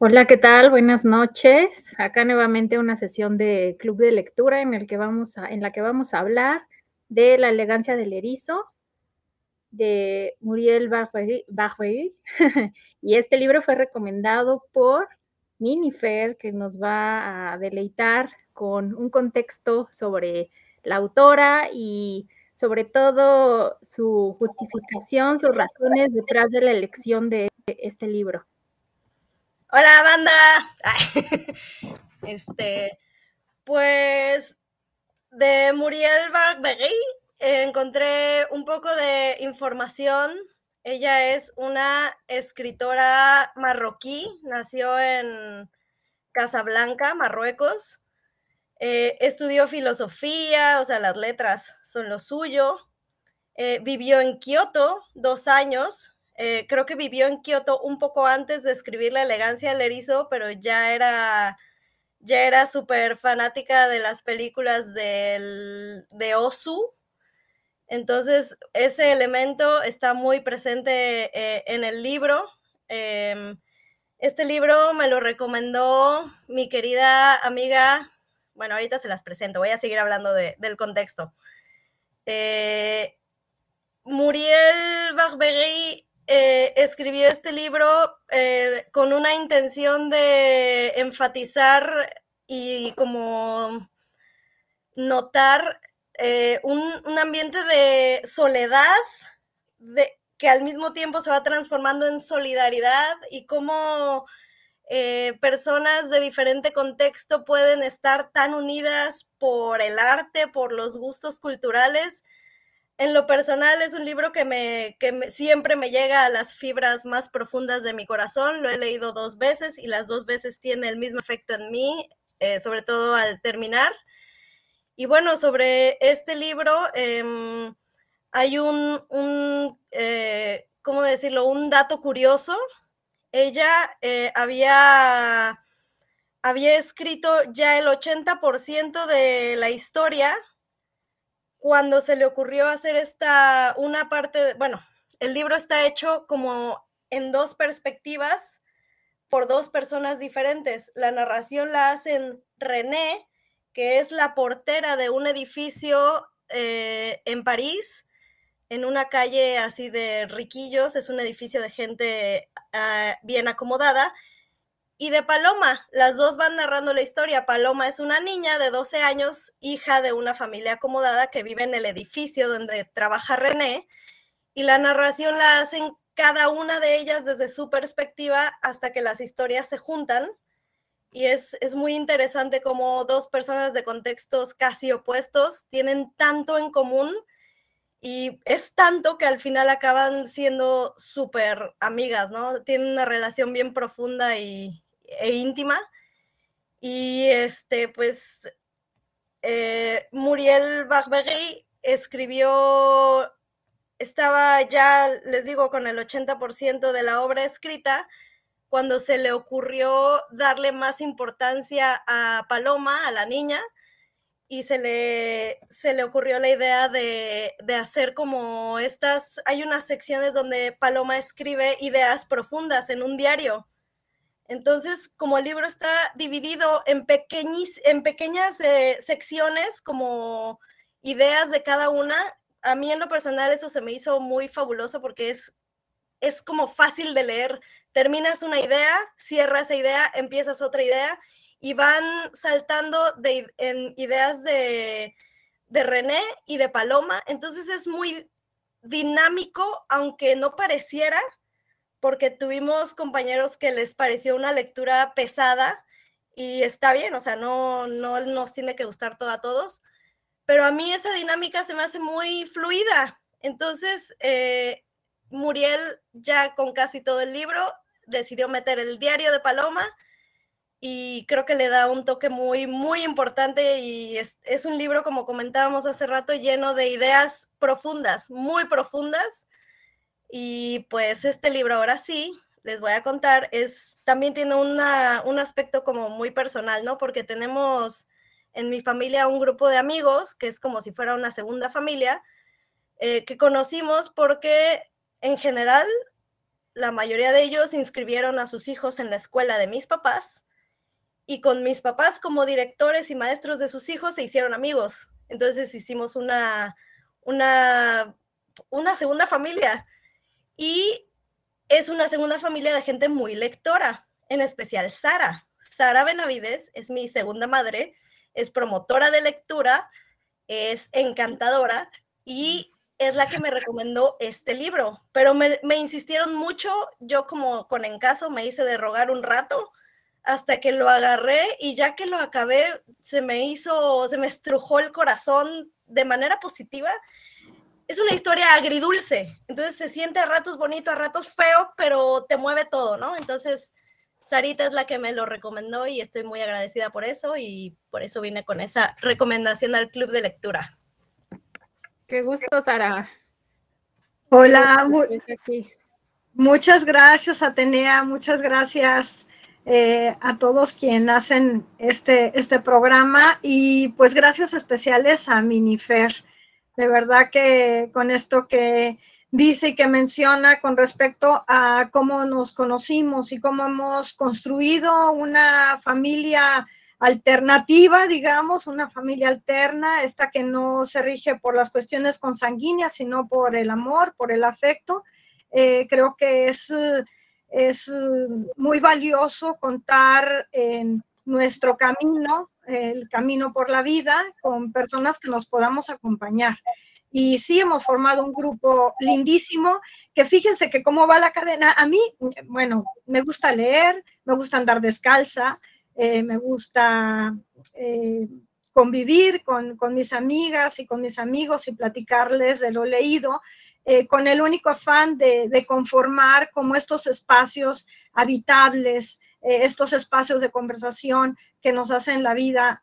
Hola, ¿qué tal? Buenas noches. Acá nuevamente una sesión de club de lectura en, el que vamos a, en la que vamos a hablar de La elegancia del erizo de Muriel Barbery. y este libro fue recomendado por Minifer, que nos va a deleitar con un contexto sobre la autora y sobre todo su justificación, sus razones detrás de la elección de este libro. Hola, banda. este, pues de Muriel Barbery encontré un poco de información. Ella es una escritora marroquí, nació en Casablanca, Marruecos. Eh, estudió filosofía, o sea, las letras son lo suyo. Eh, vivió en Kioto dos años, eh, creo que vivió en Kioto un poco antes de escribir La elegancia del erizo, pero ya era ya era súper fanática de las películas del, de Osu. Entonces, ese elemento está muy presente eh, en el libro. Em, este libro me lo recomendó mi querida amiga, bueno, ahorita se las presento, voy a seguir hablando del contexto. Eh, Muriel Barbery eh, escribió este libro eh, con una intención de enfatizar y como notar eh, un, ambiente de soledad que al mismo tiempo se va transformando en solidaridad y cómo personas de diferente contexto pueden estar tan unidas por el arte, por los gustos culturales en lo personal es un libro que, me, que siempre me llega a las fibras más profundas de mi corazón. Lo he leído dos veces y las dos veces tiene el mismo efecto en mí, eh, sobre todo al terminar. Y bueno, sobre este libro em, hay un, un eh, ¿cómo decirlo? Un dato curioso. Ella eh, había, había escrito ya el 80% de la historia cuando se le ocurrió hacer esta, una parte, bueno, el libro está hecho como en dos perspectivas por dos personas diferentes. La narración la hacen René, que es la portera de un edificio eh, en París, en una calle así de riquillos, es un edificio de gente ah, bien acomodada, y de Paloma. Las dos van narrando la historia. Paloma es una niña de 12 años, hija de una familia acomodada que vive en el edificio donde trabaja René, y la narración la hacen cada una de ellas desde su perspectiva hasta que las historias se juntan. Y es, es muy interesante cómo dos personas de contextos casi opuestos tienen tanto en común y es tanto que al final acaban siendo súper amigas, ¿no? Tienen una relación bien profunda y, e íntima. Y este, pues, eh, Muriel Barbery escribió, estaba ya, les digo, con el 80% de la obra escrita, cuando se le ocurrió darle más importancia a Paloma, a la niña, y se le, se le ocurrió la idea de, de, hacer como estas, hay unas secciones donde Paloma escribe ideas profundas en un diario. Entonces, como el libro está dividido en, pequeñas eh, secciones, como ideas de cada una, a mí en lo personal eso se me hizo muy fabuloso porque es, es como fácil de leer. Terminas una idea, cierras esa idea, empiezas otra idea y van saltando de, en ideas de, de René y de Paloma. Entonces es muy dinámico, aunque no pareciera, porque tuvimos compañeros que les pareció una lectura pesada y está bien, o sea, no, no nos tiene que gustar todo a todos, pero a mí esa dinámica se me hace muy fluida. Entonces, eh, Muriel ya con casi todo el libro decidió meter el diario de Paloma y creo que le da un toque muy, muy importante y es, es un libro, como comentábamos hace rato, lleno de ideas profundas, muy profundas y pues este libro ahora sí, les voy a contar, es, también tiene una, un aspecto como muy personal, ¿no? Porque tenemos en mi familia un grupo de amigos, que es como si fuera una segunda familia, eh, que conocimos porque en general la mayoría de ellos inscribieron a sus hijos en la escuela de mis papás y con mis papás como directores y maestros de sus hijos se hicieron amigos. Entonces hicimos una, una, una segunda familia y es una segunda familia de gente muy lectora, en especial Sara. Sara Benavides es mi segunda madre, es promotora de lectura, es encantadora y es la que me recomendó este libro, pero me, insistieron mucho, yo como con encaso me hice de rogar un rato hasta que lo agarré y ya que lo acabé, se me hizo, se me estrujó el corazón de manera positiva. Es una historia agridulce, entonces se siente a ratos bonito, a ratos feo, pero te mueve todo, ¿no? Entonces, Sarita es la que me lo recomendó y estoy muy agradecida por eso y por eso vine con esa recomendación al club de lectura. Qué gusto, Sara. Hola, muchas gracias, Atenea, muchas gracias eh, a todos quienes hacen este, este programa y pues gracias especiales a Minifer. De verdad que con esto que dice y que menciona con respecto a cómo nos conocimos y cómo hemos construido una familia alternativa, digamos, una familia alterna, esta que no se rige por las cuestiones consanguíneas, sino por el amor, por el afecto. Eh, creo que es, es muy valioso contar en nuestro camino, el camino por la vida, con personas que nos podamos acompañar. Y sí hemos formado un grupo lindísimo, que fíjense que cómo va la cadena. A mí, bueno, me gusta leer, me gusta andar descalza, eh, me gusta eh, convivir con, mis amigas y con mis amigos y platicarles de lo leído, eh, con el único afán de, conformar como estos espacios habitables, estos espacios de conversación que nos hacen la vida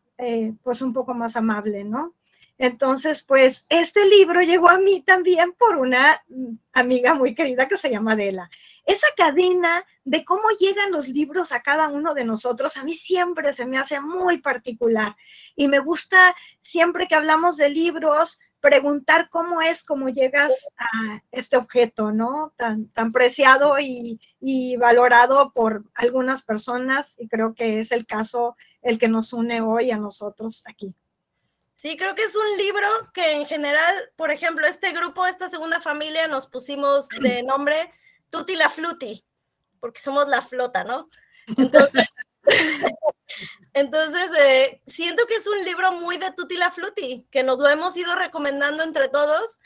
pues un poco más amable, ¿no? Entonces, pues este libro llegó a mí también por una mm, amiga muy querida que se llama Adela. Esa cadena de cómo llegan los libros a cada uno de nosotros, a mí siempre se me hace muy particular y me gusta siempre que hablamos de libros preguntar cómo es cómo llegas a este objeto, ¿no? Tan, tan preciado y, y valorado por algunas personas y creo que es el caso el que nos une hoy a nosotros aquí. Sí, creo que es un libro que en general, por ejemplo, este grupo, esta segunda familia, nos pusimos de nombre Tutti la Fluti, porque somos la flota, ¿no? Entonces, entonces eh, siento que es un libro muy de Tutti la Fluti, que nos lo hemos ido recomendando entre todos.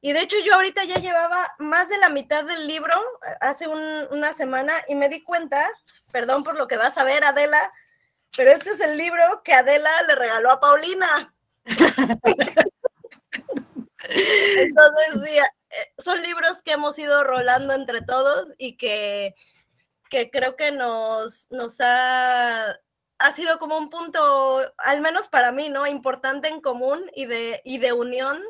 Y de hecho yo ahorita ya llevaba más de la mitad del libro eh, hace una semana y me di cuenta, perdón por lo que vas a ver, Adela, pero este es el libro que Adela le regaló a Paulina. Entonces, eh, son libros que hemos ido rolando entre todos y que, que creo que nos, nos ha, ha sido como un punto, al menos para mí, ¿no? Importante en común y de, y de unión,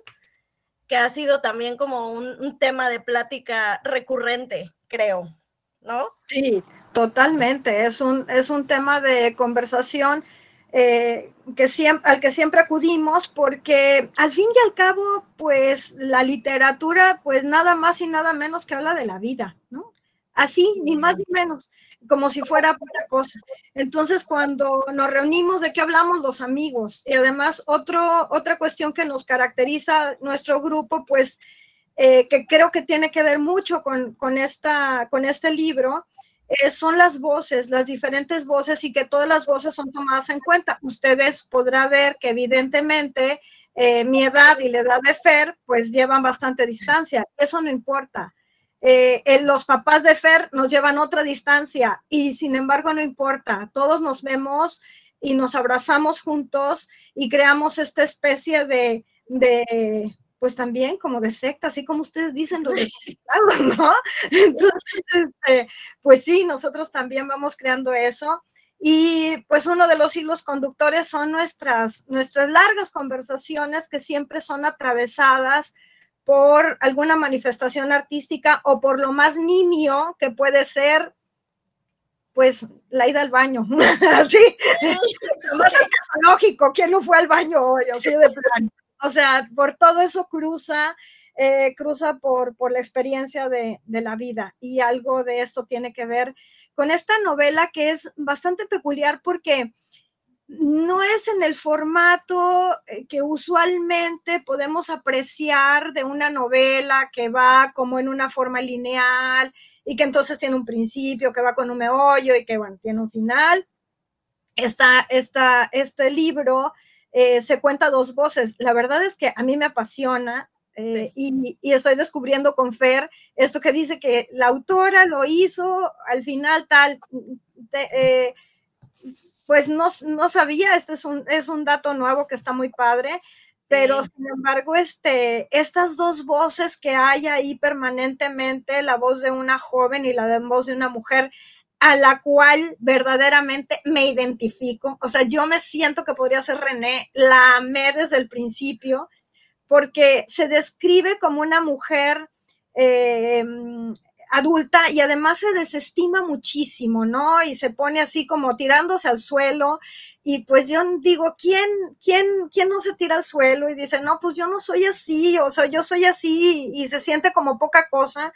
que ha sido también como un, un tema de plática recurrente, creo, ¿no? Sí, totalmente. Es un, es un tema de conversación eh, que siempre, al que siempre acudimos, porque al fin y al cabo, pues la literatura, pues nada más y nada menos que habla de la vida, ¿no? Así, ni más ni menos, como si fuera otra cosa. Entonces, cuando nos reunimos, ¿de qué hablamos los amigos? Y además, otro, otra cuestión que nos caracteriza nuestro grupo, pues, eh, que creo que tiene que ver mucho con, con, esta, con este libro, eh, son las voces, las diferentes voces y que todas las voces son tomadas en cuenta. Ustedes podrán ver que evidentemente eh, mi edad y la edad de Fer pues llevan bastante distancia. Eso no importa. Eh, los papás de Fer nos llevan otra distancia y sin embargo no importa. Todos nos vemos y nos abrazamos juntos y creamos esta especie de, de pues también como de secta, así como ustedes dicen los ¿no? Entonces, este, pues sí, nosotros también vamos creando eso. Y pues uno de los hilos conductores son nuestras, nuestras largas conversaciones que siempre son atravesadas por alguna manifestación artística o por lo más nimio que puede ser, pues, la ida al baño. Así, lógico, ¿quién no fue al baño hoy? Así de plano. O sea, por todo eso cruza eh, cruza por, por la experiencia de, de la vida y algo de esto tiene que ver con esta novela que es bastante peculiar porque no es en el formato eh, que usualmente podemos apreciar de una novela que va como en una forma lineal y que entonces tiene un principio, que va con un meollo y que, bueno, tiene un final. Esta, esta, este libro eh, se cuenta dos voces. La verdad es que a mí me apasiona eh, y, estoy descubriendo con Fer esto que dice que la autora lo hizo al final tal pues no, no sabía, este es un, es un dato nuevo que está muy padre, pero sin embargo, este, estas dos voces que hay ahí permanentemente, la voz de una joven y la voz de una mujer, a la cual verdaderamente me identifico. O sea, yo me siento que podría ser René, la amé desde el principio, porque se describe como una mujer eh, adulta y además se desestima muchísimo, ¿no? Y se pone así como tirándose al suelo y pues yo digo, ¿quién, quién, quién no se tira al suelo y dice, no, pues yo no soy así, o sea, yo soy así y se siente como poca cosa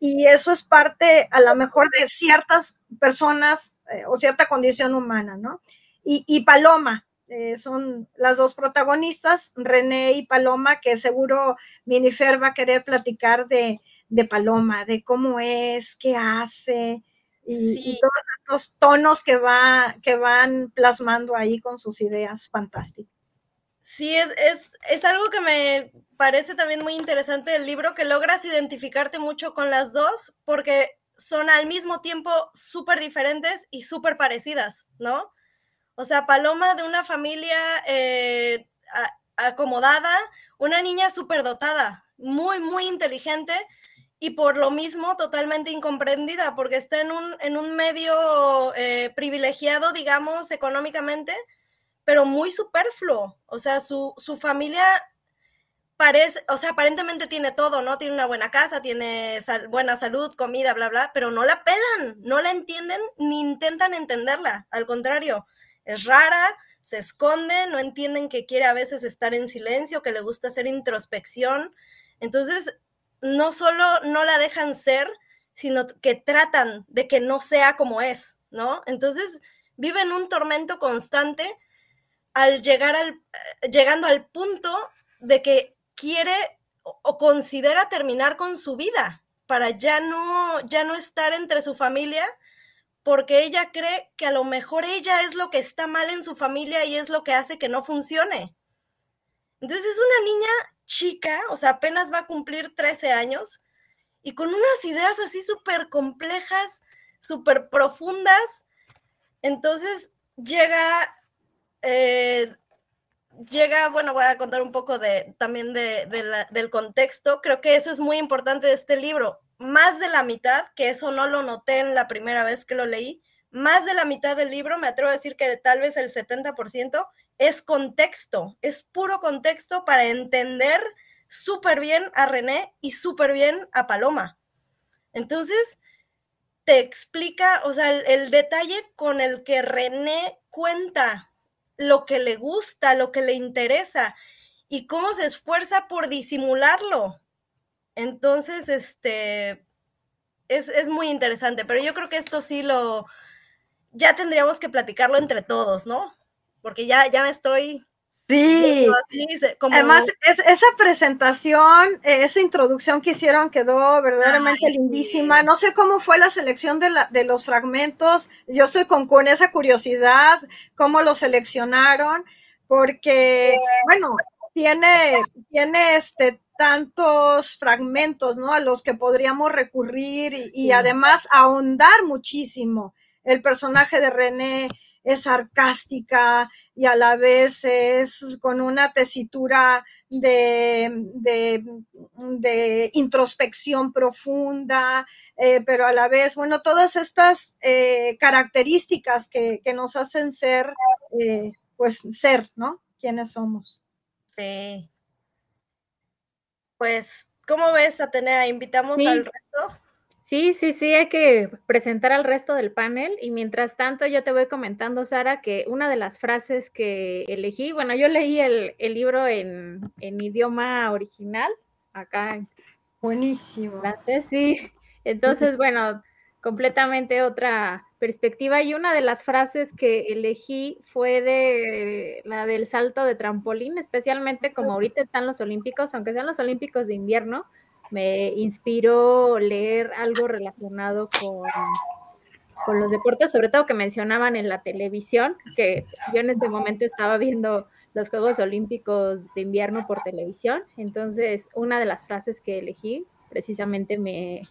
y eso es parte a lo mejor de ciertas personas eh, o cierta condición humana, ¿no? Y, Paloma, eh, son las dos protagonistas, René y Paloma, que seguro Minifer va a querer platicar de, de Paloma, de cómo es, qué hace, y, todos estos tonos que, va, que van plasmando ahí con sus ideas fantásticas. Sí, es, es, algo que me parece también muy interesante del libro, que logras identificarte mucho con las dos, porque son al mismo tiempo súper diferentes y súper parecidas, ¿no? O sea, Paloma de una familia eh, acomodada, una niña súper dotada, muy, muy inteligente, y por lo mismo totalmente incomprendida, porque está en un, en un medio eh, privilegiado, digamos, económicamente, pero muy superfluo. O sea, su, su familia parece, o sea, aparentemente tiene todo, ¿no? Tiene una buena casa, tiene buena salud, comida, bla, bla, pero no la pelan, no la entienden ni intentan entenderla. Al contrario, es rara, se esconde, no entienden que quiere a veces estar en silencio, que le gusta hacer introspección. Entonces, no solo no la dejan ser, sino que tratan de que no sea como es, ¿no? Entonces viven un tormento constante al llegar al, eh, llegando al punto de que quiere o, considera terminar con su vida para ya no, ya no estar entre su familia, porque ella cree que a lo mejor ella es lo que está mal en su familia y es lo que hace que no funcione. Entonces es una niña chica, o sea, apenas va a cumplir 13 años, y con unas ideas así súper complejas, súper profundas. Entonces llega, eh, llega, bueno, voy a contar un poco de, también de, del contexto. Creo que eso es muy importante de este libro. Más de la mitad, que eso no lo noté en la primera vez que lo leí, más de la mitad del libro, me atrevo a decir que tal vez el 70%, es contexto, es puro contexto para entender súper bien a René y súper bien a Paloma. Entonces, te explica, o sea, el, detalle con el que René cuenta lo que le gusta, lo que le interesa y cómo se esfuerza por disimularlo. Entonces, este, es, es, muy interesante, pero yo creo que esto sí lo, ya tendríamos que platicarlo entre todos, ¿no? Porque ya, ya me estoy... Sí, además esa presentación, esa introducción que hicieron quedó verdaderamente lindísima. No sé cómo fue la selección de, la, de los fragmentos, yo estoy con, con esa curiosidad, cómo lo seleccionaron, porque, bueno, tiene, tiene este, tantos fragmentos, ¿no? A los que podríamos recurrir y, y además ahondar muchísimo el personaje de René es sarcástica y a la vez es con una tesitura de, de, introspección profunda, eh, pero a la vez, bueno, todas estas eh, características que, nos hacen ser, eh, pues ser, ¿no? ¿Quiénes somos? Sí. Pues, ¿cómo ves, Atenea? ¿Invitamos al resto? Sí, sí, sí, hay que presentar al resto del panel y mientras tanto yo te voy comentando, Sara, que una de las frases que elegí, bueno, yo leí el, libro en, idioma original, acá. Buenísimo. Francés, sí. Entonces, bueno, completamente otra perspectiva. Y una de las frases que elegí fue de la del salto de trampolín, especialmente como ahorita están los Olímpicos, aunque sean los Olímpicos de invierno, me inspiró leer algo relacionado con, los deportes, sobre todo que mencionaban en la televisión, que yo en ese momento estaba viendo los Juegos Olímpicos de invierno por televisión. Entonces, una de las frases que elegí precisamente me,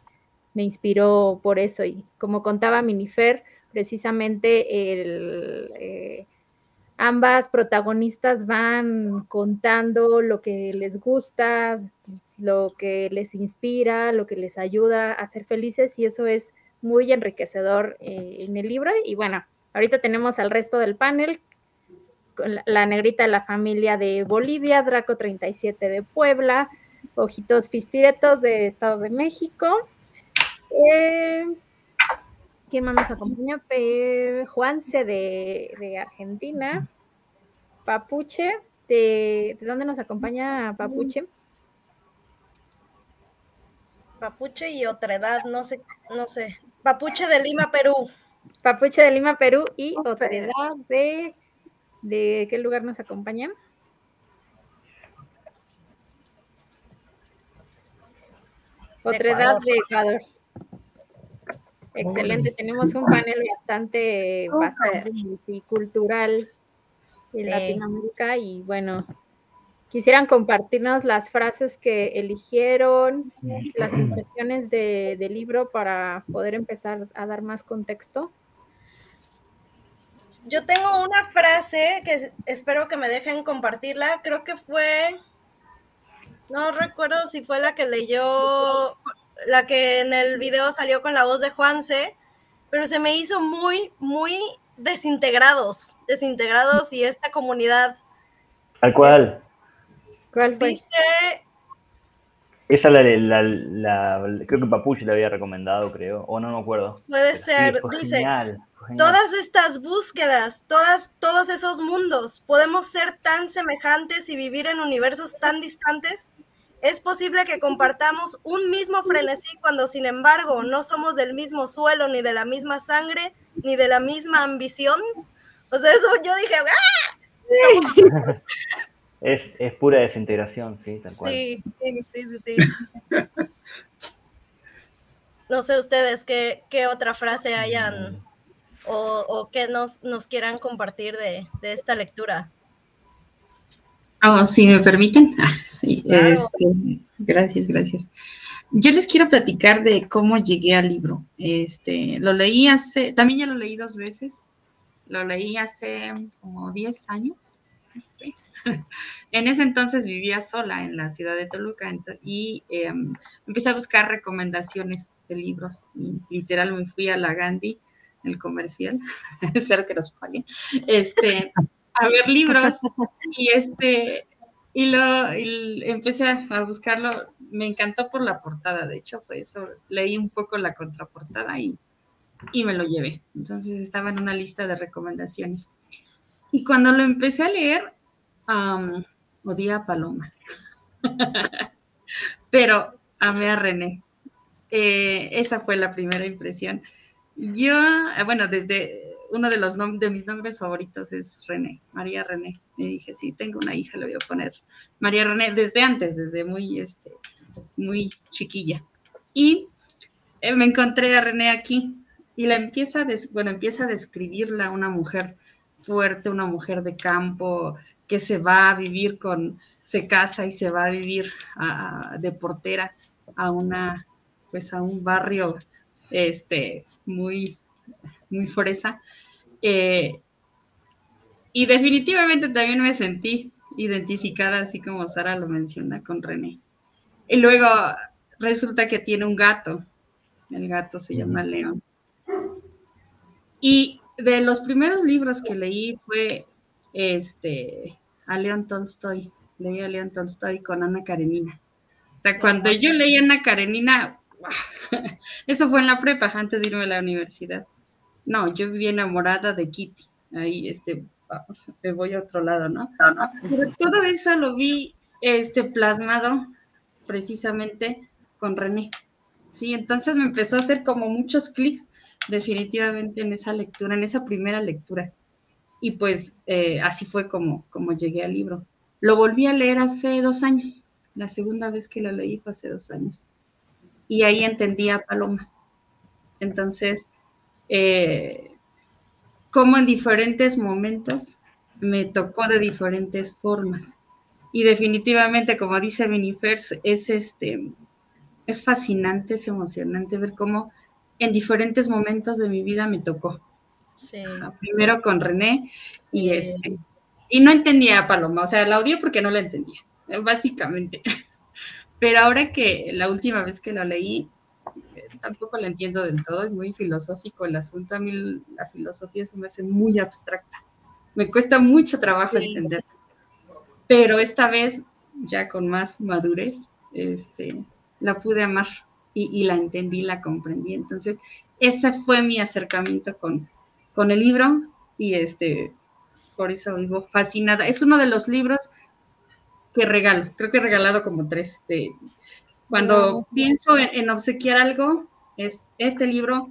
inspiró por eso. Y como contaba Minifer, precisamente eh, ambas protagonistas van contando lo que les gusta, lo que les inspira, lo que les ayuda a ser felices y eso es muy enriquecedor eh, en el libro. Y bueno, ahorita tenemos al resto del panel, la, negrita de la familia de Bolivia, Draco 37 de Puebla, Ojitos Pispiretos de Estado de México. Eh, ¿Quién más nos acompaña? Juanse de, de, Argentina. Papuche, de, ¿de dónde nos acompaña Papuche? Papuche y otra edad, no sé, no sé. Papuche de Lima, Perú. Papuche de Lima, Perú y otra edad de ¿De qué lugar nos acompaña? Otra edad de Ecuador. Excelente, tenemos un panel bastante, bastante multicultural en Latinoamérica y bueno, quisieran compartirnos las frases que eligieron, las impresiones del libro para poder empezar a dar más contexto. Yo tengo una frase que espero que me dejen compartirla. Creo que fue, no recuerdo si fue la que leyó, la que en el video salió con la voz de Juanse, pero se me hizo muy, muy desintegrados, desintegrados y esta comunidad. ¿Al cual? ¿Cuál fue? Dice... Esa la, la, la, creo que Papuchi le había recomendado, creo, o no me acuerdo. Puede ser, dice, genial. Todas estas búsquedas, todas, todos esos mundos, ¿podemos ser tan semejantes y vivir en universos tan distantes? ¿Es posible que compartamos un mismo frenesí cuando sin embargo no somos del mismo suelo, ni de la misma sangre, ni de la misma ambición? O sea, eso yo dije, ¡ah! es, es, pura desintegración, sí, tal cual. Sí, sí, sí, sí. no sé ustedes qué, qué otra frase hayan o, o que nos, nos, quieran compartir de, de esta lectura. Oh, si me permiten. Ah, sí, este, gracias, gracias. Yo les quiero platicar de cómo llegué al libro. Este, lo leí hace, también ya lo leí dos veces. Lo leí hace como 10 años. En ese entonces vivía sola en la ciudad de Toluca y em, empecé a buscar recomendaciones de libros. Y literal me fui a la Gandhi el comercial, espero que nos paguen, este, a ver libros y este, y lo empecé a, buscarlo, me encantó por la portada, de hecho fue eso, leí un poco la contraportada y, y me lo llevé, entonces estaba en una lista de recomendaciones. Y cuando lo empecé a leer, um, odié a Paloma, pero amé a René. Eh, esa fue la primera impresión. Yo, eh, bueno, desde uno de los de mis nombres favoritos es René, María René. Me dije, sí, tengo una hija, le voy a poner María René desde antes, desde muy, este, muy chiquilla. Y eh, me encontré a René aquí y la empieza, bueno, empieza a describirla una mujer fuerte, una mujer de campo que se va a vivir con, se casa y se va a vivir de portera a una, pues a un barrio, este, muy, muy fresa. Eh, y definitivamente también me sentí identificada, así como Sara lo menciona, con René. Y luego resulta que tiene un gato. El gato se llama León. Y de los primeros libros que leí fue este, a León Tolstoy. Leí a León Tolstoy con Ana Karenina. O sea, cuando yo leí Ana Karenina, Eso fue en la prepa, antes de irme a la universidad. No, yo viví enamorada de Kitty. Ahí, este, vamos, me voy a otro lado, ¿no? Pero todo eso lo vi este, plasmado precisamente con René. Sí, entonces me empezó a hacer como muchos clics definitivamente en esa lectura, en esa primera lectura. Y pues eh, así fue como, como llegué al libro. Lo volví a leer hace dos años. La segunda vez que lo leí fue hace dos años. Y ahí entendí a Paloma. Entonces, eh, como en diferentes momentos me tocó de diferentes formas. Y definitivamente, como dice Minifers, es este es fascinante, es emocionante ver cómo en diferentes momentos de mi vida me tocó. Primero con René y este y no entendía a Paloma, o sea, la odié porque no la entendía, básicamente. Pero ahora que la última vez que la leí, eh, tampoco la entiendo del todo, es muy filosófico el asunto, a mí la filosofía se me hace muy abstracta, me cuesta mucho trabajo entender. Pero esta vez, ya con más madurez, este, la pude amar y, la entendí, la comprendí. Entonces, ese fue mi acercamiento con, con el libro y este, por eso vivo fascinada. Es uno de los libros que regalo, creo que he regalado como tres. De, cuando pienso en, obsequiar algo, es este libro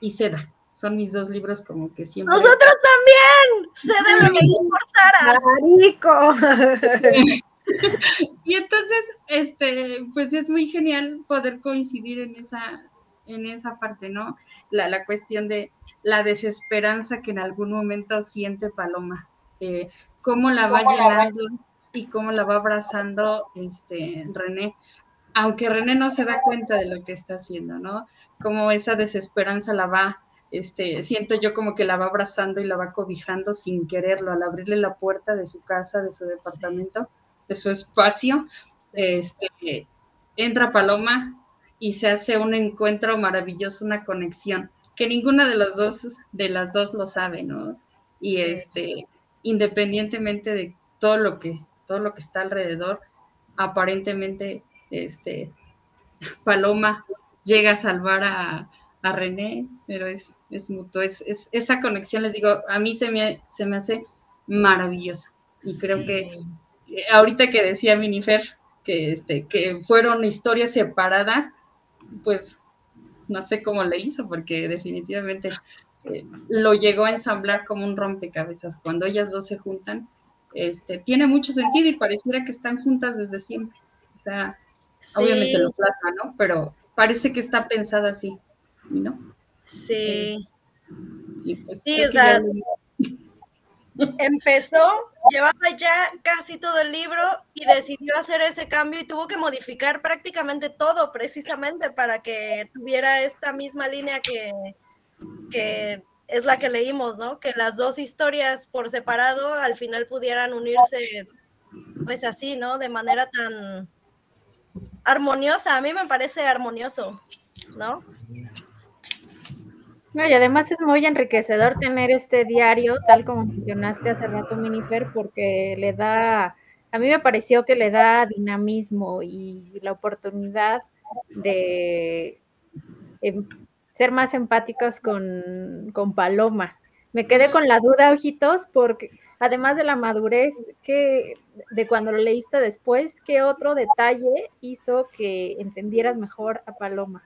y Seda. Son mis dos libros como que siempre. ¡Nosotros también! ¡Seda lo por Sara! y entonces, este, pues es muy genial poder coincidir en esa, en esa parte, ¿no? La, cuestión de la desesperanza que en algún momento siente Paloma, eh, cómo la va llenando y cómo la va abrazando este René, aunque René no se da cuenta de lo que está haciendo, ¿no? Como esa desesperanza la va, este, siento yo como que la va abrazando y la va cobijando sin quererlo, al abrirle la puerta de su casa, de su departamento de su espacio, este, entra Paloma y se hace un encuentro maravilloso, una conexión, que ninguna de los dos, de las dos lo sabe, ¿no? Y este, independientemente de todo lo que, todo lo que está alrededor, aparentemente, este, Paloma llega a salvar a, René, pero es, es mutuo, es, esa conexión, les digo, a mí se me, se me hace maravillosa. Y creo que ahorita que decía Minifer que, este, que fueron historias separadas, pues no sé cómo le hizo, porque definitivamente eh, lo llegó a ensamblar como un rompecabezas. Cuando ellas dos se juntan, este, tiene mucho sentido y pareciera que están juntas desde siempre. O sea, obviamente lo plasma, ¿no? Pero parece que está pensada así, ¿no? Sí. y pues, sí, o sea, empezó, llevaba ya casi todo el libro y decidió hacer ese cambio y tuvo que modificar prácticamente todo precisamente para que tuviera esta misma línea que, que es la que leímos, ¿no? Que las dos historias por separado al final pudieran unirse, pues así, ¿no? De manera tan armoniosa. A mí me parece armonioso, ¿no? No, y además es muy enriquecedor tener este diario, tal como mencionaste hace rato, Minifer, porque le da, a mí me pareció que le da dinamismo y la oportunidad de em, ser más empáticas con, con, Paloma. Me quedé con la duda, ojitos, porque además de la madurez que de cuando lo leíste después, ¿qué otro detalle hizo que entendieras mejor a Paloma?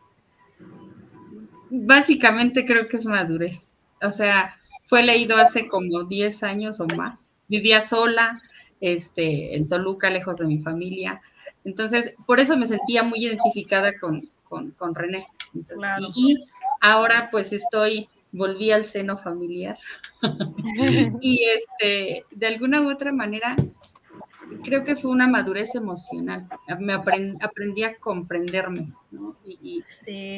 Básicamente creo que es madurez. O sea, fue leído hace como 10 años o más. Vivía sola, este, en Toluca, lejos de mi familia. Entonces, por eso me sentía muy identificada con, con, René. y, ahora pues estoy, volví al seno familiar. y este, de alguna u otra manera, creo que fue una madurez emocional. Me aprendí a comprenderme, ¿no? Y,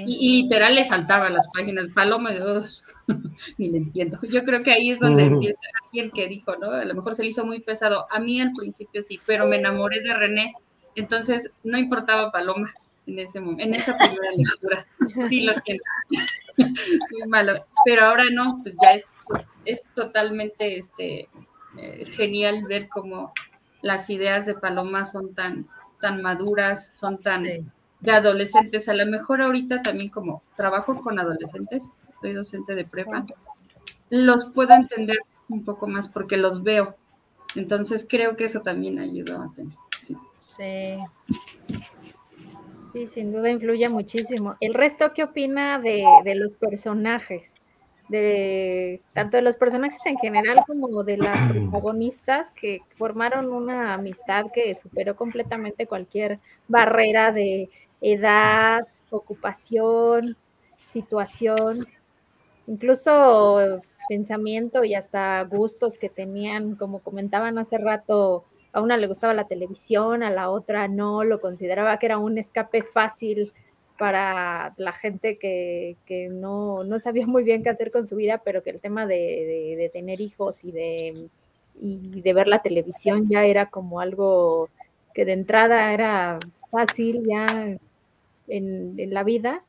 literal le saltaba las páginas. Paloma, de ni le entiendo. Yo creo que ahí es donde empieza alguien que dijo, ¿no? A lo mejor se le hizo muy pesado. A mí al principio sí, pero me enamoré de René. Entonces no importaba Paloma en ese momento, en esa primera lectura. Sí, lo siento. muy malo. Pero ahora no, pues ya es, es totalmente este, eh, genial ver cómo las ideas de Paloma son tan, tan maduras, son tan de adolescentes. A lo mejor ahorita también como trabajo con adolescentes, soy docente de prepa, los puedo entender un poco más porque los veo. Entonces creo que eso también ayudó a tener. Sí. Sí, sin duda influye muchísimo. ¿El resto qué opina de, de los personajes? De tanto de los personajes en general como de las protagonistas que formaron una amistad que superó completamente cualquier barrera de edad, ocupación, situación, incluso pensamiento y hasta gustos que tenían, como comentaban hace rato, a una le gustaba la televisión, a la otra no, lo consideraba que era un escape fácil para la gente que, no, sabía muy bien qué hacer con su vida, pero que el tema de, tener hijos y de, y de ver la televisión ya era como algo que de entrada era fácil ya en, la vida.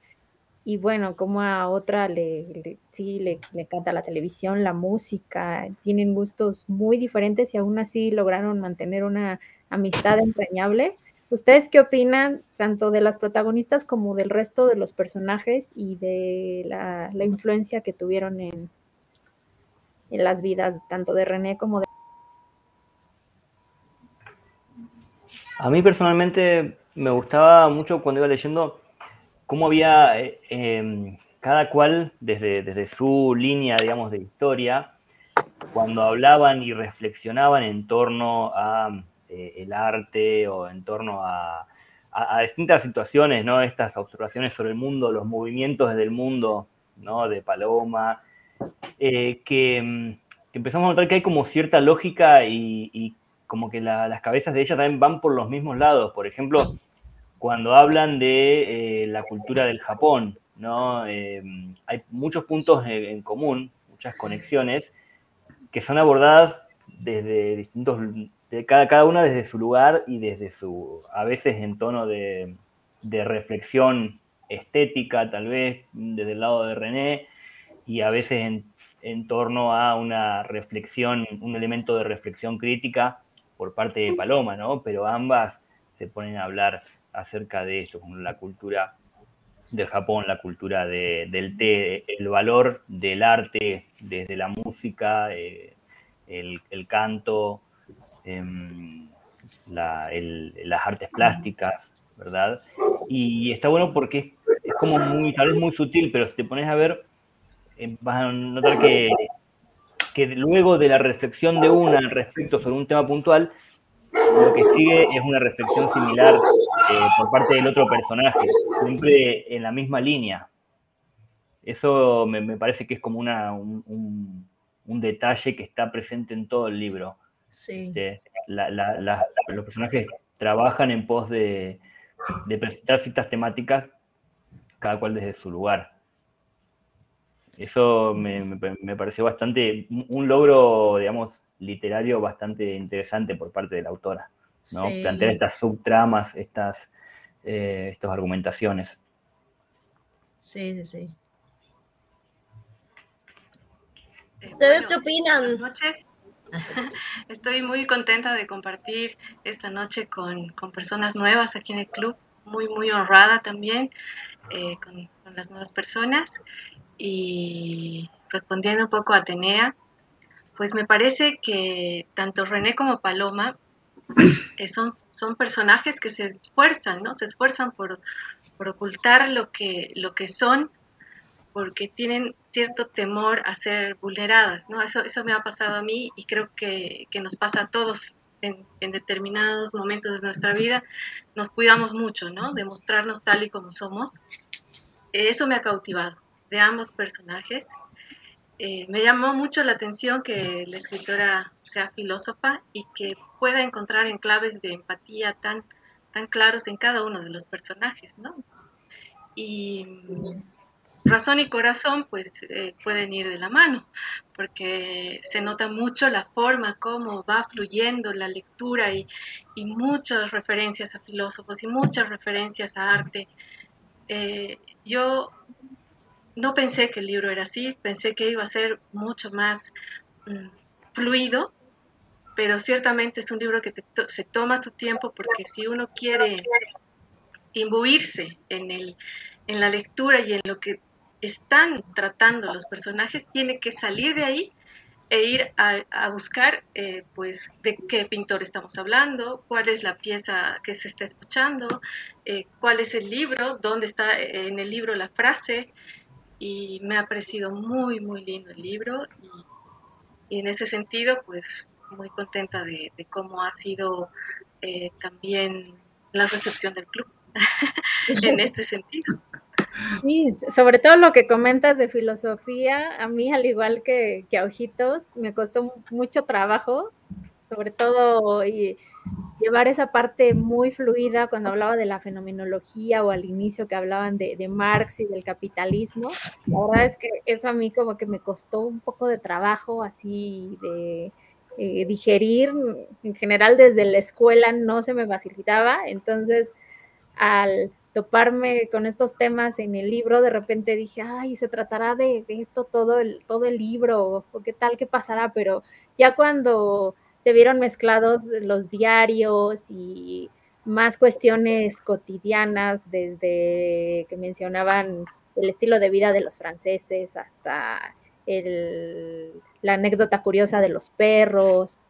Y bueno, como a otra le, sí le, le encanta la televisión, la música, tienen gustos muy diferentes y aún así lograron mantener una amistad entrañable ¿Ustedes qué opinan tanto de las protagonistas como del resto de los personajes y de la, influencia que tuvieron en, en las vidas tanto de René como de... A mí personalmente me gustaba mucho cuando iba leyendo cómo había eh, em, cada cual desde, desde su línea, digamos, de historia, cuando hablaban y reflexionaban en torno a eh, el arte o en torno a, distintas situaciones, ¿no? Estas observaciones sobre el mundo, los movimientos del mundo, ¿no? De Paloma, eh, que, empezamos a notar que hay como cierta lógica y, como que las cabezas de ella también van por los mismos lados. Por ejemplo, cuando hablan de eh, la cultura del Japón, ¿no? hay muchos puntos en común, muchas conexiones, que son abordadas desde distintos de cada, cada una desde su lugar y desde su, a veces en tono de, reflexión estética, tal vez desde el lado de René, y a veces en, torno a una reflexión, un elemento de reflexión crítica por parte de Paloma, ¿no? Pero ambas se ponen a hablar acerca de esto, como la cultura del Japón, la cultura del té, el valor del arte desde la música, eh, el, el, canto, Em, las artes plásticas, ¿verdad? Y está bueno porque es, como muy, tal vez muy sutil, pero si te pones a ver, em, vas a notar que, que luego de la reflexión de una respecto sobre un tema puntual, lo que sigue es una reflexión similar eh, por parte del otro personaje, siempre en la misma línea. Eso me, parece que es como una, un, un, detalle que está presente en todo el libro. Sí. los personajes trabajan en pos de, presentar ciertas temáticas, cada cual desde su lugar. Eso me, pareció bastante, un logro, digamos, literario bastante interesante por parte de la autora, ¿no? Plantear estas subtramas, estas, eh, estas argumentaciones. Sí, sí, sí. ¿Ustedes qué opinan? noches. Estoy muy contenta de compartir esta noche con, personas nuevas aquí en el club, muy, muy honrada también eh, con, las nuevas personas. Y respondiendo un poco a Atenea, pues me parece que tanto René como Paloma eh, son, son personajes que se esfuerzan, ¿no? Se esfuerzan por, por ocultar lo que, lo que son porque tienen cierto temor a ser vulneradas, ¿no? Eso, eso me ha pasado a mí y creo que, nos pasa a todos en, determinados momentos de nuestra vida. Nos cuidamos mucho, ¿no? De mostrarnos tal y como somos. Eso me ha cautivado de ambos personajes. Eh, me llamó mucho la atención que la escritora sea filósofa y que pueda encontrar enclaves de empatía tan, tan claros en cada uno de los personajes, ¿no? Y razón y corazón pues eh, pueden ir de la mano, porque se nota mucho la forma como va fluyendo la lectura y, muchas referencias a filósofos y muchas referencias a arte. Eh, yo no pensé que el libro era así, pensé que iba a ser mucho más mm, fluido, pero ciertamente es un libro que se toma su tiempo porque si uno quiere imbuirse en, el, en la lectura y en lo que están tratando los personajes tiene que salir de ahí e ir a, buscar eh, pues de qué pintor estamos hablando, cuál es la pieza que se está escuchando, eh, cuál es el libro, dónde está en el libro la frase y me ha parecido muy muy lindo el libro y, en ese sentido pues muy contenta de, cómo ha sido eh, también la recepción del club en este sentido. Sí, sobre todo lo que comentas de filosofía, a mí al igual que, a Ojitos, me costó mucho trabajo, sobre todo y llevar esa parte muy fluida cuando hablaba de la fenomenología o al inicio que hablaban de, Marx y del capitalismo. La verdad es que eso a mí como que me costó un poco de trabajo así de eh, digerir. En general desde la escuela no se me facilitaba, entonces al toparme con estos temas en el libro, de repente dije, ay, se tratará de, esto todo el, todo el libro, o qué tal, qué pasará, pero ya cuando se vieron mezclados los diarios y más cuestiones cotidianas, desde que mencionaban el estilo de vida de los franceses hasta la anécdota curiosa de los perros,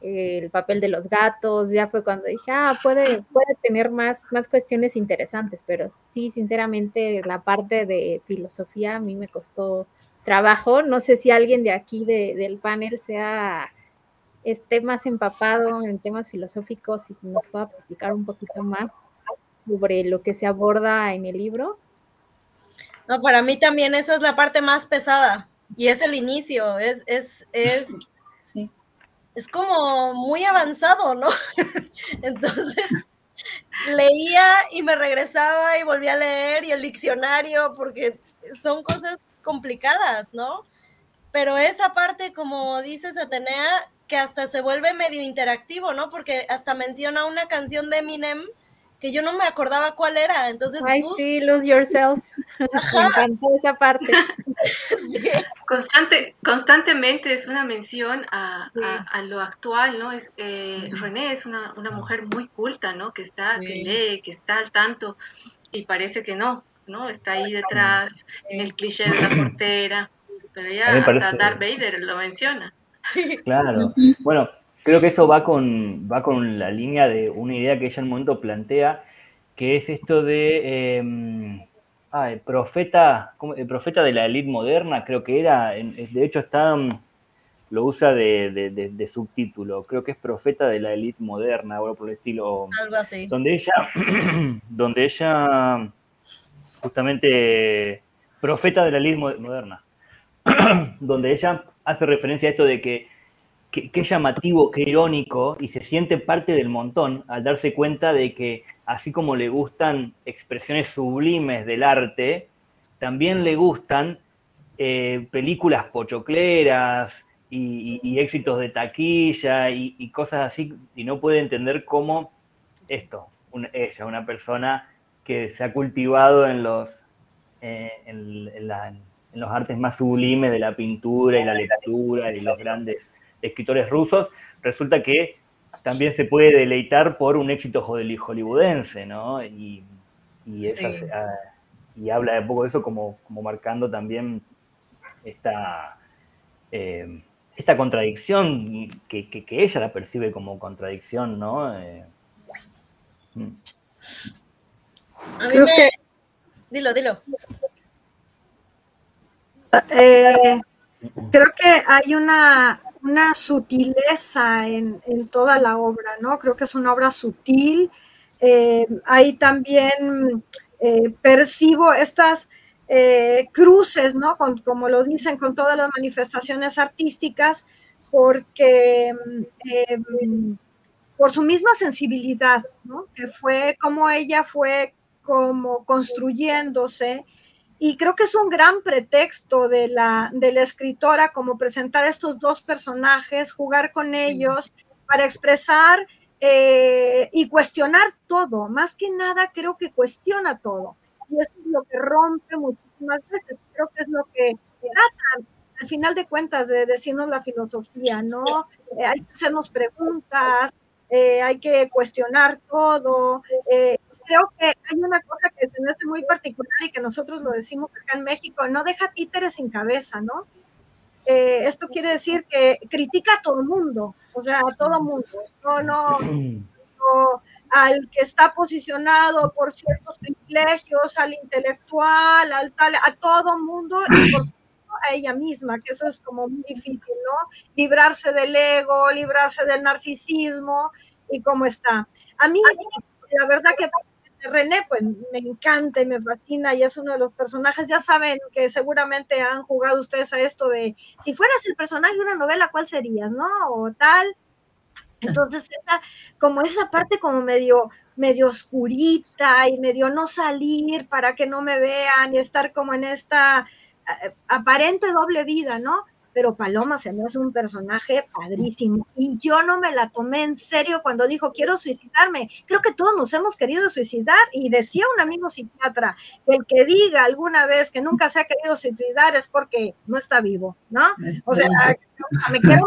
el papel de los gatos, ya fue cuando dije, ah, puede, puede tener más, más cuestiones interesantes, pero sí, sinceramente, la parte de filosofía a mí me costó trabajo. No sé si alguien de aquí del panel sea esté más empapado en temas filosóficos y nos pueda platicar un poquito más sobre lo que se aborda en el libro. No, para mí también esa es la parte más pesada y es el inicio, es, es, es es como muy avanzado, ¿no? Entonces, leía y me regresaba y volvía a leer y el diccionario, porque son cosas complicadas, ¿no? Pero esa parte, como dices, Atenea, que hasta se vuelve medio interactivo, ¿no? Porque hasta menciona una canción de Eminem que yo no me acordaba cuál era. Entonces, Ay, sí, Lose Yourself. Me encantó esa parte. Constante, constantemente es una mención a, lo actual, ¿no? Es, eh, René es una, mujer muy culta, ¿no? Que está, que lee, que está al tanto, y parece que no, ¿no? Está ahí detrás, en el cliché de la portera, pero ya hasta Darth Vader lo menciona. Claro. Bueno, creo que eso va con, va con la línea de una idea que ella en un momento plantea, que es esto de em, ah, el profeta, el profeta de la élite moderna, creo que era, de hecho está, mm, lo usa de, subtítulo, creo que es profeta de la élite moderna, o por el estilo. Algo así. Donde ella, donde ella, justamente, profeta de la élite moderna, donde ella hace referencia a esto de que qué, llamativo, qué irónico, y se siente parte del montón al darse cuenta de que así como le gustan expresiones sublimes del arte, también le gustan eh, películas pochocleras y, éxitos de taquilla y, cosas así, y no puede entender cómo esto, ella, una persona que se ha cultivado en los, eh, en los artes más sublimes de la pintura y la lectura y los grandes escritores rusos, resulta que también se puede deleitar por un éxito hollywoodense, ¿no? Y, ah, y, habla de poco de eso como, como marcando también esta, eh, esta contradicción que, ella la percibe como contradicción, ¿no? Eh, mm. Creo que... Dilo, dilo. Eh, creo que hay una una sutileza en, toda la obra, ¿no? Creo que es una obra sutil. Eh, ahí también eh, percibo estas eh, cruces, ¿no? como lo dicen con todas las manifestaciones artísticas, porque por su misma sensibilidad, ¿no? Que fue como ella fue como construyéndose y creo que es un gran pretexto de la, de la escritora como presentar estos dos personajes, jugar con ellos para expresar eh, y cuestionar todo. Más que nada creo que cuestiona todo. Y eso es lo que rompe muchísimas veces. Creo que es lo que trata al final de cuentas de decirnos la filosofía, ¿no? Eh, hay que hacernos preguntas, eh, hay que cuestionar todo, creo que hay una cosa que se me hace muy particular y que nosotros lo decimos acá en México, no deja títeres sin cabeza, ¿no? eh, esto quiere decir que critica a todo el mundo, o sea, a todo mundo, no, no, no, al que está posicionado por ciertos privilegios, al intelectual, al tal, a todo mundo y por a ella misma, que eso es como muy difícil, ¿no? Librarse del ego, librarse del narcisismo y cómo está. A mí, la verdad que René, pues me encanta y me fascina y es uno de los personajes, ya saben que seguramente han jugado ustedes a esto de, si fueras el personaje de una novela, ¿cuál serías, no? O tal. Entonces, esa, como esa parte como medio, medio oscurita y medio no salir para que no me vean y estar como en esta eh, aparente doble vida, ¿no? Pero Paloma se me hace un personaje padrísimo. Y yo no me la tomé en serio cuando dijo, quiero suicidarme. Creo que todos nos hemos querido suicidar. Y decía un amigo psiquiatra, el que diga alguna vez que nunca se ha querido suicidar es porque no está vivo, ¿no? O sea, me quiero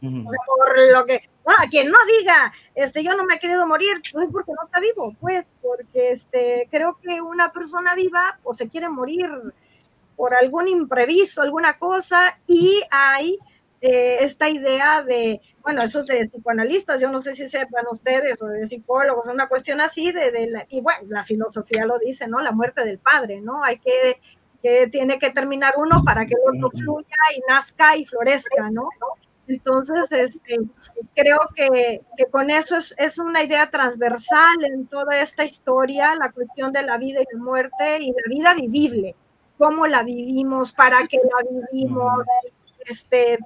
por lo que, bueno, a quien no diga, este, yo no me he querido morir, pues porque no está vivo, pues, porque este, creo que una persona viva, o se quiere morir por algún imprevisto, alguna cosa, y hay eh, esta idea de, bueno, eso es de psicoanalistas, yo no sé si sepan ustedes, o de psicólogos, una cuestión así, de, de la, y bueno, la filosofía lo dice, ¿no? La muerte del padre, ¿no? Hay que, que tiene que terminar uno para que el otro fluya y nazca y florezca, ¿no? Entonces, este, creo que, que, con eso es, es, una idea transversal en toda esta historia, la cuestión de la vida y la muerte y la vida vivible cómo la vivimos, para qué la vivimos, este,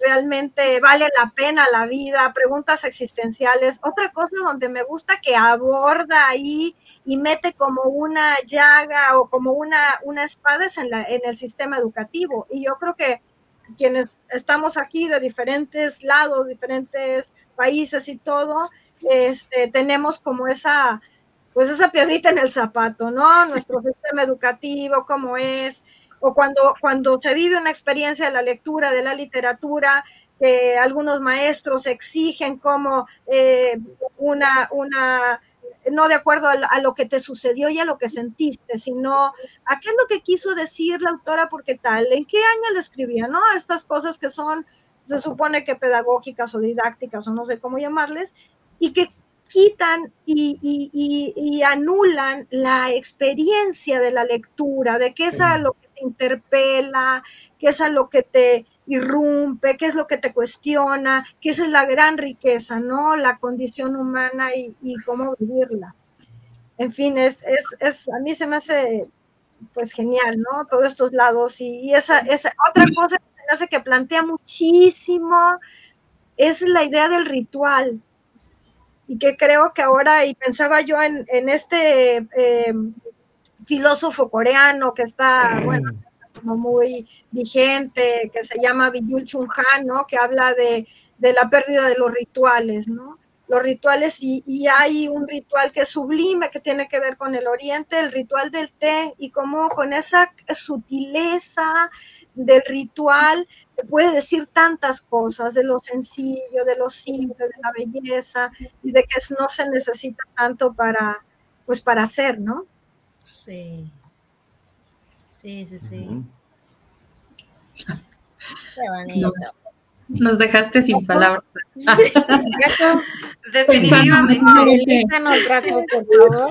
realmente vale la pena la vida, preguntas existenciales. Otra cosa donde me gusta que aborda ahí y mete como una llaga o como una, una espada es en, la, en el sistema educativo. Y yo creo que quienes estamos aquí de diferentes lados, diferentes países y todo, este, tenemos como esa pues esa piedrita en el zapato, ¿no? Nuestro sistema educativo, cómo es, o cuando, cuando se vive una experiencia de la lectura, de la literatura, que algunos maestros exigen como eh, una, una, no de acuerdo a, lo que te sucedió y a lo que sentiste, sino a qué es lo que quiso decir la autora, porque tal, en qué año le escribía, ¿no? Estas cosas que son, se supone que pedagógicas o didácticas o no sé cómo llamarles, y que quitan y, anulan la experiencia de la lectura, de qué es a lo que te interpela, qué es a lo que te irrumpe, qué es lo que te cuestiona, qué es la gran riqueza, ¿no? La condición humana y, cómo vivirla. En fin, es, es, a mí se me hace pues genial, ¿no? Todos estos lados y, esa, esa otra cosa que me hace que plantea muchísimo es la idea del ritual, y que creo que ahora, y pensaba yo en, en este eh, filósofo coreano que está, bueno, muy vigente, que se llama Byul Chung Han, ¿no? Que habla de, de, la pérdida de los rituales, ¿no? Los rituales, y, y, hay un ritual que es sublime, que tiene que ver con el oriente, el ritual del té, y cómo con esa sutileza del ritual puede decir tantas cosas, de lo sencillo, de lo simple, de la belleza y de que no se necesita tanto para, pues para hacer, ¿no? Sí. Sí, sí, sí. Qué bonito. Nos, dejaste sin palabras. Sí. Definitivamente. por favor.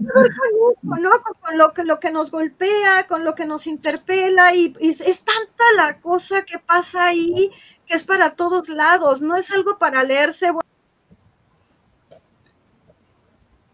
¿No? Con lo que, lo que nos golpea, con lo que nos interpela, y, es tanta la cosa que pasa ahí que es para todos lados, no es algo para leerse.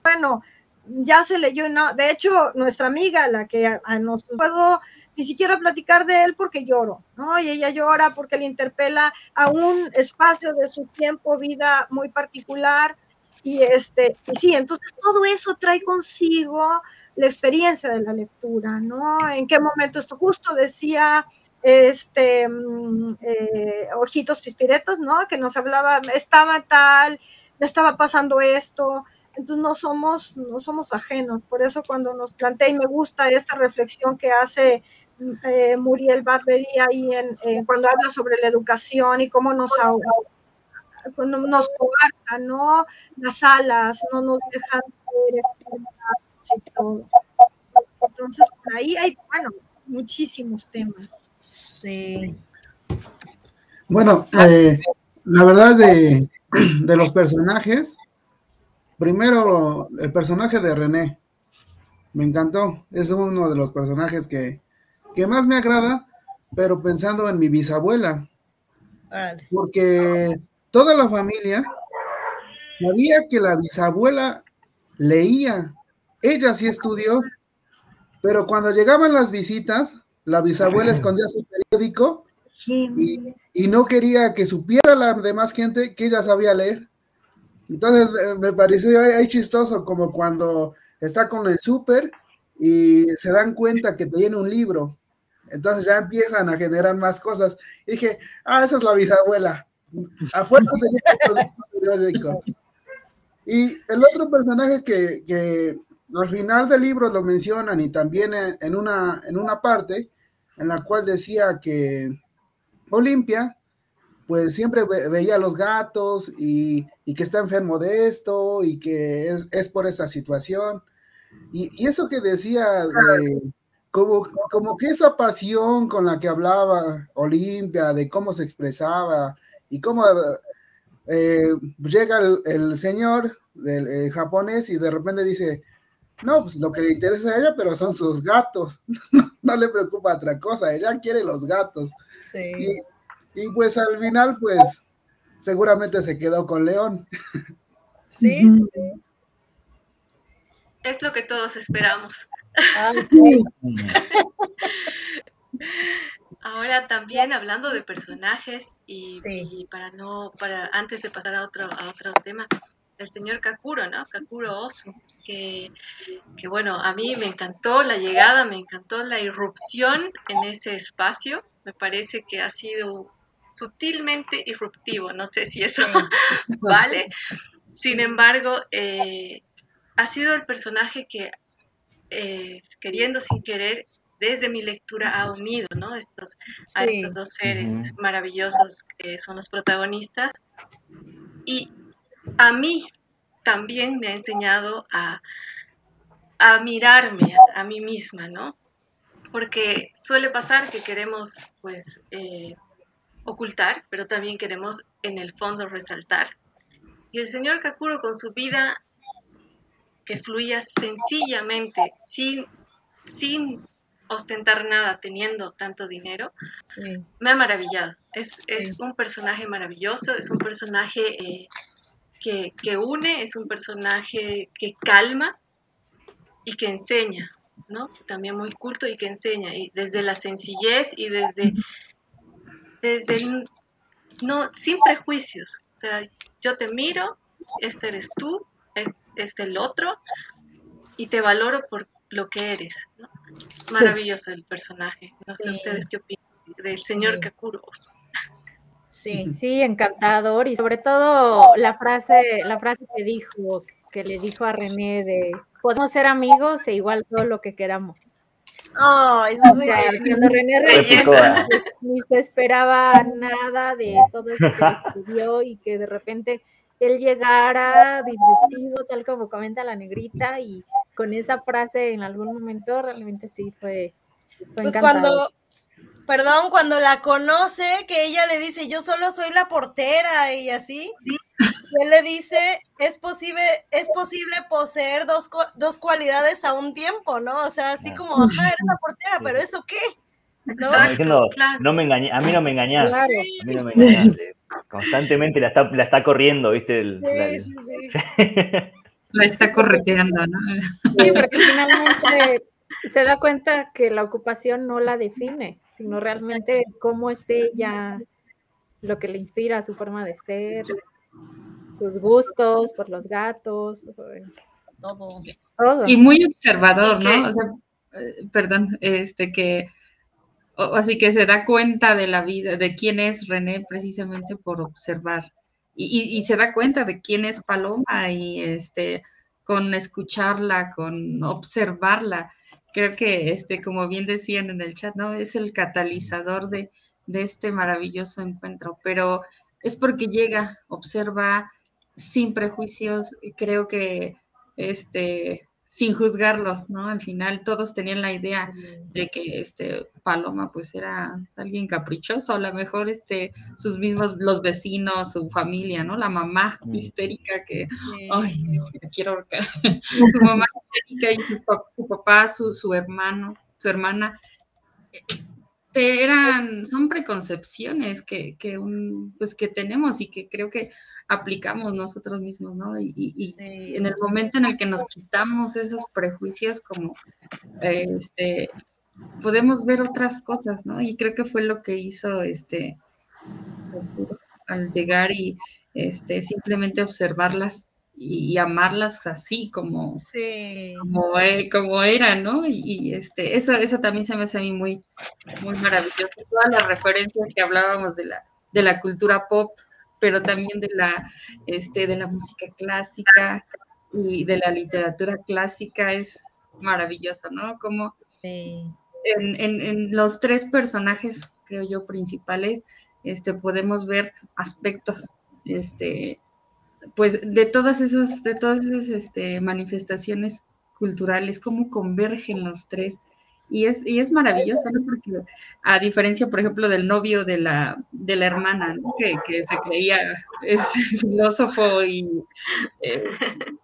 Bueno, ya se leyó, no, de hecho, nuestra amiga, la que nos puedo ni siquiera platicar de él porque lloro, ¿no? Y ella llora porque le interpela a un espacio de su tiempo, vida muy particular, y este, sí, entonces todo eso trae consigo la experiencia de la lectura, ¿no? En qué momento esto justo decía este mm, eh, Ojitos Pispiretos, ¿no? Que nos hablaba, estaba tal, me estaba pasando esto, entonces no somos, no somos ajenos, por eso cuando nos plantea y me gusta esta reflexión que hace eh, Muriel Barberí ahí en, cuando habla sobre la educación y cómo nos nos coartan, ¿no? Las alas, no nos dejan ser y todo. Entonces, por ahí hay, bueno, muchísimos temas. Sí. Bueno, eh, la verdad de, de los personajes, primero el personaje de René, me encantó, es uno de los personajes que, que más me agrada, pero pensando en mi bisabuela, porque toda la familia sabía que la bisabuela leía, ella sí estudió, pero cuando llegaban las visitas, la bisabuela escondía su periódico y, y, no quería que supiera la demás gente que ella sabía leer. Entonces me pareció ahí chistoso, como cuando está con el súper y se dan cuenta que tiene un libro. Entonces ya empiezan a generar más cosas. Y dije, ah, esa es la bisabuela. A fuerza tenía. Y el otro personaje que, que, al final del libro lo mencionan y también en una, en una parte en la cual decía que Olimpia, pues siempre veía a los gatos y, y, que está enfermo de esto y que es, es por esa situación. Y, y, eso que decía de, como, como que esa pasión con la que hablaba Olimpia, de cómo se expresaba y cómo eh, llega el, el señor del japonés y de repente dice, no, pues lo que le interesa a ella, pero son sus gatos. no, le preocupa otra cosa, ella quiere los gatos. Sí. Y, y, pues al final, pues seguramente se quedó con León. sí. Es lo que todos esperamos. Ah, sí. Ahora también hablando de personajes y, sí. y, para no, para antes de pasar a otro, a otro tema, el señor Kakuro, ¿no? Kakuro Osu, que, que, bueno, a mí me encantó la llegada, me encantó la irrupción en ese espacio, me parece que ha sido sutilmente irruptivo, no sé si eso sí. vale, sin embargo, eh, ha sido el personaje que, eh, queriendo sin querer, desde mi lectura ha unido ¿no? estos, sí. a estos dos seres uh -huh. maravillosos que son los protagonistas. Y a mí también me ha enseñado a, a mirarme a, a, mí misma, ¿no? Porque suele pasar que queremos, pues, eh, ocultar, pero también queremos en el fondo resaltar. Y el señor Kakuro con su vida que fluía sencillamente, sin, sin ostentar nada, teniendo tanto dinero, sí. me ha maravillado. Es, es sí. un personaje maravilloso, es un personaje eh, que, que, une, es un personaje que calma y que enseña, ¿no? También muy culto y que enseña, y desde la sencillez y desde, desde no, sin prejuicios. O sea, yo te miro, este eres tú, es, es el otro, y te valoro por lo que eres. ¿no? Maravilloso sí. el personaje. No sé sí. ustedes qué opinan del señor sí. Kakuros. Sí, sí, encantador y sobre todo la frase, la frase que dijo, que le dijo a René de podemos ser amigos e igual todo lo que queramos. Ay, oh, o sea, cuando René Reyes pues, ni se esperaba nada de todo esto que estudió y que de repente él llegara disruptivo, tal como comenta la negrita, y con esa frase en algún momento realmente sí fue, fue pues cuando perdón, cuando la conoce, que ella le dice, yo solo soy la portera y así, y él le dice, es posible, es posible poseer dos, dos cualidades a un tiempo, ¿no? O sea, así como, ajá, eres la portera, pero ¿eso qué? ¿No? Diciendo, claro. no me engañé, a mí no me engañaste, claro. a mí no me engañaste. Constantemente la está, la está corriendo, ¿viste? El, sí, la, sí, sí. la está correteando, ¿no? Sí, porque finalmente se da cuenta que la ocupación no la define sino realmente cómo es ella, lo que le inspira, su forma de ser, sus gustos por los gatos, todo. todo. Y muy observador, ¿no? O sea, eh, perdón, este que así que se da cuenta de la vida, de quién es René precisamente por observar. Y, se da cuenta de quién es Paloma y este con escucharla, con observarla creo que, este, como bien decían en el chat, ¿no? Es el catalizador de, de este maravilloso encuentro, pero es porque llega, observa sin prejuicios, creo que este, sin juzgarlos, ¿no? Al final todos tenían la idea de que este Paloma pues era alguien caprichoso, a lo mejor este sus mismos los vecinos, su familia, ¿no? La mamá mm. histérica que ay, quiero su mamá histérica y su, papá, su, su hermano, su hermana eran, son preconcepciones que, que, un, pues que tenemos y que creo que aplicamos nosotros mismos, ¿no? Y, en el momento en el que nos quitamos esos prejuicios, como este, podemos ver otras cosas, ¿no? Y creo que fue lo que hizo este al llegar y este simplemente observarlas y, amarlas así como, como, e, como era, ¿no? Y, este, eso, eso también se me hace a mí muy, muy maravilloso. Todas las referencias que hablábamos de la, de la cultura pop, pero también de la, este, de la música clásica y de la literatura clásica es maravilloso, ¿no? Como en, en, en los tres personajes, creo yo, principales, este, podemos ver aspectos este, pues de todas esas, de todas esas este, manifestaciones culturales, cómo convergen los tres. Y es, y es maravilloso, ¿no? Porque a diferencia, por ejemplo, del novio de la, de la hermana, que, se creía es filósofo y eh,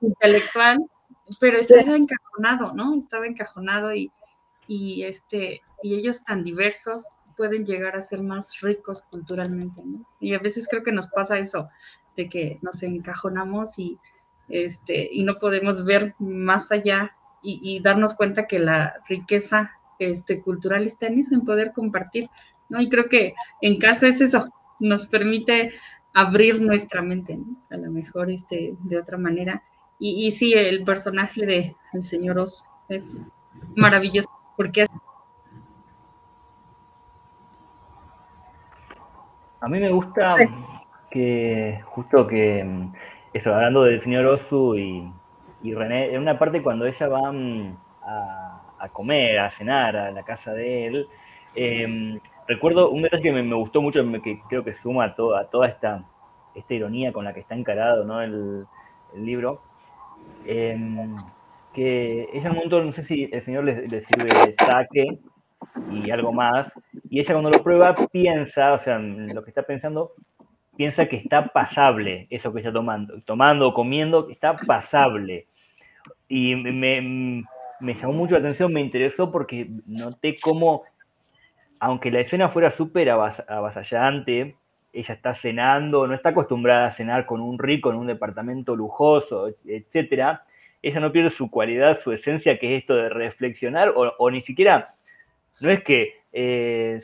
intelectual, pero estaba encajonado, ¿no? Estaba encajonado y, y, este, y ellos tan diversos pueden llegar a ser más ricos culturalmente, ¿no? Y a veces creo que nos pasa eso, de que nos encajonamos y, este, y no podemos ver más allá y, darnos cuenta que la riqueza este, cultural está en eso, en poder compartir, ¿no? Y creo que en caso es eso, nos permite abrir nuestra mente, A lo mejor este, de otra manera. Y, y sí, el personaje de el señor Oso es maravilloso, porque a mí me gusta que justo que, mm, eso, hablando del señor Osu y, René, en una parte cuando ella va mm, a, comer, a cenar a la casa de él, em, recuerdo un detalle que me, gustó mucho, que creo que suma a, toda esta, esta ironía con la que está encarado ¿no? el, libro, em, que ella en un momento, no sé si el señor le, le sirve saque y algo más, y ella cuando lo prueba piensa, o sea, lo que está pensando, piensa que está pasable eso que está tomando, tomando o comiendo, está pasable. Y me, llamó mucho la atención, me interesó porque noté cómo, aunque la escena fuera súper avasallante, ella está cenando, no está acostumbrada a cenar con un rico en un departamento lujoso, etcétera, ella no pierde su cualidad, su esencia, que es esto de reflexionar, o, o ni siquiera, no es que eh,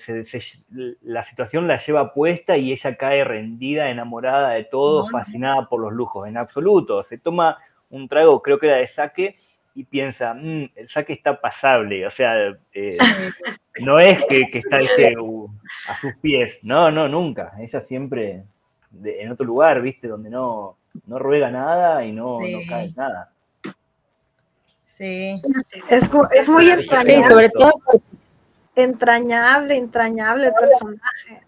la situación la lleva puesta y ella cae rendida, enamorada de todo, fascinada por los lujos, en absoluto. Se toma un trago, creo que era de saque, y piensa, mm, el saque está pasable, o sea, eh, no es que, está uh, a sus pies, no, no, nunca. Ella siempre en otro lugar, ¿viste? Donde no, no ruega nada y no, cae nada. Sí. Es, es muy extraño. sobre todo entrañable, entrañable personaje.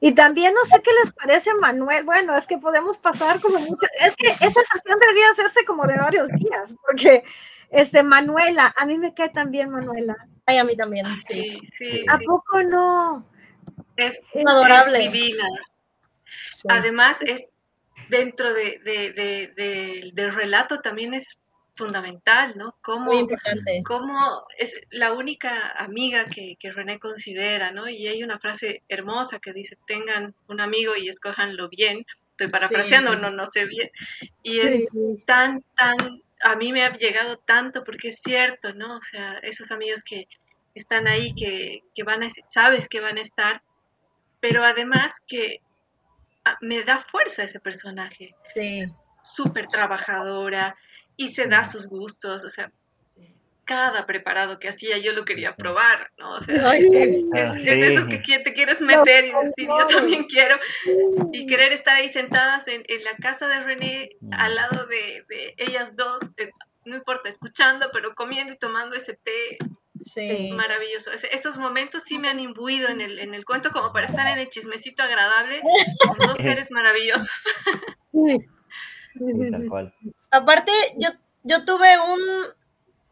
Y también no sé qué les parece Manuel. Bueno, es que podemos pasar como muchas. Es que esa sesión debería hacerse como de varios días, porque este Manuela, a mí me cae también Manuela. Ay, a mí también, sí. sí, ¿A poco no? Es, adorable. divina. Además, es dentro de, del relato también es fundamental, ¿no? Cómo, Muy importante. Cómo es la única amiga que, que, René considera, ¿no? Y hay una frase hermosa que dice, tengan un amigo y escójanlo bien. Estoy parafraseando, no, no sé bien. Y es tan, tan, a mí me ha llegado tanto porque es cierto, ¿no? O sea, esos amigos que están ahí, que, que van a, sabes que van a estar, pero además que ah, me da fuerza ese personaje. Sí. Súper trabajadora, y se da sus gustos, o sea, cada preparado que hacía yo lo quería probar, ¿no? O sea, es, eso que te quieres meter y decir, yo también quiero, y querer estar ahí sentadas en, la casa de René, al lado de, ellas dos, eh, no importa, escuchando, pero comiendo y tomando ese té. Sí. Maravilloso. esos momentos sí me han imbuido en el, en el cuento como para estar en el chismecito agradable con dos seres maravillosos. Sí. Aparte, yo, yo tuve un,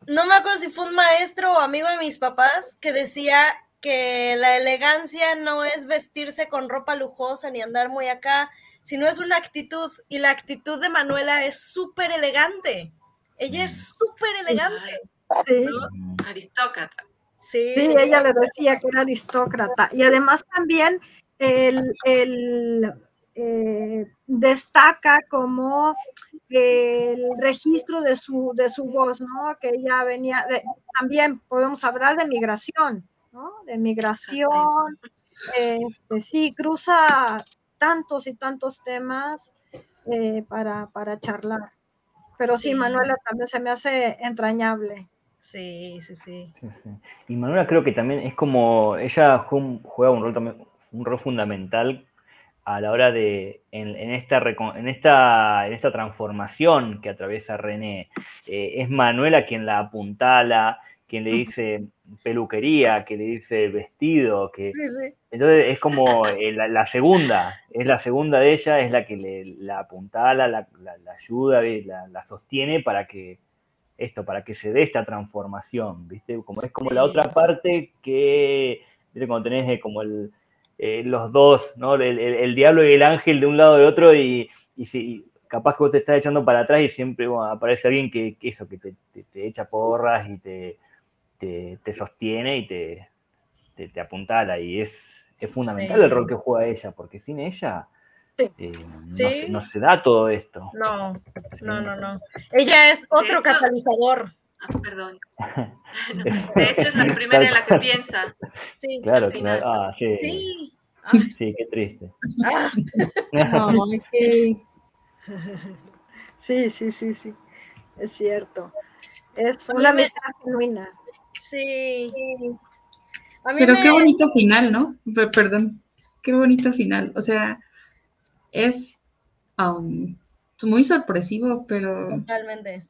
no me acuerdo si fue un maestro o amigo de mis papás que decía que la elegancia no es vestirse con ropa lujosa ni andar muy acá, sino es una actitud. Y la actitud de Manuela es súper elegante. Ella es súper elegante. Sí. Aristócrata. Sí. sí, ella le decía que era aristócrata. Y además también el, eh, destaca como el registro de su, de su voz, ¿no? Que ella venía, de, también podemos hablar de migración, ¿no? De migración, este, sí, cruza tantos y tantos temas eh, para, para, charlar. Pero sí. Manuela también se me hace entrañable. Sí, sí, sí, Y Manuela creo que también es como, ella juega un rol también, un rol fundamental a la hora de, en, esta, en, esta, en esta transformación que atraviesa René, eh, es Manuela quien la apuntala, quien le dice peluquería, que le dice vestido, que entonces es como eh, la, segunda, es la segunda de ella, es la que le, la apuntala, la, la ayuda, la, sostiene para que esto, para que se dé esta transformación, ¿viste? Como es como la otra parte que, ¿viste? Cuando tenés eh, como el, eh, los dos, ¿no? El, diablo y el ángel de un lado de otro y, si, capaz que vos te estás echando para atrás y siempre aparece alguien que, eso, que te, echa porras y te, te, sostiene y te, te, apuntala y es, es fundamental el rol que juega ella, porque sin ella... Eh, no, se, da todo esto. No, no, no, no. Ella es otro catalizador. Ah, perdón. de hecho, es la primera en la que piensa. Sí, claro, claro. Ah, sí. Sí. qué triste. Ah. sí. sí, sí, sí, Es cierto. Es una amistad genuina. Sí. Pero qué bonito final, ¿no? Perdón. Qué bonito final. O sea, es um, muy sorpresivo, pero. Totalmente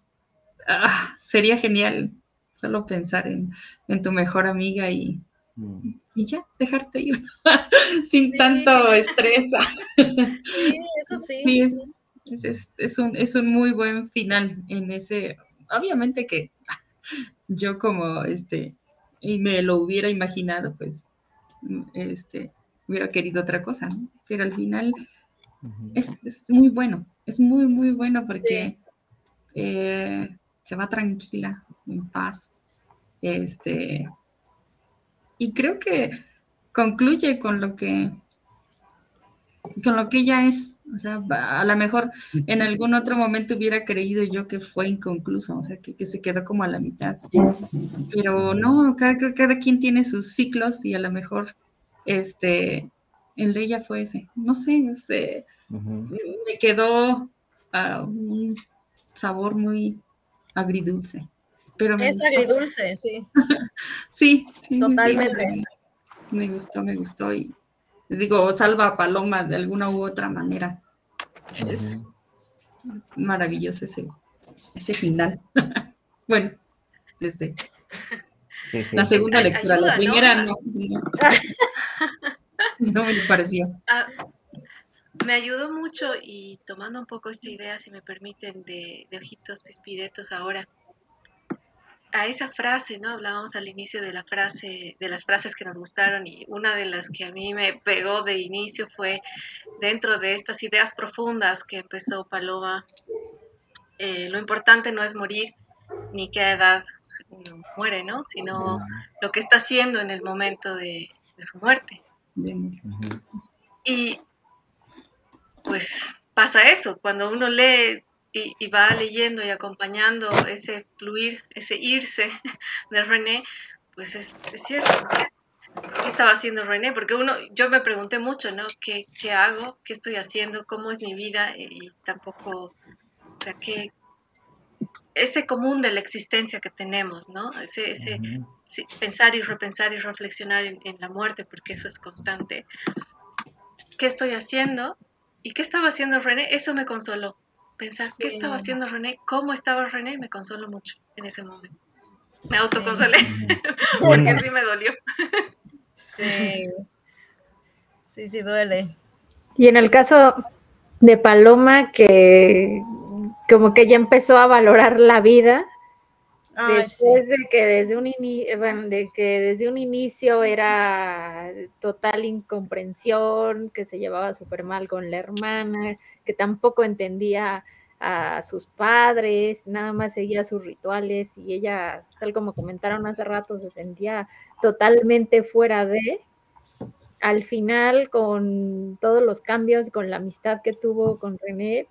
Ah, sería genial solo pensar en, tu mejor amiga y, mm. y ya, dejarte ir sin tanto estrés. sí, eso sí. es, un, es un muy buen final en ese, obviamente que yo como este, y me lo hubiera imaginado, pues, este, hubiera querido otra cosa, Pero al final es, muy bueno, es muy, muy bueno porque eh, se va tranquila, en paz. Este, y creo que concluye con lo que con lo que ella es. O sea, a lo mejor en algún otro momento hubiera creído yo que fue inconcluso, o sea, que, se quedó como a la mitad. Pero no, cada, cada quien tiene sus ciclos y a lo mejor este, el de ella fue ese. No sé, este, me quedó un sabor muy, agridulce. Pero me es agridulce, sí. sí, sí. Totalmente. me, gustó, me gustó. Y les digo, salva a Paloma de alguna u otra manera. Es, maravilloso ese, ese final. bueno, desde la segunda lectura, la primera no, no, me pareció. Ah, me ayudó mucho y tomando un poco esta idea, si me permiten, de, ojitos pispiretos ahora, a esa frase, ¿no? Hablábamos al inicio de la frase, de las frases que nos gustaron y una de las que a mí me pegó de inicio fue dentro de estas ideas profundas que empezó Paloma, eh, lo importante no es morir ni qué edad uno muere, ¿no? Sino lo que está haciendo en el momento de, de su muerte. Y pues pasa eso, cuando uno lee y, va leyendo y acompañando ese fluir, ese irse de René, pues es, cierto. ¿Qué estaba haciendo René? Porque uno, yo me pregunté mucho, ¿no? ¿Qué, hago? ¿Qué estoy haciendo? ¿Cómo es mi vida? Y tampoco, o sea, ¿qué, ese común de la existencia que tenemos, ¿no? Ese, ese pensar y repensar y reflexionar en, la muerte, porque eso es constante. ¿Qué estoy haciendo? ¿Y qué estaba haciendo René? Eso me consoló. Pensar qué estaba haciendo René, cómo estaba René, me consoló mucho en ese momento. Me autoconsolé, porque sí me dolió. sí. Sí, sí duele. Y en el caso de Paloma, que como que ya empezó a valorar la vida, Después de que desde un de que desde un inicio era total incomprensión, que se llevaba súper mal con la hermana, que tampoco entendía a sus padres, nada más seguía sus rituales y ella, tal como comentaron hace rato, se sentía totalmente fuera de. Al final, con todos los cambios, con la amistad que tuvo con René,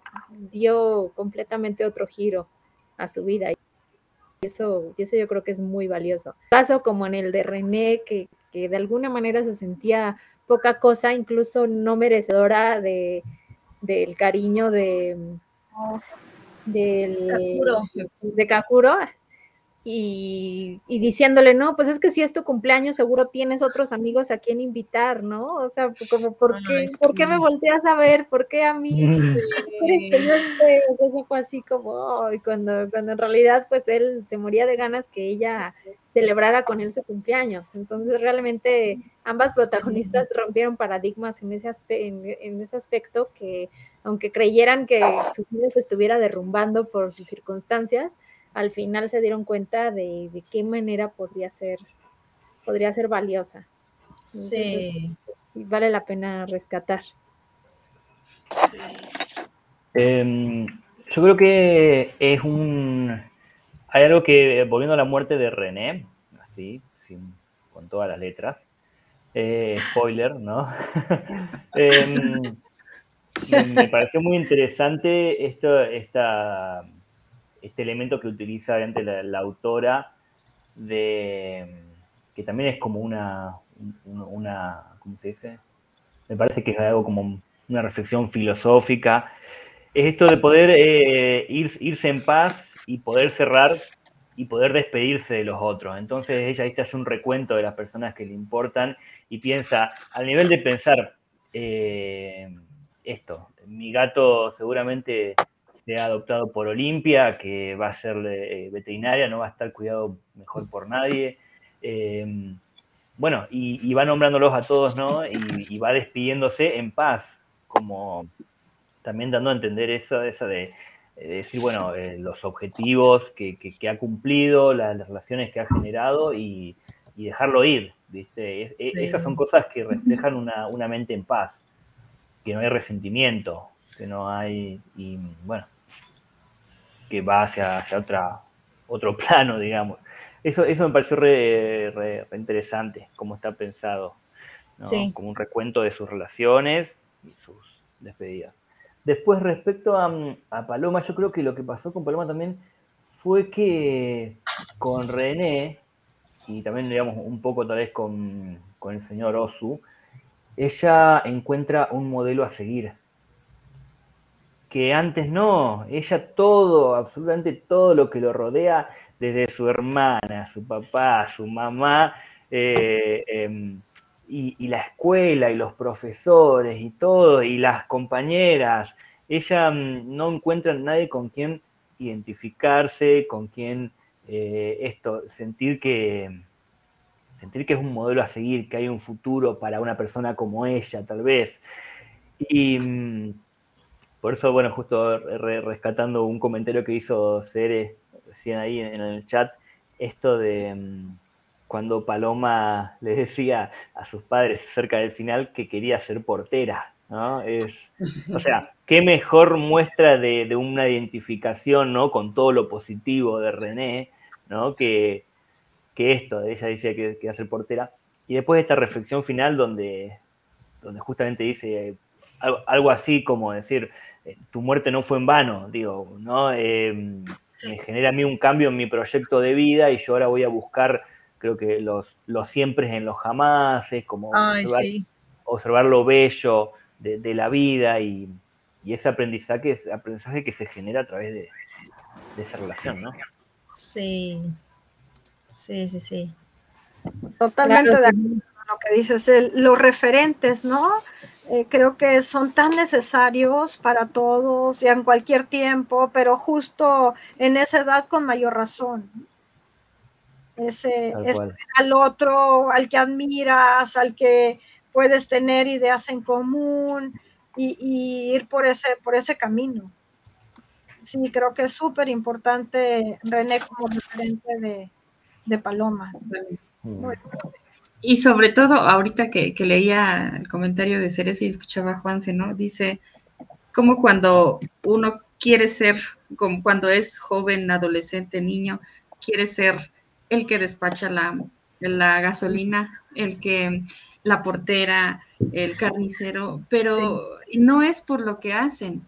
dio completamente otro giro a su vida. Eso, eso yo creo que es muy valioso. Caso como en el de René, que, de alguna manera se sentía poca cosa, incluso no merecedora de, del cariño de, del, de Kakuro, y, diciéndole, no, pues es que si es tu cumpleaños, seguro tienes otros amigos a quien invitar, ¿no? O sea, como, ¿por, qué, ¿por qué me volteas a ver? ¿Por qué a mí? Sí. que yo esté? O sea, eso fue así como, y cuando, cuando en realidad, pues él se moría de ganas que ella celebrara con él su cumpleaños. Entonces, realmente, ambas protagonistas rompieron paradigmas en ese, en ese aspecto que, aunque creyeran que su vida se estuviera derrumbando por sus circunstancias, al final se dieron cuenta de, qué manera podría ser, podría ser valiosa. sí. Vale la pena rescatar. Em, yo creo que es un. Hay algo que, volviendo a la muerte de René, así, con todas las letras, eh, spoiler, ¿no? Em, me pareció muy interesante esto, esta este elemento que utiliza la, autora de que también es como una, una, ¿cómo se dice? Me parece que es algo como una reflexión filosófica. Es esto de poder eh, irse en paz y poder cerrar y poder despedirse de los otros. Entonces ella ahí hace un recuento de las personas que le importan y piensa, al nivel de pensar, eh, esto, mi gato seguramente ha adoptado por Olimpia, que va a ser eh, veterinaria, no va a estar cuidado mejor por nadie. Em, bueno, y, va nombrándolos a todos, ¿no? Y, va despidiéndose en paz, como también dando a entender eso, esa de, decir, bueno, eh, los objetivos que, ha cumplido, las, relaciones que ha generado y, dejarlo ir, ¿viste? E, esas son cosas que reflejan una, una mente en paz, que no hay resentimiento, que no hay, y bueno, que va hacia, hacia otra, otro plano, digamos. Eso, eso me pareció re, interesante, cómo está pensado, como un recuento de sus relaciones y sus despedidas. Después, respecto a, a, Paloma, yo creo que lo que pasó con Paloma también fue que con René, y también, digamos, un poco tal vez con, con el señor Osu, ella encuentra un modelo a seguir que antes no, ella todo, absolutamente todo lo que lo rodea, desde su hermana, su papá, su mamá, eh, em, y, la escuela y los profesores y todo, y las compañeras, ella mm, no encuentra nadie con quien identificarse, con quien eh, esto, sentir que, sentir que es un modelo a seguir, que hay un futuro para una persona como ella, tal vez. Y mm, por eso, bueno, justo rescatando un comentario que hizo Cere recién ahí en, el chat, esto de mm, cuando Paloma le decía a sus padres cerca del final que quería ser portera, ¿no? Es, o sea, qué mejor muestra de, una identificación, ¿no? Con todo lo positivo de René, ¿no? Que, esto, ella decía que quería ser portera. Y después esta reflexión final donde, donde justamente dice algo, así como decir, eh, tu muerte no fue en vano, digo, ¿no? Eh, me genera a mí un cambio en mi proyecto de vida y yo ahora voy a buscar, creo que los, los siempre en los jamás, es como observar, lo bello de, la vida y, ese aprendizaje, ese aprendizaje que se genera a través de, esa relación, ¿no? Sí, sí, sí, sí. Totalmente de acuerdo con lo que dices, los referentes, ¿no? Eh, creo que son tan necesarios para todos y en cualquier tiempo, pero justo en esa edad con mayor razón. Ese, al otro, al que admiras, al que puedes tener ideas en común y, ir por ese, por ese camino. sí, creo que es súper importante René como referente de, Paloma. Y sobre todo, ahorita que, leía el comentario de Ceres y escuchaba a Juanse, ¿no? Dice, como cuando uno quiere ser, como cuando es joven, adolescente, niño, quiere ser el que despacha la, la gasolina, el que la portera, el carnicero, pero no es por lo que hacen,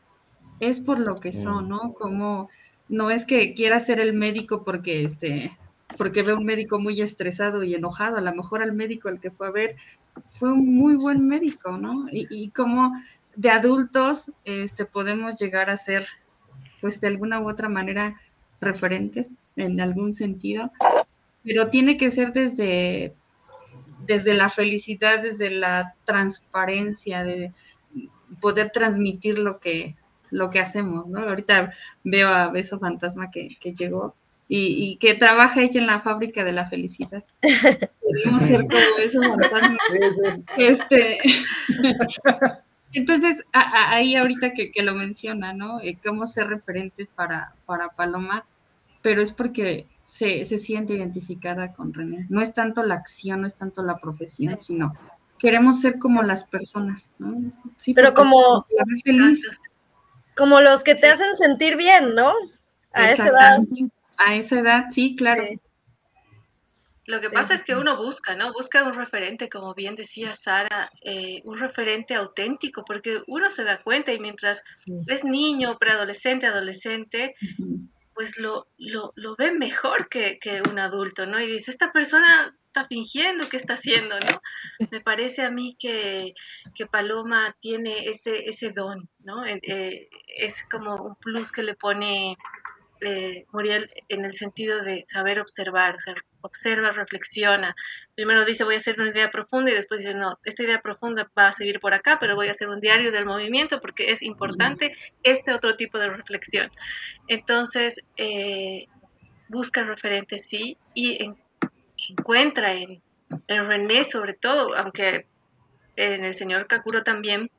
es por lo que son. ¿no? Como no es que quiera ser el médico porque este porque ve un médico muy estresado y enojado, a lo mejor al médico el que fue a ver fue un muy buen médico, ¿no? Y, como de adultos este podemos llegar a ser pues de alguna u otra manera referentes en algún sentido, pero tiene que ser desde desde la felicidad, desde la transparencia, de poder transmitir lo que, lo que hacemos, ¿no? Ahorita veo a Beso Fantasma que, llegó y, que trabaja ella en la fábrica de la felicidad. Queremos ser como Fantasma. Este, entonces, ahí ahorita que, lo menciona, ¿no? Eh, cómo ser referente para, para Paloma, pero es porque se, siente identificada con René. No es tanto la acción, no es tanto la profesión, sino queremos ser como las personas, ¿no? Sí, pero como, como los que te hacen sentir bien, ¿no? A esa edad. A esa edad, sí, claro. Lo que pasa es que uno busca, ¿no? Busca un referente, como bien decía Sara, eh, un referente auténtico, porque uno se da cuenta y mientras es niño, preadolescente, adolescente, pues lo, lo, lo ve mejor que, un adulto, ¿no? Y dice, esta persona está fingiendo, ¿qué está haciendo, no? Me parece a mí que, Paloma tiene ese, ese don, ¿no? Eh, eh, es como un plus que le pone eh, Muriel en el sentido de saber observar, o sea, observa, reflexiona. Primero dice voy a hacer una idea profunda y después dice no, esta idea profunda va a seguir por acá, pero voy a hacer un diario del movimiento porque es importante este otro tipo de reflexión. Entonces, eh, busca referentes, sí, y encuentra en, en René sobre todo, aunque en el señor Kakuro también,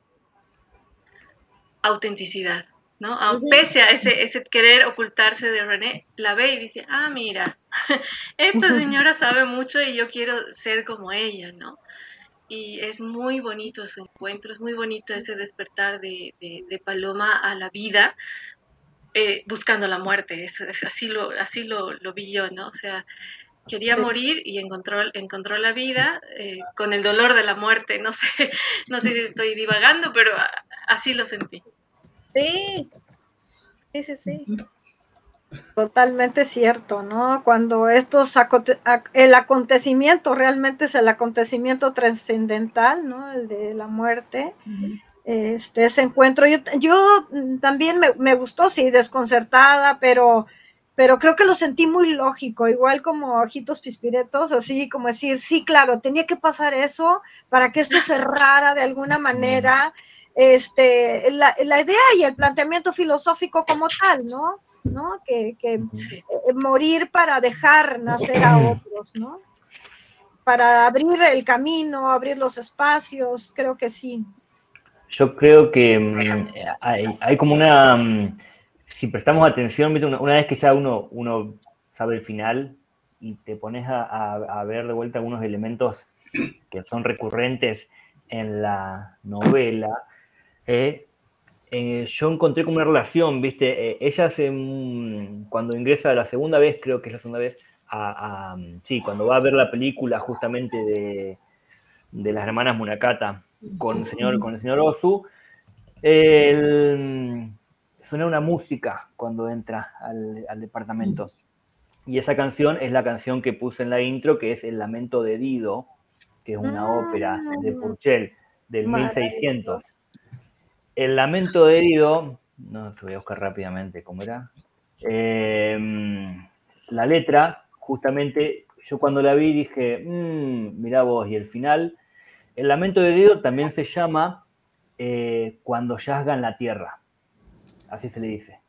autenticidad. ¿No? pese a ese, ese querer ocultarse de René, la ve y dice, ah, mira, esta señora sabe mucho y yo quiero ser como ella, ¿no? Y es muy bonito su encuentro, es muy bonito ese despertar de, Paloma a la vida, eh, buscando la muerte, es, así, lo, así lo, vi yo, ¿no? O sea, quería morir y encontró, encontró la vida eh, con el dolor de la muerte, no sé, no sé si estoy divagando, pero así lo sentí. Sí, sí, sí, sí. Totalmente cierto, ¿no? Cuando estos el acontecimiento realmente es el acontecimiento trascendental, ¿no? El de la muerte. Este ese encuentro, yo, yo también me, me, gustó, sí, desconcertada, pero, pero creo que lo sentí muy lógico, igual como ojitos pispiretos, así como decir, sí, claro, tenía que pasar eso para que esto cerrara de alguna manera este, la, idea y el planteamiento filosófico como tal, ¿no? ¿No? Que, eh, morir para dejar nacer a otros, ¿no? Para abrir el camino, abrir los espacios, creo que sí. Yo creo que mm, hay, como una, mm, si prestamos atención, una, vez que ya uno, uno sabe el final y te pones a, a ver de vuelta algunos elementos que son recurrentes en la novela, eh, eh, yo encontré como una relación, ¿viste? Eh, ella se, cuando ingresa la segunda vez, creo que es la segunda vez, a, sí, cuando va a ver la película justamente de, de las hermanas Munakata con el señor, con el señor Ozu, suena una música cuando entra al, departamento. Y esa canción es la canción que puse en la intro, que es El Lamento de Dido, que es una ópera de Purcell del 1600. El lamento de herido, no se voy a buscar rápidamente cómo era. Em, la letra, justamente, yo cuando la vi dije, mmm, mirá vos, y el final, el lamento de herido también se llama eh, cuando yazgan la tierra, así se le dice.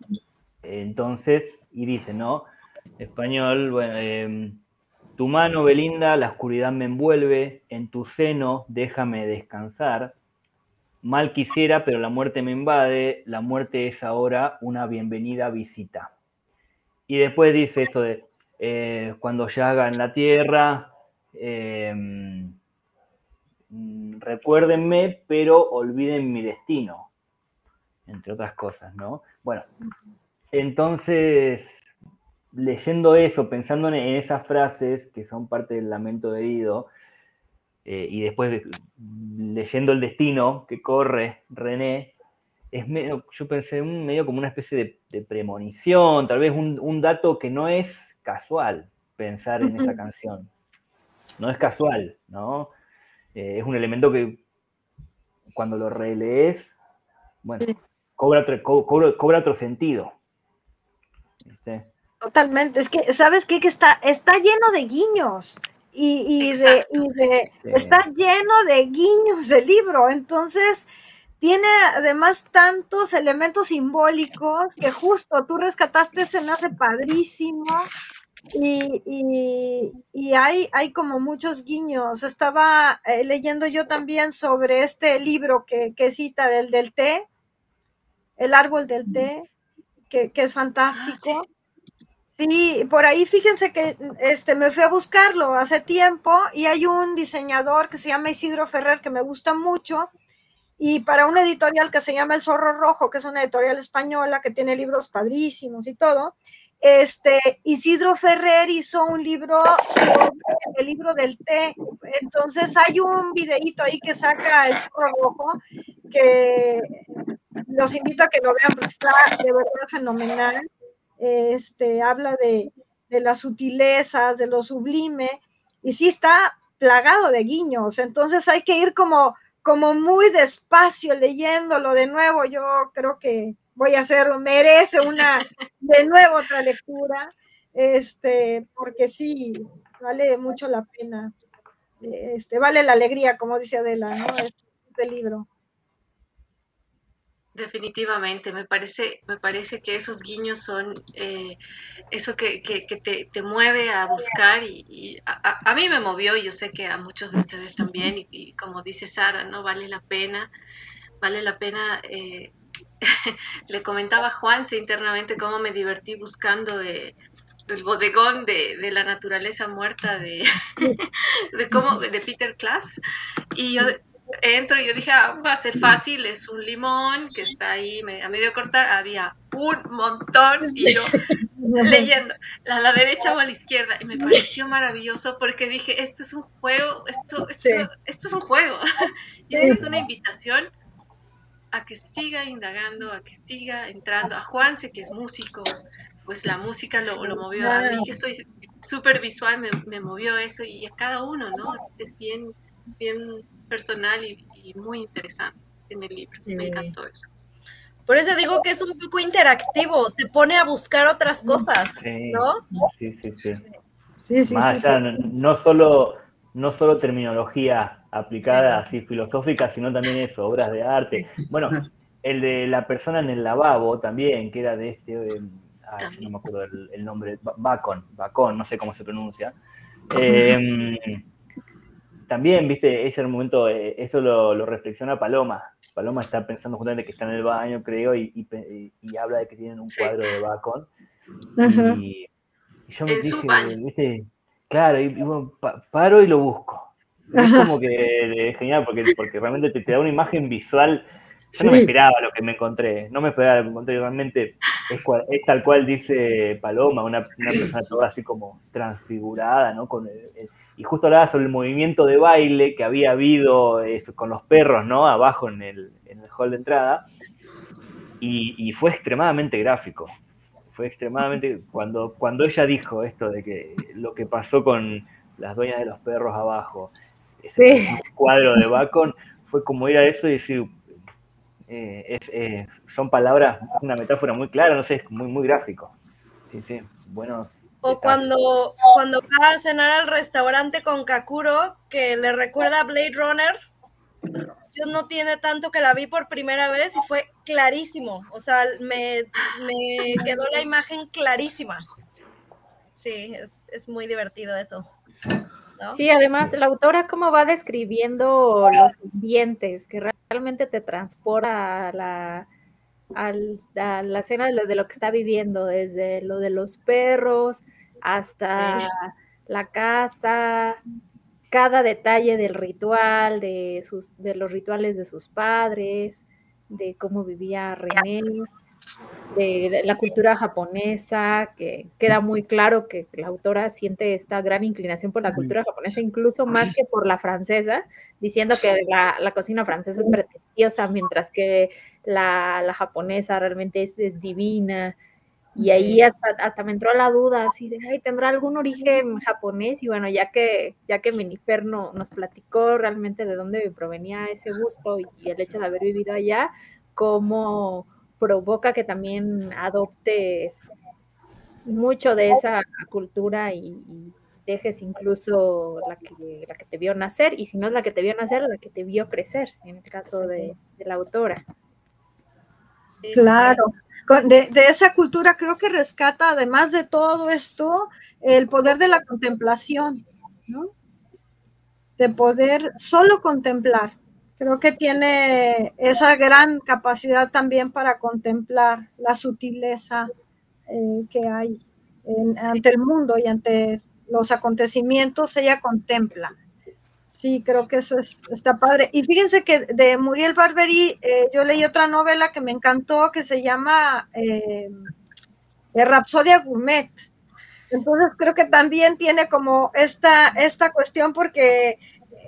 Entonces, y dice, ¿no? Español, bueno, em, tu mano, Belinda, la oscuridad me envuelve, en tu seno déjame descansar, mal quisiera, pero la muerte me invade, la muerte es ahora una bienvenida visita. Y después dice esto de, eh, cuando ya haga en la tierra, mm, recuérdenme, pero olviden mi destino, entre otras cosas, ¿no? Bueno, entonces, leyendo eso, pensando en esas frases que son parte del lamento de Ido, eh, y después leyendo el destino que corre René, es medio, yo pensé medio como una especie de, premonición, tal vez un, dato que no es casual pensar en esa canción. No es casual, ¿no? Eh, es un elemento que cuando lo relees, bueno, cobra otro, cobra, otro sentido. Totalmente, es que, ¿sabes qué? Que está, está lleno de guiños y, de, está lleno de guiños el libro, entonces tiene además tantos elementos simbólicos que justo tú rescataste, se me hace padrísimo. Y, hay, hay, como muchos guiños. Estaba eh, leyendo yo también sobre este libro que, cita del, del té, el árbol del té, que, es ah, fantástico. Sí, por ahí fíjense que este, me fui a buscarlo hace tiempo y hay un diseñador que se llama Isidro Ferrer que me gusta mucho y para una editorial que se llama El Zorro Rojo, que es una editorial española que tiene libros padrísimos y todo, este, Isidro Ferrer hizo un libro sobre el libro del té. Entonces hay un videíto ahí que saca el Zorro Rojo que los invito a que lo vean porque está de verdad fenomenal este, habla de, las sutilezas, de lo sublime, y sí está plagado de guiños, entonces hay que ir como, como muy despacio leyéndolo de nuevo, yo creo que voy a hacer, merece una, de nuevo otra lectura, este, porque sí, vale mucho la pena, este, vale la alegría, como dice Adela, ¿no? Este libro. Definitivamente, me parece, me parece que esos guiños son eh, eso que, te, mueve a buscar y, a, mí me movió y yo sé que a muchos de ustedes también y, como dice Sara, ¿no? Vale la pena, vale la pena. Eh, le comentaba a Juanse internamente cómo me divertí buscando eh, el bodegón de, la naturaleza muerta de, de, cómo, de Peter Klaas y yo entro y yo dije, ah, va a ser fácil, es un limón que está ahí a medio cortar, había un montón y yo leyendo a la derecha o a la izquierda y me pareció maravilloso porque dije, esto es un juego, esto, esto, esto es un juego y esto es una invitación a que siga indagando, a que siga entrando, a Juanse que es músico, pues la música lo, lo movió, a mí que soy súper visual me, me, movió eso y a cada uno, ¿no? Es, es bien, bien personal y, muy interesante en el libro. Me encantó eso. Por eso digo que es un poco interactivo, te pone a buscar otras cosas, ¿no? Sí, sí, sí. sí, sí Más allá, no, solo, no solo terminología aplicada así filosófica, sino también eso, obras de arte. Bueno, el de la persona en el lavabo también, que era de este, eh, no me acuerdo el, nombre, Bacon, Bacon, no sé cómo se pronuncia. Eh, también, viste, ese momento, eh, eso lo, reflexiona Paloma. Paloma está pensando justamente que está en el baño, creo, y, habla de que tienen un cuadro de Bacon. Y, yo me dije, viste, claro, y, paro y lo busco. Es como que es genial porque, porque realmente te, da una imagen visual. Yo no me esperaba lo que me encontré, no me esperaba lo que me encontré, realmente es, tal cual dice Paloma, una, persona toda así como transfigurada, ¿no? Con el, y justo hablaba sobre el movimiento de baile que había habido eh, con los perros, ¿no? Abajo en el, hall de entrada. Y, fue extremadamente gráfico. Fue extremadamente. Cuando, cuando ella dijo esto de que lo que pasó con las dueñas de los perros abajo, ese cuadro de Bacon, fue como ir a eso y decir. Eh, eh, son palabras, una metáfora muy clara, no sé, es muy, muy gráfico. Sí, sí, buenos, o cuando, cuando va a cenar al restaurante con Kakuro, que le recuerda a Blade Runner. Yo no tiene tanto que la vi por primera vez y fue clarísimo. O sea, me, quedó la imagen clarísima. Sí, es, muy divertido eso. Sí, además la autora cómo va describiendo los ambientes, que realmente realmente te transporta a la, a la escena de lo, de lo que está viviendo, desde lo de los perros hasta la casa, cada detalle del ritual, de, sus, de los rituales de sus padres, de cómo vivía René, de, la cultura japonesa, que queda muy claro que la autora siente esta gran inclinación por la cultura japonesa, incluso más que por la francesa, diciendo que la, cocina francesa es pretenciosa, mientras que la, japonesa realmente es, es divina. Y ahí hasta, hasta me entró la duda así de, ay, ¿tendrá algún origen japonés? Y bueno, ya que, ya que Menifer nos platicó realmente de dónde provenía ese gusto y, el hecho de haber vivido allá, cómo provoca que también adoptes mucho de esa cultura y, dejes incluso la que, la que te vio nacer, y si no es la que te vio nacer, la que te vio crecer, en el caso de, de la autora. Claro, de, esa cultura creo que rescata, además de todo esto, el poder de la contemplación, ¿no? De poder solo contemplar. Creo que tiene esa gran capacidad también para contemplar la sutileza eh, que hay ante el mundo y ante los acontecimientos, ella contempla. Sí, creo que eso es, está padre. Y fíjense que de Muriel Barberí, eh, yo leí otra novela que me encantó que se llama eh, Rapsodia Gourmet. Entonces creo que también tiene como esta, esta cuestión porque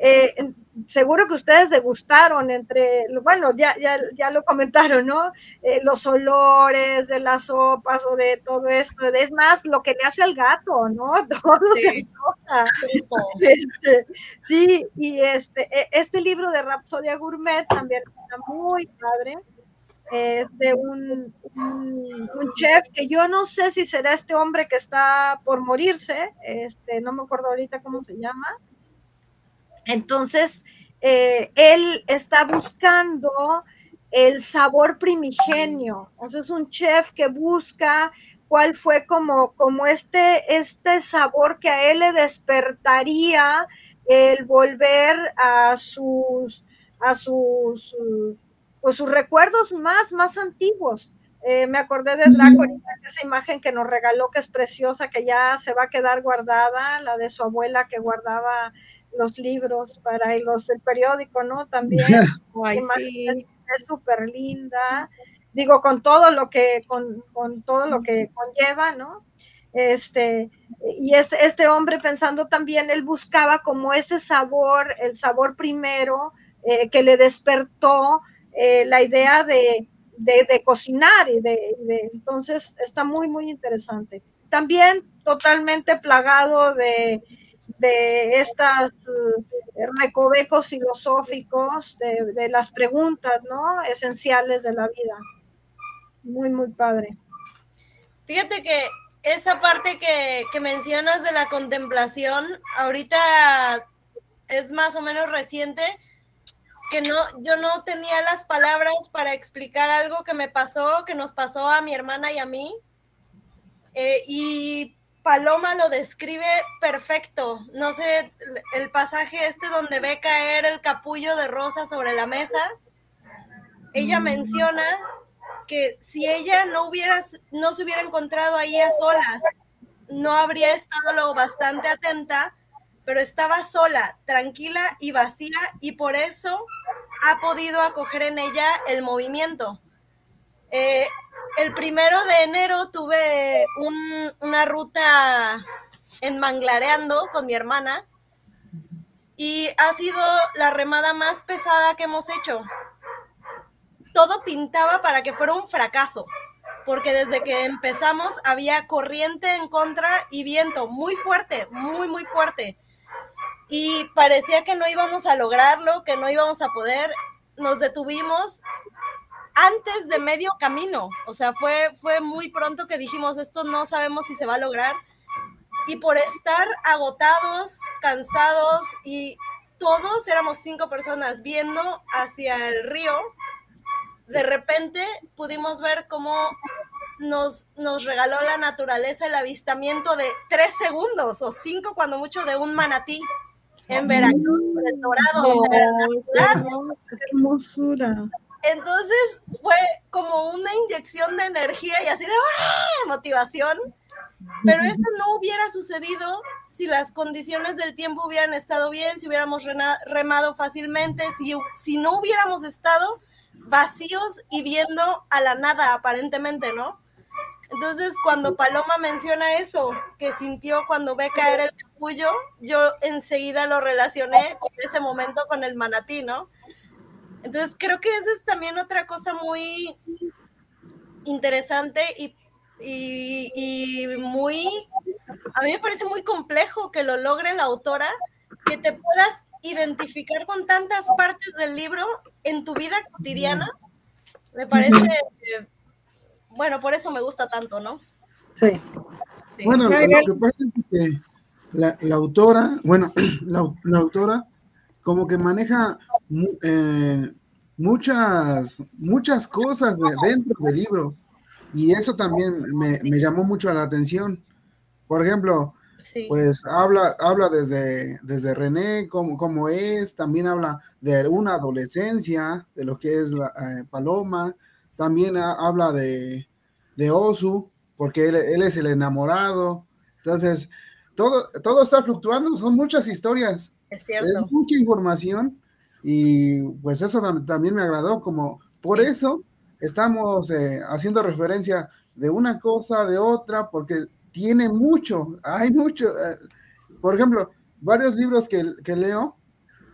eh, seguro que ustedes degustaron entre, bueno, ya, ya, ya lo comentaron, ¿no? Eh, los olores de las sopas o de todo esto. Es más, lo que le hace al gato, ¿no? Todo sí. se este, sí, y este, e, este libro de Rapsodia Gourmet también está muy padre. Es de un, un, un, chef que yo no sé si será este hombre que está por morirse, este, no me acuerdo ahorita cómo se llama, entonces, eh, él está buscando el sabor primigenio. Entonces, es un chef que busca cuál fue como, como este, este sabor que a él le despertaría el volver a sus, a sus, pues, sus recuerdos más, más antiguos. Eh, me acordé de Draco, esa imagen que nos regaló, que es preciosa, que ya se va a quedar guardada, la de su abuela que guardaba los libros para los, el periódico, ¿no? También. Es súper linda. Digo, con todo lo que, con, todo lo que conlleva, ¿no? Este, y este, este hombre pensando también, él buscaba como ese sabor, el sabor primero eh, que le despertó eh, la idea de, de, cocinar y de, de, entonces está muy, muy interesante. También totalmente plagado de, de estos eh, recovecos filosóficos, de, las preguntas ¿no? esenciales de la vida. Muy, muy padre. Fíjate que esa parte que, que mencionas de la contemplación, ahorita es más o menos reciente, que no, yo no tenía las palabras para explicar algo que me pasó, que nos pasó a mi hermana y a mí. Eh, y Paloma lo describe perfecto. No sé, el pasaje este donde ve caer el capullo de rosa sobre la mesa. Ella menciona que si ella no hubiera, no se hubiera encontrado ahí a solas, no habría estado lo bastante atenta, pero estaba sola, tranquila y vacía, y por eso ha podido acoger en ella el movimiento. Eh, el primero de enero tuve una ruta en Manglareando con mi hermana y ha sido la remada más pesada que hemos hecho. Todo pintaba para que fuera un fracaso, porque desde que empezamos había corriente en contra y viento muy fuerte, muy, muy fuerte. Y parecía que no íbamos a lograrlo, que no íbamos a poder. Nos detuvimos antes de medio camino. O sea, fue, fue muy pronto que dijimos, esto no sabemos si se va a lograr. Y por estar agotados, cansados y todos éramos cinco personas viendo hacia el río, de repente pudimos ver cómo nos, nos regaló la naturaleza el avistamiento de tres segundos o cinco cuando mucho de un manatí en Veracruz, por del Dorado. o sea, qué hermosura. Entonces fue como una inyección de energía y así de ¡ah! motivación. Pero eso no hubiera sucedido si las condiciones del tiempo hubieran estado bien, si hubiéramos remado fácilmente, si, si no hubiéramos estado vacíos y viendo a la nada aparentemente, ¿no? Entonces, cuando Paloma menciona eso, que sintió cuando ve caer el capullo, yo enseguida lo relacioné con ese momento con el manatí, ¿no? Entonces, creo que esa es también otra cosa muy interesante y, muy, a mí me parece muy complejo que lo logre la autora, que te puedas identificar con tantas partes del libro en tu vida cotidiana. Me parece bueno, por eso me gusta tanto, ¿no? Sí. Bueno, lo, que pasa es que la, autora, bueno, la, autora como que maneja eh, muchas, muchas cosas dentro del libro y eso también me, llamó mucho la atención. Por ejemplo, pues habla, habla desde, desde René, cómo, cómo, es, también habla de una adolescencia, de lo que es la eh, Paloma, también habla de, de Osu, porque él, es el enamorado. Entonces, todo, todo está fluctuando, son muchas historias. Es cierto. Es mucha información y pues eso también me agradó, como por eso estamos eh, haciendo referencia de una cosa, de otra, porque tiene mucho, hay mucho. Eh, por ejemplo, varios libros que, que leo,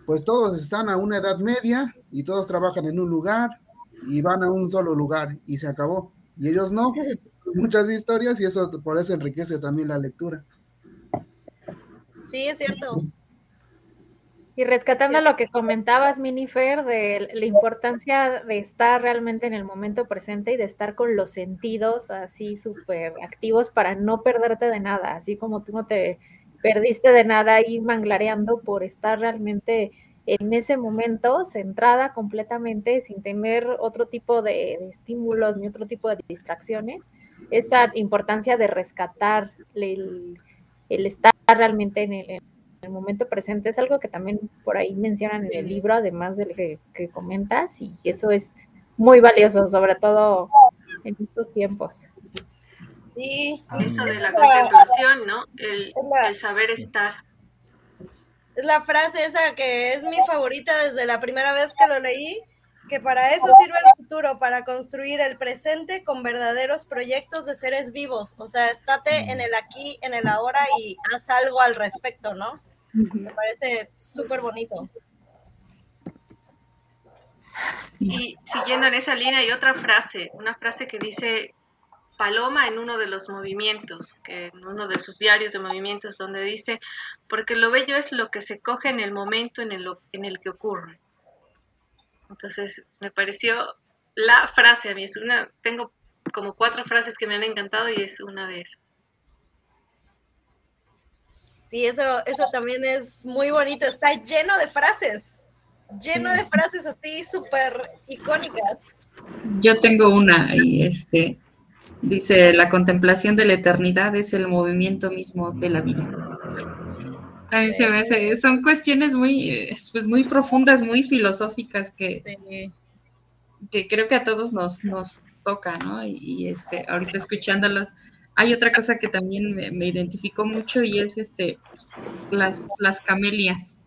pues todos están a una edad media y todos trabajan en un lugar y van a un solo lugar y se acabó. Y ellos no, muchas historias y eso por eso enriquece también la lectura. Sí, es cierto. Y rescatando lo que comentabas, Minifer, de la importancia de estar realmente en el momento presente y de estar con los sentidos así súper activos para no perderte de nada, así como tú no te perdiste de nada ahí manglareando por estar realmente en ese momento centrada completamente sin tener otro tipo de, estímulos ni otro tipo de distracciones, esa importancia de rescatar el, estar realmente en el, momento presente es algo que también por ahí mencionan en el libro, además del que, que comentas, y eso es muy valioso, sobre todo en estos tiempos. Sí, eso de la contemplación, ¿no? el saber estar es la frase esa que es mi favorita desde la primera vez que lo leí, que para eso sirve el futuro, para construir el presente con verdaderos proyectos de seres vivos. O sea, estate en el aquí, en el ahora y haz algo al respecto, ¿no? Me parece súper bonito. Y siguiendo en esa línea hay otra frase, una frase que dice, Paloma en uno de los movimientos, que en uno de sus diarios de movimientos, donde dice, porque lo bello es lo que se coge en el momento en el, en el que ocurre. Entonces, me pareció la frase a mí, es una, tengo como cuatro frases que me han encantado y es una de esas. Sí, eso, eso también es muy bonito, está lleno de frases, lleno de frases así súper icónicas. Yo tengo una y este, Dice, la contemplación de la eternidad es el movimiento mismo de la vida. También se ve, son cuestiones muy, pues muy profundas, muy filosóficas que, que creo que a todos nos, nos toca, ¿no? Y, este, ahorita escuchándolos, hay otra cosa que también me, me identificó mucho y es este, las, las camelias.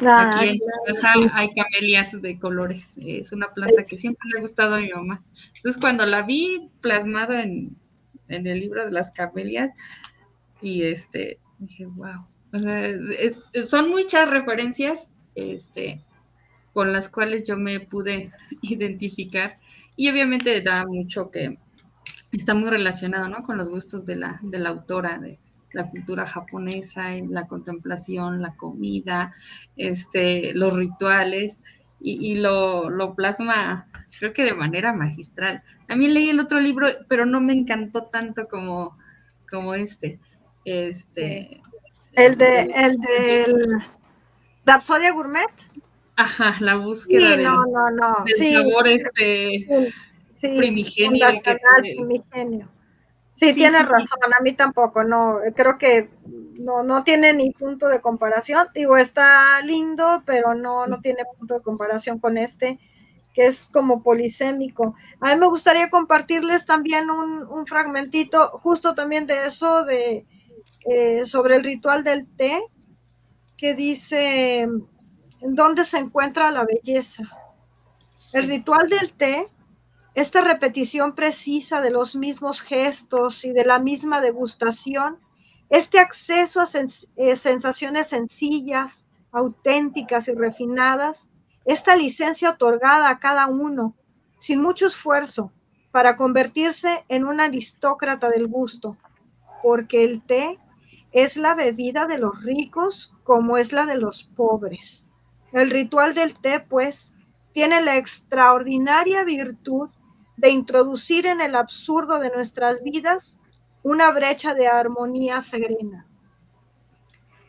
Aquí en su casa hay camelias de colores. Es una planta que siempre le ha gustado a mi mamá. Entonces, cuando la vi plasmada en, el libro de las camelias, y este, dije, wow. son muchas referencias este, con las cuales yo me pude identificar. Y obviamente da mucho que está muy relacionado ¿no? con los gustos de la, de la autora, de, la cultura japonesa, la contemplación, la comida, este, los rituales, y, lo, lo, plasma, creo que de manera magistral. También leí el otro libro, pero no me encantó tanto como, como este. Este. El de, el del Rapsodia Gourmet. Ajá, la búsqueda del, sabor este primigenio. primigenio. Sí, tienes razón, a mí tampoco, no, creo que no, no tiene ni punto de comparación. Digo, está lindo, pero no, no tiene punto de comparación con este, que es como polisémico. A mí me gustaría compartirles también un, un fragmentito, justo también de eso, de eh, sobre el ritual del té, que dice, ¿dónde se encuentra la belleza? El ritual del té esta repetición precisa de los mismos gestos y de la misma degustación, este acceso a eh, sensaciones sencillas, auténticas y refinadas, esta licencia otorgada a cada uno, sin mucho esfuerzo, para convertirse en un aristócrata del gusto, porque el té es la bebida de los ricos como es la de los pobres. El ritual del té, pues, tiene la extraordinaria virtud de introducir en el absurdo de nuestras vidas una brecha de armonía serena.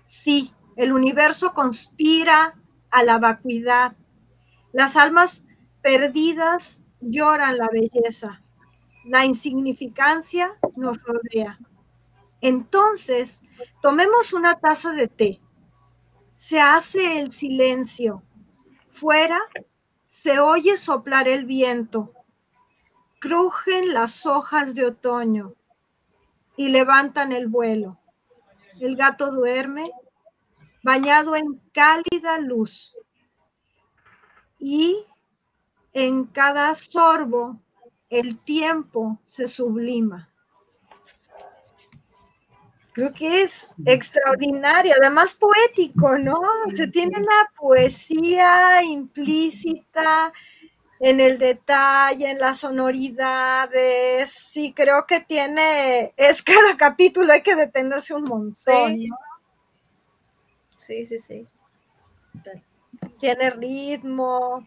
Sí, el universo conspira a la vacuidad. Las almas perdidas lloran la belleza. La insignificancia nos rodea. Entonces, tomemos una taza de té. Se hace el silencio. Fuera se oye soplar el viento crujen las hojas de otoño y levantan el vuelo. El gato duerme bañado en cálida luz y en cada sorbo el tiempo se sublima. Creo que es extraordinario, además poético, ¿no? Se tiene una poesía implícita, en el detalle, en las sonoridades. Sí, creo que tiene, es cada capítulo hay que detenerse un montón. Sí, sí, sí. Tiene ritmo.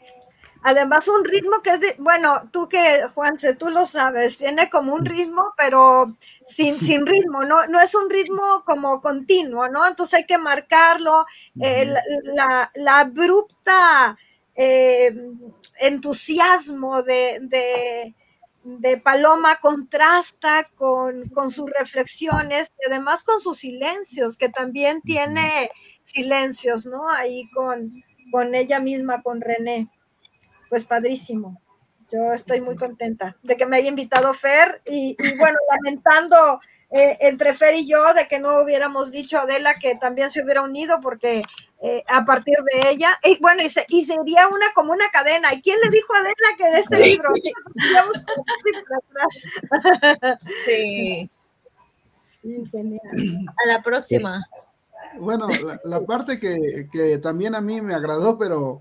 Además, un ritmo que es de, bueno, tú que, Juanse, tú lo sabes, tiene como un ritmo, pero sin, sin ritmo, no, no es un ritmo como continuo, ¿no? Entonces hay que marcarlo. Eh, la, la, abrupta eh, entusiasmo de, Paloma contrasta con, sus reflexiones y además con sus silencios, que también tiene silencios, ¿no? Ahí con, con ella misma, con René. Pues padrísimo. Yo estoy muy contenta de que me haya invitado Fer y, y bueno, lamentando eh, entre Fer y yo de que no hubiéramos dicho a Adela que también se hubiera unido porque eh, a partir de ella, y bueno, y, sería una como una cadena. ¿Y quién le dijo a Adela que de este libro? sí. A la próxima. Bueno, la, parte que, que, también a mí me agradó, pero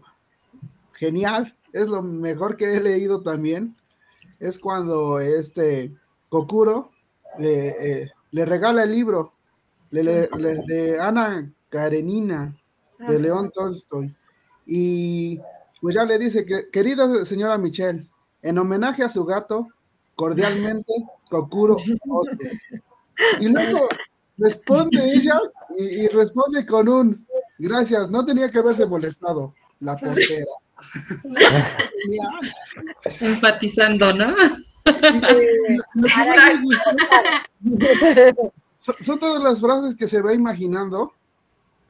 genial, es lo mejor que he leído también, es cuando este Kokuro le, eh, le regala el libro de Ana Karenina de León Tolstoy. Y pues ya le dice que, querida señora Michelle, en homenaje a su gato, cordialmente, Kokuro Y luego responde ella y, responde con un gracias, no tenía que haberse molestado la portera. Empatizando, ¿no? son, todas las frases que se va imaginando.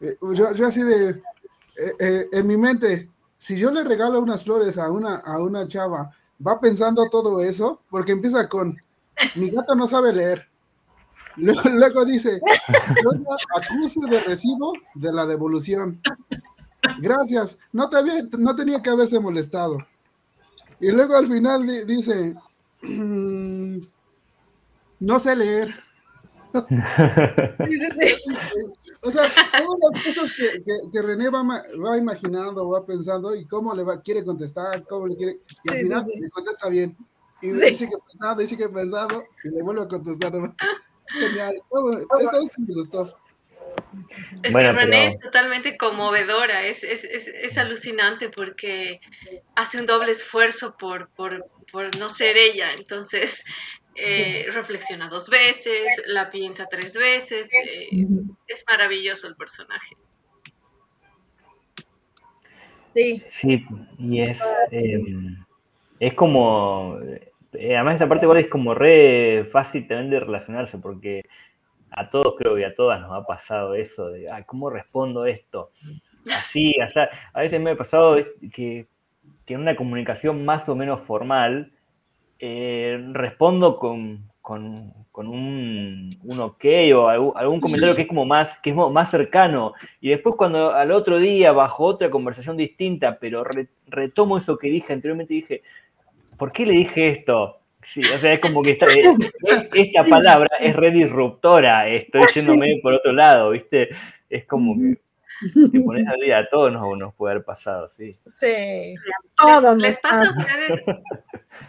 Eh, yo, así de, eh, eh, en mi mente, si yo le regalo unas flores a una, a una chava, va pensando todo eso, porque empieza con, mi gato no sabe leer. Luego, dice, acuse de recibo de la devolución. Gracias, no, te no tenía que haberse molestado. Y luego al final dice, Mm, no sé leer. O sea, todas las cosas que, René va, va, imaginando, va pensando y cómo le va, quiere contestar, cómo le quiere, y al final le contesta bien. Y dice que pensado, dice que pensado, y le vuelve a contestar. Genial, todo, me gustó. Es que René es totalmente conmovedora, es, es, es, es, alucinante porque hace un doble esfuerzo por, por, por no ser ella. Entonces, eh, reflexiona dos veces, la piensa tres veces. Eh, es maravilloso el personaje. Sí. Sí, y es, em, es como, eh, además esta parte igual es como re fácil también de relacionarse, porque a todos creo que a todas nos ha pasado eso de, ay, ¿cómo respondo esto? Así, o sea, a veces me ha pasado que, que en una comunicación más o menos formal eh, respondo con, con, un, un, ok o algún, comentario que es como más, que es más cercano. Y después cuando al otro día, bajo otra conversación distinta, pero retomo eso que dije anteriormente, dije, ¿por qué le dije esto? Sí, o sea, es como que esta, esta palabra es re disruptora, estoy yéndome por otro lado, ¿viste? Es como que te pones al día, a todos nos, nos puede haber pasado, sí. Sí. Les, les pasa a ustedes,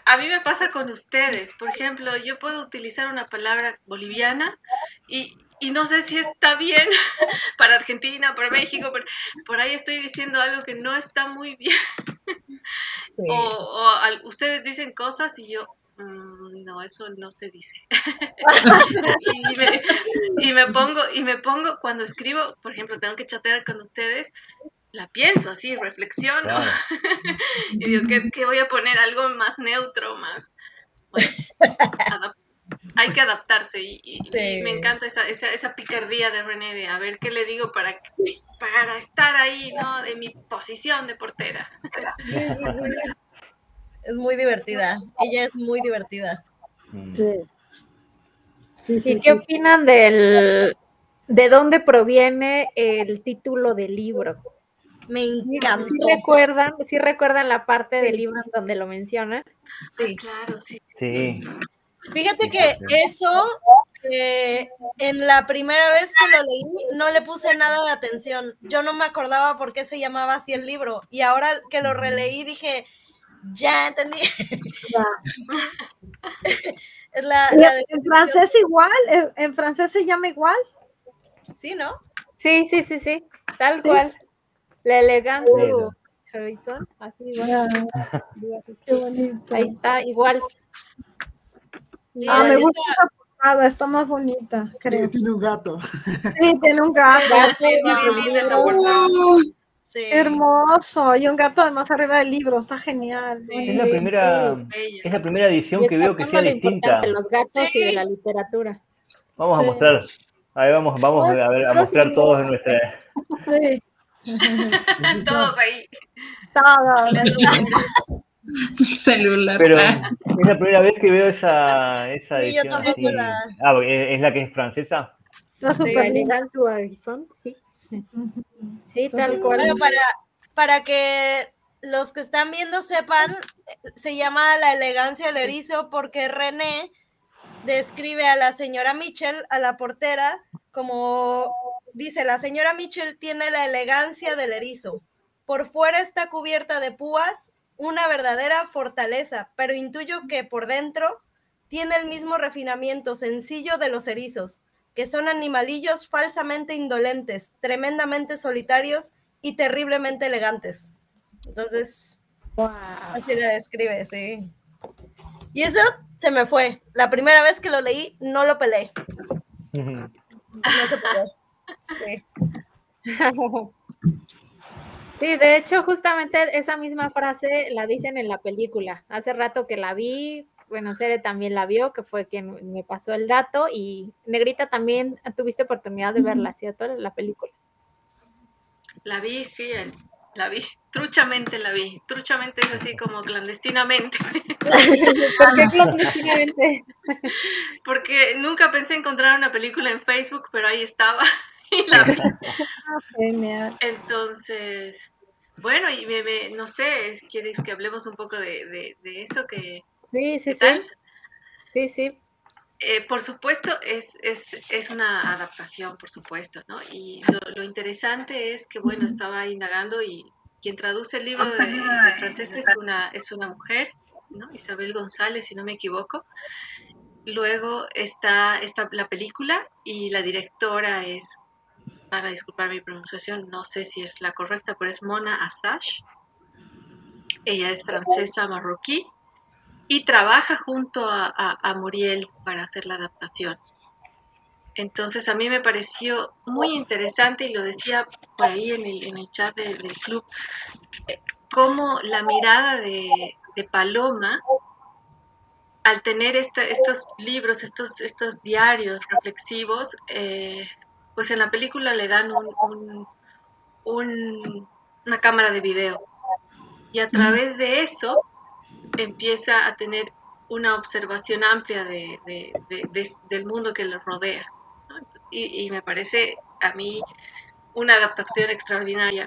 a mí me pasa con ustedes, por ejemplo, yo puedo utilizar una palabra boliviana y, y no sé si está bien para Argentina, para México, por, por ahí estoy diciendo algo que no está muy bien. O, o ustedes dicen cosas y yo, Mm, no, eso no se dice. y, me, pongo, y me pongo, cuando escribo, por ejemplo, tengo que chatear con ustedes, la pienso así, reflexiono. y digo, ¿qué, voy a poner? Algo más neutro, más... hay que adaptarse y, me encanta esa, esa, esa, picardía de René de a ver qué le digo para, para estar ahí, ¿no? En mi posición de portera. Es muy divertida. Ella es muy divertida. Mm. Sí. Sí, ¿Qué opinan del de dónde proviene el título del libro? Me encanta. ¿Sí recuerdan, ¿sí recuerdan la parte del libro en donde lo menciona? Sí, ah, claro, sí. Sí. Fíjate que eso, eh, en la primera vez que lo leí, no le puse nada de atención. Yo no me acordaba por qué se llamaba así el libro. Y ahora que lo releí, dije, ya entendí. es la, en francés igual, en francés se llama igual. Sí, ¿no? Sí, sí, sí, sí, tal cual. La elegancia así igual. Qué bonito. Ahí está, igual. ah, me gusta esa portada, está más bonita. Creo. Sí, tiene un gato. Sí, tiene un gato. Hermoso, y un gato además arriba del libro, está genial. es, la primera, es la primera edición que veo que sea distinta. De los gatos y de la literatura. Vamos a mostrar, ahí vamos, vamos a, ver, a mostrar todos en nuestra. todos ahí. Todos. Celular. Pero es la primera vez que veo esa, esa edición. Ah, ¿es la que es francesa? La super sí. Sí, tal cual. Bueno, para, para que los que están viendo sepan, se llama La elegancia del erizo porque René describe a la señora Mitchell, a la portera, como dice, la señora Mitchell tiene la elegancia del erizo. Por fuera está cubierta de púas, una verdadera fortaleza, pero intuyo que por dentro tiene el mismo refinamiento sencillo de los erizos que son animalillos falsamente indolentes, tremendamente solitarios y terriblemente elegantes. Entonces, así la describe, sí. Y eso se me fue. La primera vez que lo leí, no lo peleé. No se Sí. Sí, de hecho, justamente esa misma frase la dicen en la película. Hace rato que la vi, bueno, Cere también la vio, que fue quien me pasó el dato, y Negrita también tuviste oportunidad de verla, ¿cierto? La película. La vi, sí, la vi, truchamente la vi, truchamente es así como clandestinamente. ¿Por qué clandestinamente? Porque nunca pensé encontrar una película en Facebook, pero ahí estaba y la vi. Entonces, bueno, y me, no sé, ¿quieres que hablemos un poco de, de eso que Sí, sí, sí. Sí, sí. Eh, por supuesto, es, es, es, una adaptación, por supuesto, ¿no? Y lo, interesante es que, bueno, estaba indagando y quien traduce el libro de, francés es una, es una mujer, ¿no? Isabel González, si no me equivoco. Luego está, está la película y la directora es, para disculpar mi pronunciación, no sé si es la correcta, pero es Mona Assage. Ella es francesa marroquí y trabaja junto a, Muriel para hacer la adaptación. Entonces a mí me pareció muy interesante y lo decía por ahí en el, chat del club, eh, cómo la mirada de, Paloma al tener estos libros, estos, estos diarios reflexivos, eh, pues en la película le dan una cámara de video. Y a través de eso empieza a tener una observación amplia de, del mundo que le rodea. Y, y, me parece a mí una adaptación extraordinaria.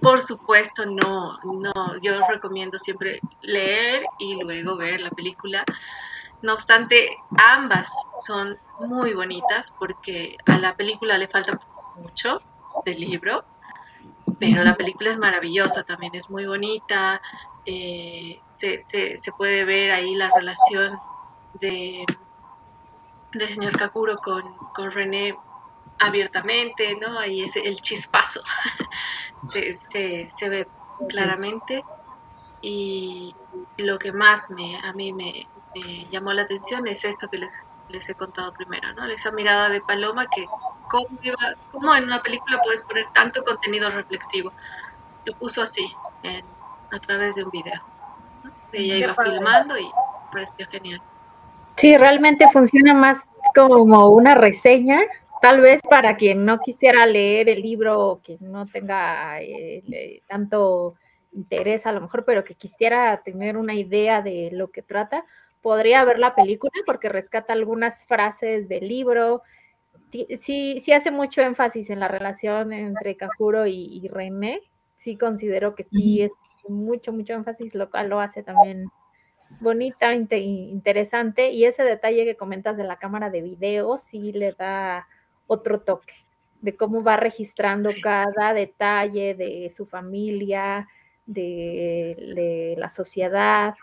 Por supuesto, no, no, yo recomiendo siempre leer y luego ver la película. No obstante, ambas son muy bonitas porque a la película le falta mucho del libro, pero la película es maravillosa, también es muy bonita. Eh, se, se, se, puede ver ahí la relación de, de señor Kakuro con, con René abiertamente, ¿no? Ahí es el chispazo, se, se, ve claramente. Y lo que más me, a mí me, llamó la atención es esto que les, les, he contado primero, ¿no? Esa mirada de Paloma que cómo, en una película puedes poner tanto contenido reflexivo. Lo puso así, a través de un video. Ella iba filmando y pareció genial. Sí, realmente funciona más como una reseña tal vez para quien no quisiera leer el libro o que no tenga eh, tanto interés a lo mejor, pero que quisiera tener una idea de lo que trata, podría ver la película porque rescata algunas frases del libro. Sí, sí hace mucho énfasis en la relación entre Kakuro y, René. Sí considero que sí es mucho, mucho énfasis, lo cual lo hace también bonita, interesante. Y ese detalle que comentas de la cámara de video sí le da otro toque de cómo va registrando cada detalle de su familia, de, la sociedad,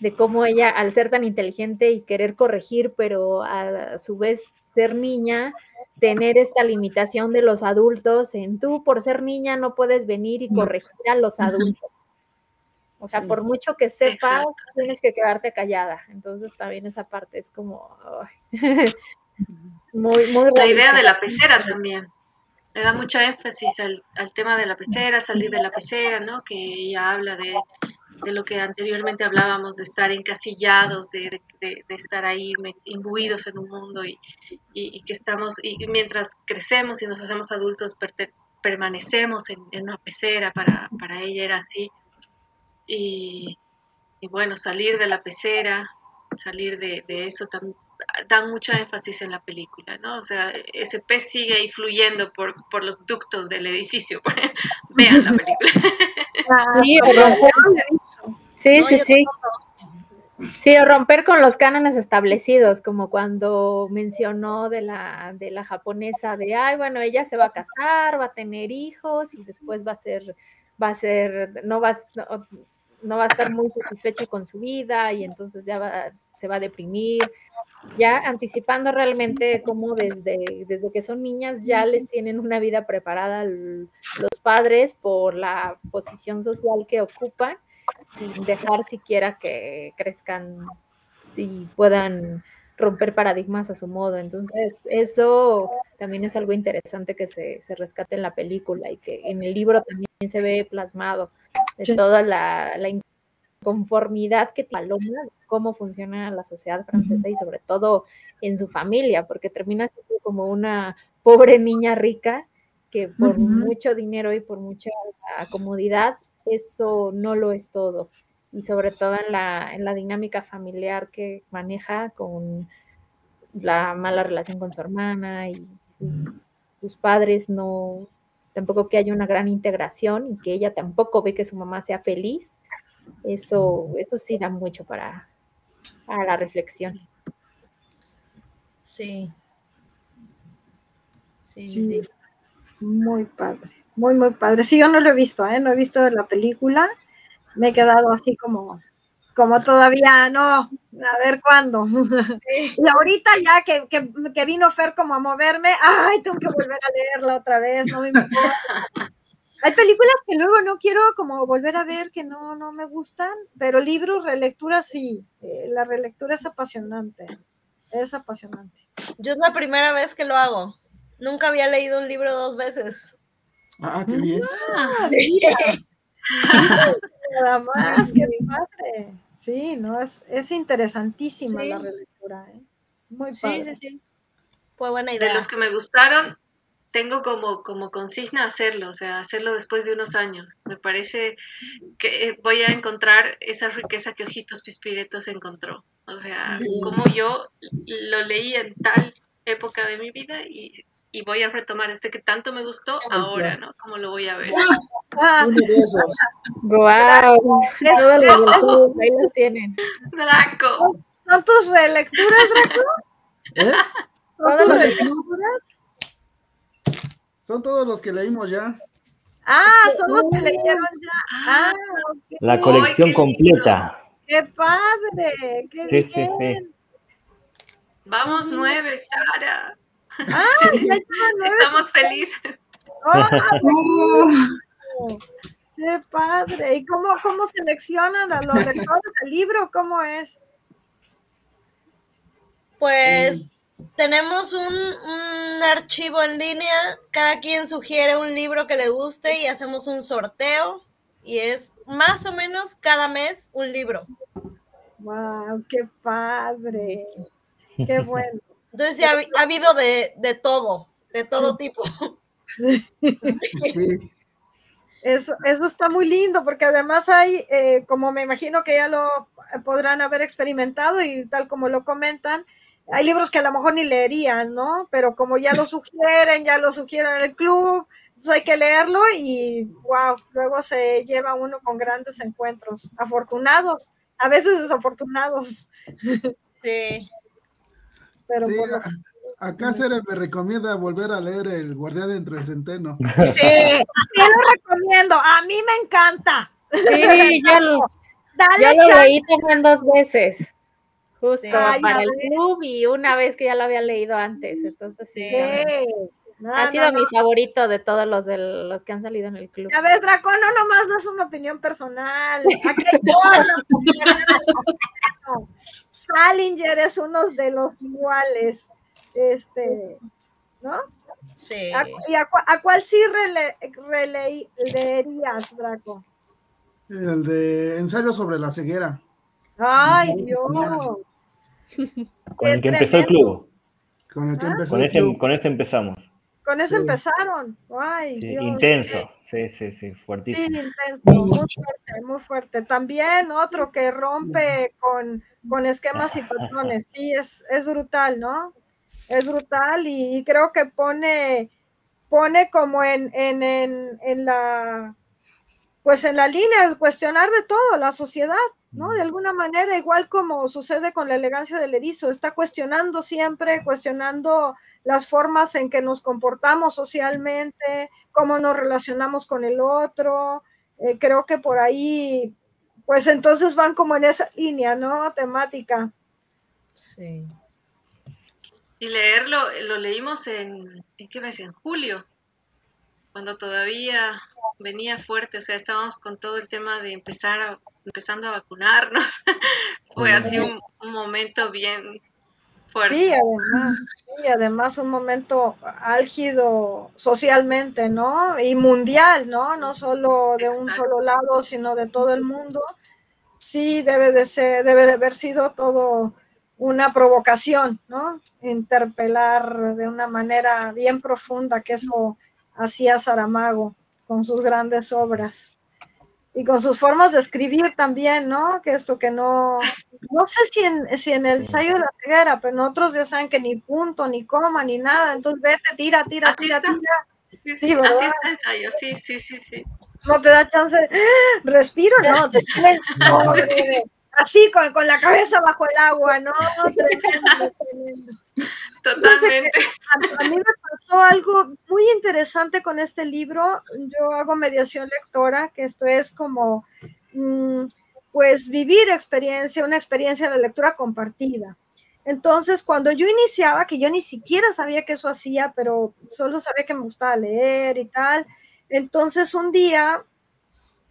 de cómo ella, al ser tan inteligente y querer corregir, pero a su vez ser niña, tener esta limitación de los adultos en tú por ser niña no puedes venir y corregir a los adultos. O sea, por mucho que sepas, tienes que quedarte callada. Entonces también esa parte es como... Muy, muy La idea de la pecera también. Le da mucho énfasis al, tema de la pecera, salir de la pecera, ¿no? Que ella habla de, lo que anteriormente hablábamos, de estar encasillados, de, estar ahí imbuidos en un mundo y, que estamos, y mientras crecemos y nos hacemos adultos, permanecemos en, una pecera, para, para ella era así. Y, bueno, salir de la pecera, salir de, eso dan mucho énfasis en la película, ¿no? O sea, ese pez sigue ahí fluyendo por, por los ductos del edificio. Vean la película. Ah, sí, sí, sí. Sí, romper con los cánones establecidos, como cuando mencionó de la, de la japonesa de, ay, bueno, ella se va a casar, va a tener hijos y después va a ser, va a ser, no va, no, no va a estar muy satisfecha con su vida y entonces ya va, se va a deprimir ya anticipando realmente cómo desde, desde que son niñas ya les tienen una vida preparada los padres por la posición social que ocupan, sin dejar siquiera que crezcan y puedan romper paradigmas a su modo. Entonces, eso también es algo interesante que se, se rescate en la película y que en el libro también se ve plasmado de toda la, la conformidad que tiene Paloma cómo funciona la sociedad francesa y sobre todo en su familia, porque termina siendo como una pobre niña rica que por mucho dinero y por mucha comodidad, eso no lo es todo. Y sobre todo en la, en la dinámica familiar que maneja con la mala relación con su hermana y sus padres no, tampoco que haya una gran integración y que ella tampoco ve que su mamá sea feliz, eso, eso sí da mucho para, a la reflexión. Sí. Sí, sí. Muy padre, muy, muy padre. Sí, yo no lo he visto, ¿eh? no he visto la película. Me he quedado así como, como todavía, no, a ver cuándo. Y ahorita ya que, que, vino Fer como a moverme, ay, tengo que volver a leerla otra vez, no me Hay películas que luego no quiero como volver a ver, que no, no me gustan, pero libros, relectura sí. Eh, la relectura es apasionante. Es apasionante. Yo es la primera vez que lo hago. Nunca había leído un libro dos veces. Ah, qué bien. Ah, Nada más, qué padre. Sí, no, es, es interesantísima la relectura, ¿eh? Muy padre. Sí, sí, sí. Fue buena idea. De los que me gustaron, tengo como, como consigna hacerlo, o sea, hacerlo después de unos años. Me parece que voy a encontrar esa riqueza que Ojitos Pispiretos encontró. O sea, como yo lo leí en tal época de mi vida y, y, voy a retomar este que tanto me gustó ahora, ¿no? Como lo voy a ver. Uno de esos. ¡Guau! ahí los tienen. Draco. ¿Son tus relecturas, Draco? ¿Eh? ¿Son tus relecturas? Son todos los que leímos ya. Ah, son los que leyeron ya. Ah, La colección completa. ¡Qué padre! ¡Qué bien! Sí, sí. Vamos nueve, Sara. Ah, sí. Estamos felices. Oh, ¡Qué padre! ¿Y cómo, cómo seleccionan a los lectores del libro? ¿Cómo es? Pues tenemos un, archivo en línea, cada quien sugiere un libro que le guste y hacemos un sorteo y es más o menos cada mes un libro. ¡Wow! ¡Qué padre! ¡Qué bueno! Entonces ha, habido de, todo, de todo tipo. Sí. Eso, eso está muy lindo porque además hay, eh, como me imagino que ya lo podrán haber experimentado y tal como lo comentan, hay libros que a lo mejor ni leerían, ¿no? Pero como ya lo sugieren, ya lo sugieren en el club, entonces hay que leerlo y wow, luego se lleva uno con grandes encuentros, afortunados, a veces desafortunados. Sí. Pero sí, acá Cere me recomienda volver a leer El Guardián entre el Centeno. Sí, sí lo recomiendo, a mí me encanta. Sí, ya lo, ya lo leí también dos veces. Justo para el club y una vez que ya lo había leído antes. Entonces sí. Ha sido mi favorito de todos los de los que han salido en el club. A ver, Draco, no nomás no es una opinión personal. Salinger es uno de los iguales. Este, ¿no? Sí. ¿Y a, cuál sí releerías, Draco? El de ensayo sobre la ceguera. Ay, Dios. Con el que empezó el club. Con el que empezó con el ese, club. Con ese empezamos. Con ese empezaron. Ay, Dios. Intenso. Sí, sí, sí, fuertísimo. Sí, intenso, muy fuerte, muy fuerte. También otro que rompe con, con esquemas y patrones. Sí, es, es brutal, ¿no? Es brutal y, creo que pone, pone como en, en, en, en la pues en la línea el cuestionar de todo, la sociedad, ¿no? De alguna manera, igual como sucede con la elegancia del erizo, está cuestionando siempre, cuestionando las formas en que nos comportamos socialmente, cómo nos relacionamos con el otro. Eh, creo que por ahí, pues entonces van como en esa línea, ¿no? Temática. Sí. Y leerlo, lo leímos en, ¿en qué mes? En julio, cuando todavía venía fuerte, o sea, estábamos con todo el tema de empezar a, empezando a vacunarnos. Fue así un, momento bien fuerte. Sí, además, sí, además un momento álgido socialmente, ¿no? Y mundial, ¿no? No solo de un solo lado, sino de todo el mundo. Sí, debe de ser, debe de haber sido todo una provocación, ¿no? Interpelar de una manera bien profunda, que eso hacía Saramago con sus grandes obras y con sus formas de escribir también, ¿no? Que esto que no, no sé si en, si en el ensayo de la ceguera, pero en otros ya saben que ni punto, ni coma, ni nada, entonces vete, tira, tira, tira, tira. Sí, sí, así está el ensayo, sí, sí, sí, sí. No te da chance, respiro, no, te así con, con, la cabeza bajo el agua, ¿no? Tremendo, tremendo. Totalmente. A, mí me pasó algo muy interesante con este libro. Yo hago mediación lectora, que esto es como, mm, pues, vivir experiencia, una experiencia de lectura compartida. Entonces, cuando yo iniciaba, que yo ni siquiera sabía que eso hacía, pero solo sabía que me gustaba leer y tal, entonces un día,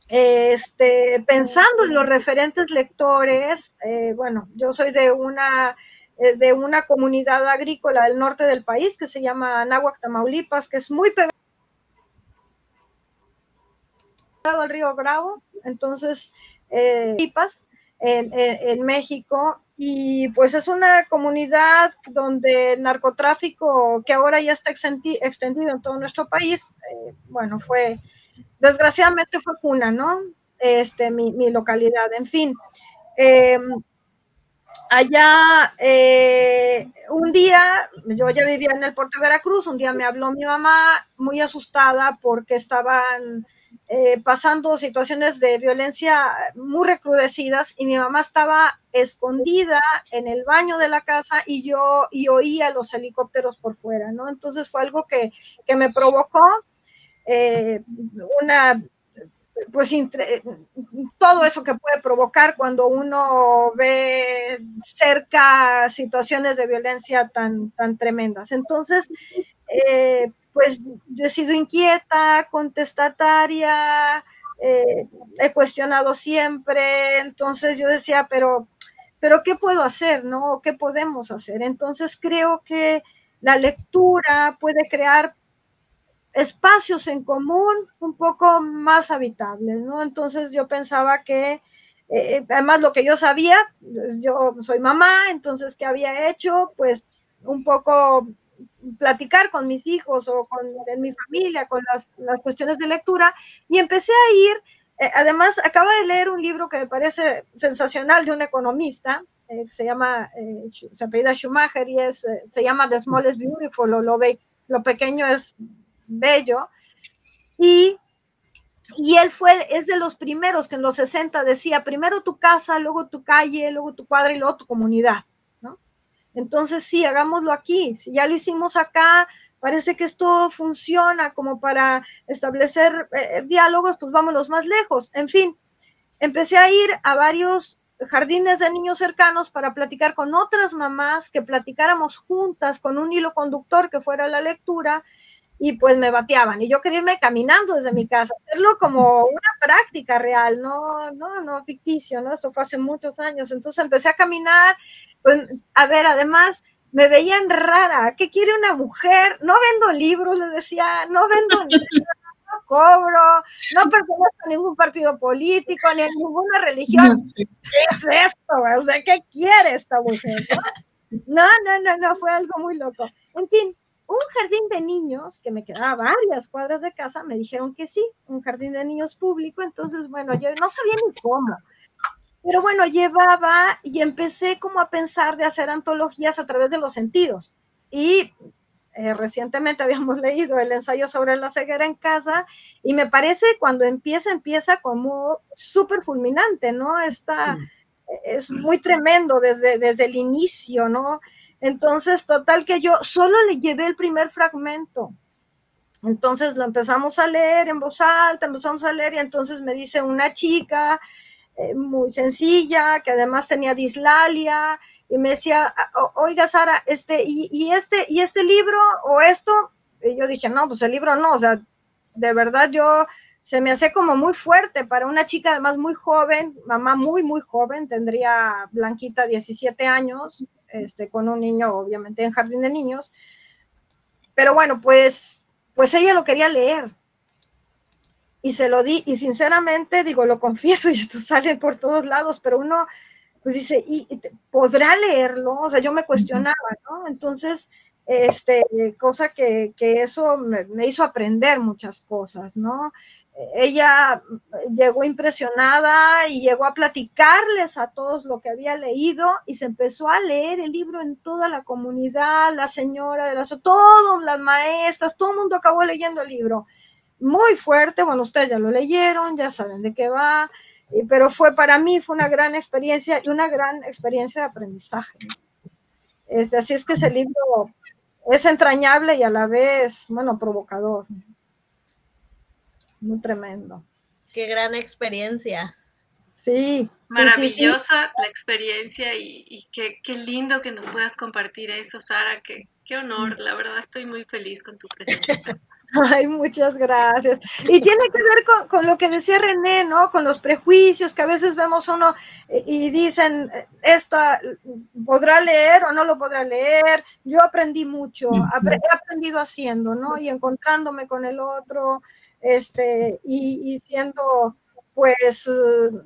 este, pensando en los referentes lectores, eh, bueno, yo soy de una eh, de una comunidad agrícola del norte del país que se llama Anáhuac, Tamaulipas, que es muy pegado al río Bravo, entonces, eh, en, México y pues es una comunidad donde el narcotráfico, que ahora ya está extendido en todo nuestro país, eh, bueno, fue, desgraciadamente fue cuna, ¿no? Este, mi, localidad, en fin. Em, allá, eh, un día, yo ya vivía en el puerto de Veracruz, un día me habló mi mamá muy asustada porque estaban eh, pasando situaciones de violencia muy recrudecidas y mi mamá estaba escondida en el baño de la casa y yo y oía los helicópteros por fuera, ¿no? Entonces fue algo que, me provocó eh, una, pues todo eso que puede provocar cuando uno ve cerca situaciones de violencia tan, tan tremendas. Entonces, eh, pues yo he sido inquieta, contestataria, eh, he cuestionado siempre, entonces yo decía, pero, pero ¿qué puedo hacer, no? ¿Qué podemos hacer? Entonces creo que la lectura puede crear espacios en común un poco más habitables, ¿no? Entonces yo pensaba que, eh, además lo que yo sabía, pues, yo soy mamá, entonces, ¿qué había hecho? Pues un poco platicar con mis hijos o con mi familia, con las, las, cuestiones de lectura, y empecé a ir, eh, además acaba de leer un libro que me parece sensacional de un economista, eh, se llama, eh, se apellida Schumacher y es, se llama The Small is Beautiful, lo, lo, lo pequeño es bello, y y él fue, es de los primeros que en los 60 decía, primero tu casa, luego tu calle, luego tu cuadra y luego tu comunidad. Entonces, sí, hagámoslo aquí. Si ya lo hicimos acá, parece que esto funciona como para establecer eh, diálogos, pues vámonos más lejos. En fin, empecé a ir a varios jardines de niños cercanos para platicar con otras mamás, que platicáramos juntas con un hilo conductor que fuera la lectura y pues me bateaban y yo quería irme caminando desde mi casa, hacerlo como una práctica real, no, no, no ficticio, ¿no? Eso fue hace muchos años. Entonces empecé a caminar, pues, a ver, además me veían rara, ¿qué quiere una mujer? No vendo libros, les decía, no vendo no cobro, no pertenezco a ningún partido político, ni a ninguna religión. ¿Qué es esto? O sea, ¿qué quiere esta mujer? No, no, no, no, fue algo muy loco. En fin, un jardín de niños que me quedaba varias cuadras de casa, me dijeron que sí, un jardín de niños público, entonces, bueno, yo no sabía ni cómo. Pero bueno, llevaba y empecé como a pensar de hacer antologías a través de los sentidos. Y eh, recientemente habíamos leído el ensayo sobre la ceguera en casa y me parece cuando empieza, empieza como súper fulminante, ¿no? Está, es muy tremendo desde, desde el inicio, ¿no? Entonces, total que yo solo le llevé el primer fragmento. Entonces lo empezamos a leer en voz alta, empezamos a leer y entonces me dice una chica eh, muy sencilla, que además tenía dislalia, y me decía, oiga Sara, este, y, este, y este libro o esto, y yo dije, no, pues el libro no, o sea, de verdad yo se me hace como muy fuerte para una chica además muy joven, mamá muy, muy joven, tendría Blanquita 17 años, este, con un niño, obviamente en jardín de niños. Pero bueno, pues, pues ella lo quería leer. Y se lo di, y sinceramente digo, lo confieso, y esto sale por todos lados, pero uno pues dice, ¿y, podrá leerlo? O sea, yo me cuestionaba, ¿no? Entonces, este, cosa que, que eso me, me, hizo aprender muchas cosas, ¿no? Ella llegó impresionada y llegó a platicarles a todos lo que había leído y se empezó a leer el libro en toda la comunidad, la señora de las, todas las maestras, todo el mundo acabó leyendo el libro. Muy fuerte, bueno, ustedes ya lo leyeron, ya saben de qué va, pero fue para mí, fue una gran experiencia y una gran experiencia de aprendizaje. Este, así es que ese libro es entrañable y a la vez, bueno, provocador muy tremendo. Qué gran experiencia. Sí. Maravillosa la experiencia y, qué, lindo que nos puedas compartir eso, Sara. Qué, qué honor, la verdad estoy muy feliz con tu presencia. Ay, muchas gracias. Y tiene que ver con, lo que decía René, ¿no? Con los prejuicios que a veces vemos uno y dicen, esta podrá leer o no lo podrá leer. Yo aprendí mucho, he aprendido haciendo, ¿no? Y encontrándome con el otro, este, y, siendo, pues,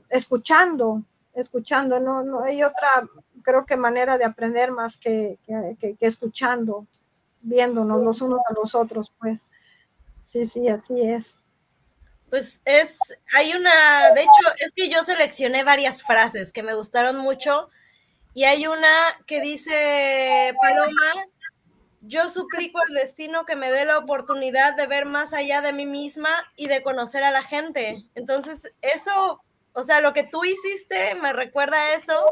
escuchando, escuchando, no, no hay otra, creo que manera de aprender más que, que, escuchando, viéndonos los unos a los otros, pues. Sí, sí, así es. Pues es, hay una, de hecho, es que yo seleccioné varias frases que me gustaron mucho y hay una que dice, Paloma, yo suplico al destino que me dé la oportunidad de ver más allá de mí misma y de conocer a la gente. Entonces, eso, o sea, lo que tú hiciste me recuerda a eso.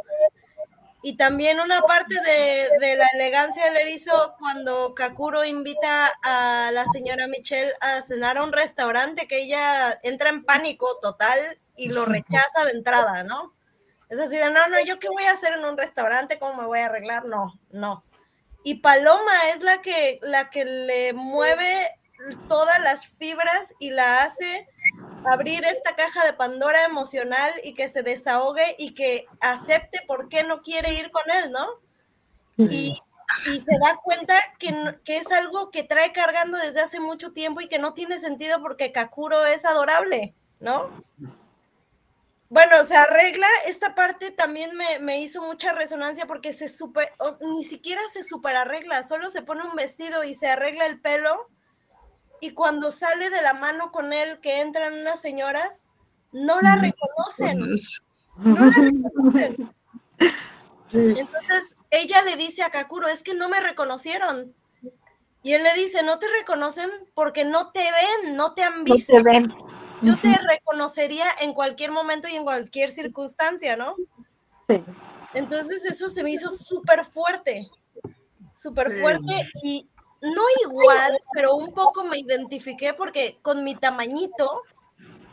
Y también una parte de, la elegancia del erizo cuando Kakuro invita a la señora Michelle a cenar a un restaurante que ella entra en pánico total y lo rechaza de entrada, ¿no? Es así de, no, no, yo qué voy a hacer en un restaurante, cómo me voy a arreglar, no, no y Paloma es la que, la que le mueve todas las fibras y la hace abrir esta caja de Pandora emocional y que se desahogue y que acepte por qué no quiere ir con él, ¿no? Y, se da cuenta que, que, es algo que trae cargando desde hace mucho tiempo y que no tiene sentido porque Kakuro es adorable, ¿no? Bueno, se arregla, esta parte también me, hizo mucha resonancia porque se super, ni siquiera se super arregla, solo se pone un vestido y se arregla el pelo y cuando sale de la mano con él que entran unas señoras, no la reconocen. No la reconocen. Entonces ella le dice a Kakuro, es que no me reconocieron. Y él le dice, no te reconocen porque no te ven, no te han visto. No te ven yo te reconocería en cualquier momento y en cualquier circunstancia, ¿no? Sí. Entonces eso se me hizo súper fuerte, súper fuerte y no igual, pero un poco me identifiqué porque con mi tamañito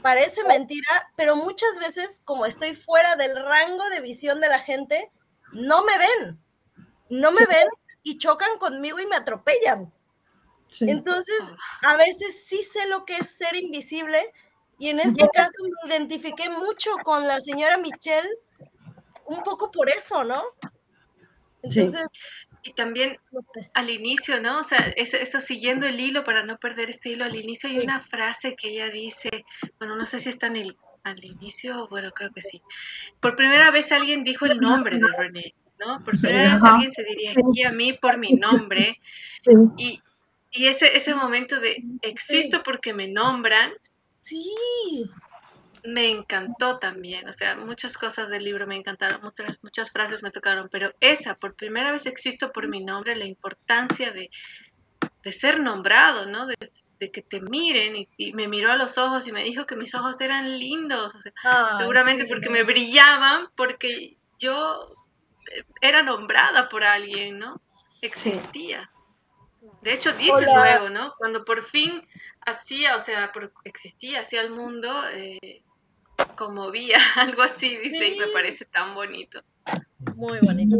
parece mentira, pero muchas veces como estoy fuera del rango de visión de la gente, no me ven, no me ven y chocan conmigo y me atropellan. Entonces, a veces sí sé lo que es ser invisible, y en este caso me identifiqué mucho con la señora Michelle, un poco por eso, ¿no? Entonces, Y también al inicio, ¿no? O sea, eso, siguiendo el hilo para no perder este hilo, al inicio hay una frase que ella dice, bueno, no sé si está en el, al inicio, bueno, creo que sí. Por primera vez alguien dijo el nombre de René, ¿no? Por primera vez alguien se diría aquí a mí por mi nombre. Y, y ese, ese momento de existo porque me nombran, Sí. Me encantó también, o sea, muchas cosas del libro me encantaron, muchas, muchas frases me tocaron, pero esa, por primera vez existo por mi nombre, la importancia de, ser nombrado, ¿no? De, que te miren y, me miró a los ojos y me dijo que mis ojos eran lindos, seguramente porque me brillaban, porque yo eh, era nombrada por alguien, ¿no? Existía. De hecho, dice luego, ¿no? Cuando por fin hacía, o sea, existía, hacía el mundo, eh, conmovía, algo así, dice, y me parece tan bonito. Muy bonito.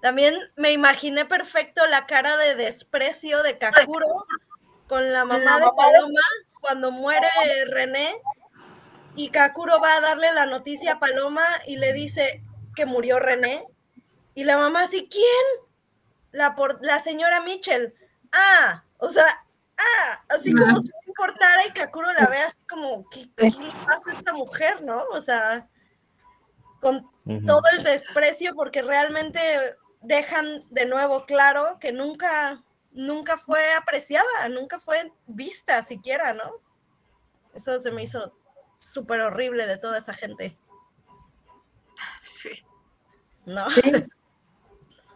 También me imaginé perfecto la cara de desprecio de Kakuro con la mamá de Paloma cuando muere René y Kakuro va a darle la noticia a Paloma y le dice que murió René. Y la mamá así, ¿quién? La, por, la señora Mitchell. Ah, o sea, ah, así como si no importara y Kakuro la vea así como, ¿qué, le pasa a esta mujer, no? O sea, con todo el desprecio, porque realmente dejan de nuevo claro que nunca, nunca fue apreciada, nunca fue vista siquiera, ¿no? Eso se me hizo súper horrible de toda esa gente. Sí. ¿No?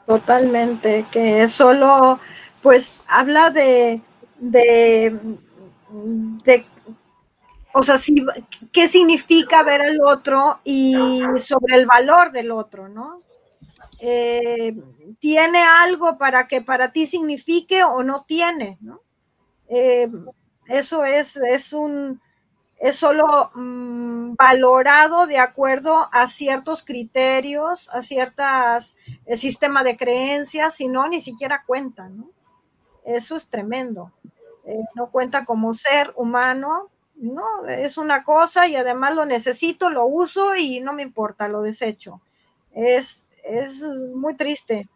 Totalmente, que solo, pues, habla de de, o sea, sí, qué significa ver al otro y sobre el valor del otro, ¿no? Eh, ¿Tiene algo para que para ti signifique o no tiene, ¿no? Eh, eso es, es un, es solo mm, valorado de acuerdo a ciertos criterios, a ciertas el sistema de creencias, si no, ni siquiera cuenta, ¿no? Eso es tremendo. Eh, no cuenta como ser humano, no, es una cosa y además lo necesito, lo uso y no me importa, lo desecho. Es, es muy triste.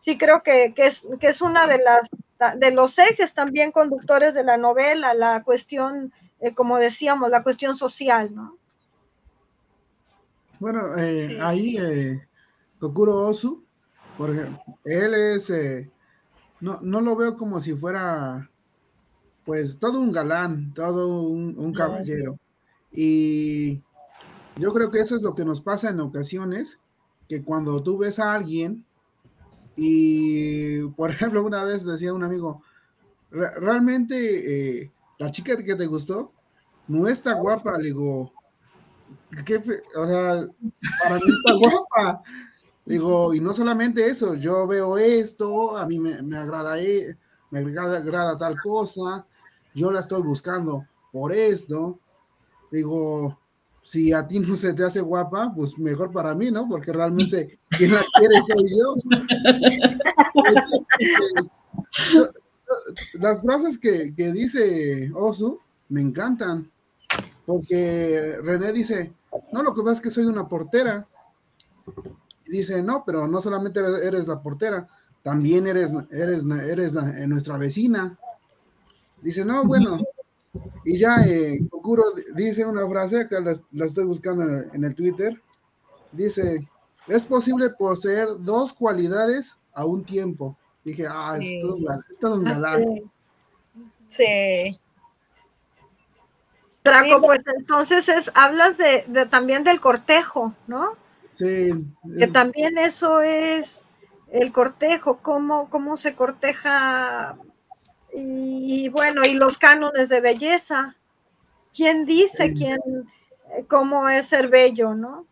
Sí creo que, es, que es una de las de los ejes también conductores de la novela, la cuestión, eh, como decíamos, la cuestión social, ¿no? Bueno, eh, ahí eh, Kokuro Osu, porque él es, eh, no, no lo veo como si fuera, pues, todo un galán, todo un, caballero. Y yo creo que eso es lo que nos pasa en ocasiones, que cuando tú ves a alguien y, por ejemplo, una vez decía un amigo, realmente eh, la chica que te gustó no está guapa, le digo, o sea, para mí está guapa. Digo, y no solamente eso, yo veo esto, a mí me, agrada, e, me agrada, tal cosa, yo la estoy buscando por esto. Digo, si a ti no se te hace guapa, pues mejor para mí, ¿no? Porque realmente quien la quiere soy yo. Las frases que, que dice Osu me encantan, porque René dice, no, lo que pasa es que soy una portera. dice, no, pero no solamente eres la portera, también eres, eres, eres nuestra vecina. Dice, no, bueno. Y ya eh, dice una frase que la, estoy buscando en el, Twitter. Dice, es posible poseer dos cualidades a un tiempo. Dije, ah, es todo, un galán. Sí. Traco, pues entonces es, hablas de, también del cortejo, ¿no? Sí. Que también eso es el cortejo, cómo, cómo se corteja y, bueno, y los cánones de belleza. ¿Quién dice quién, cómo es ser bello, no?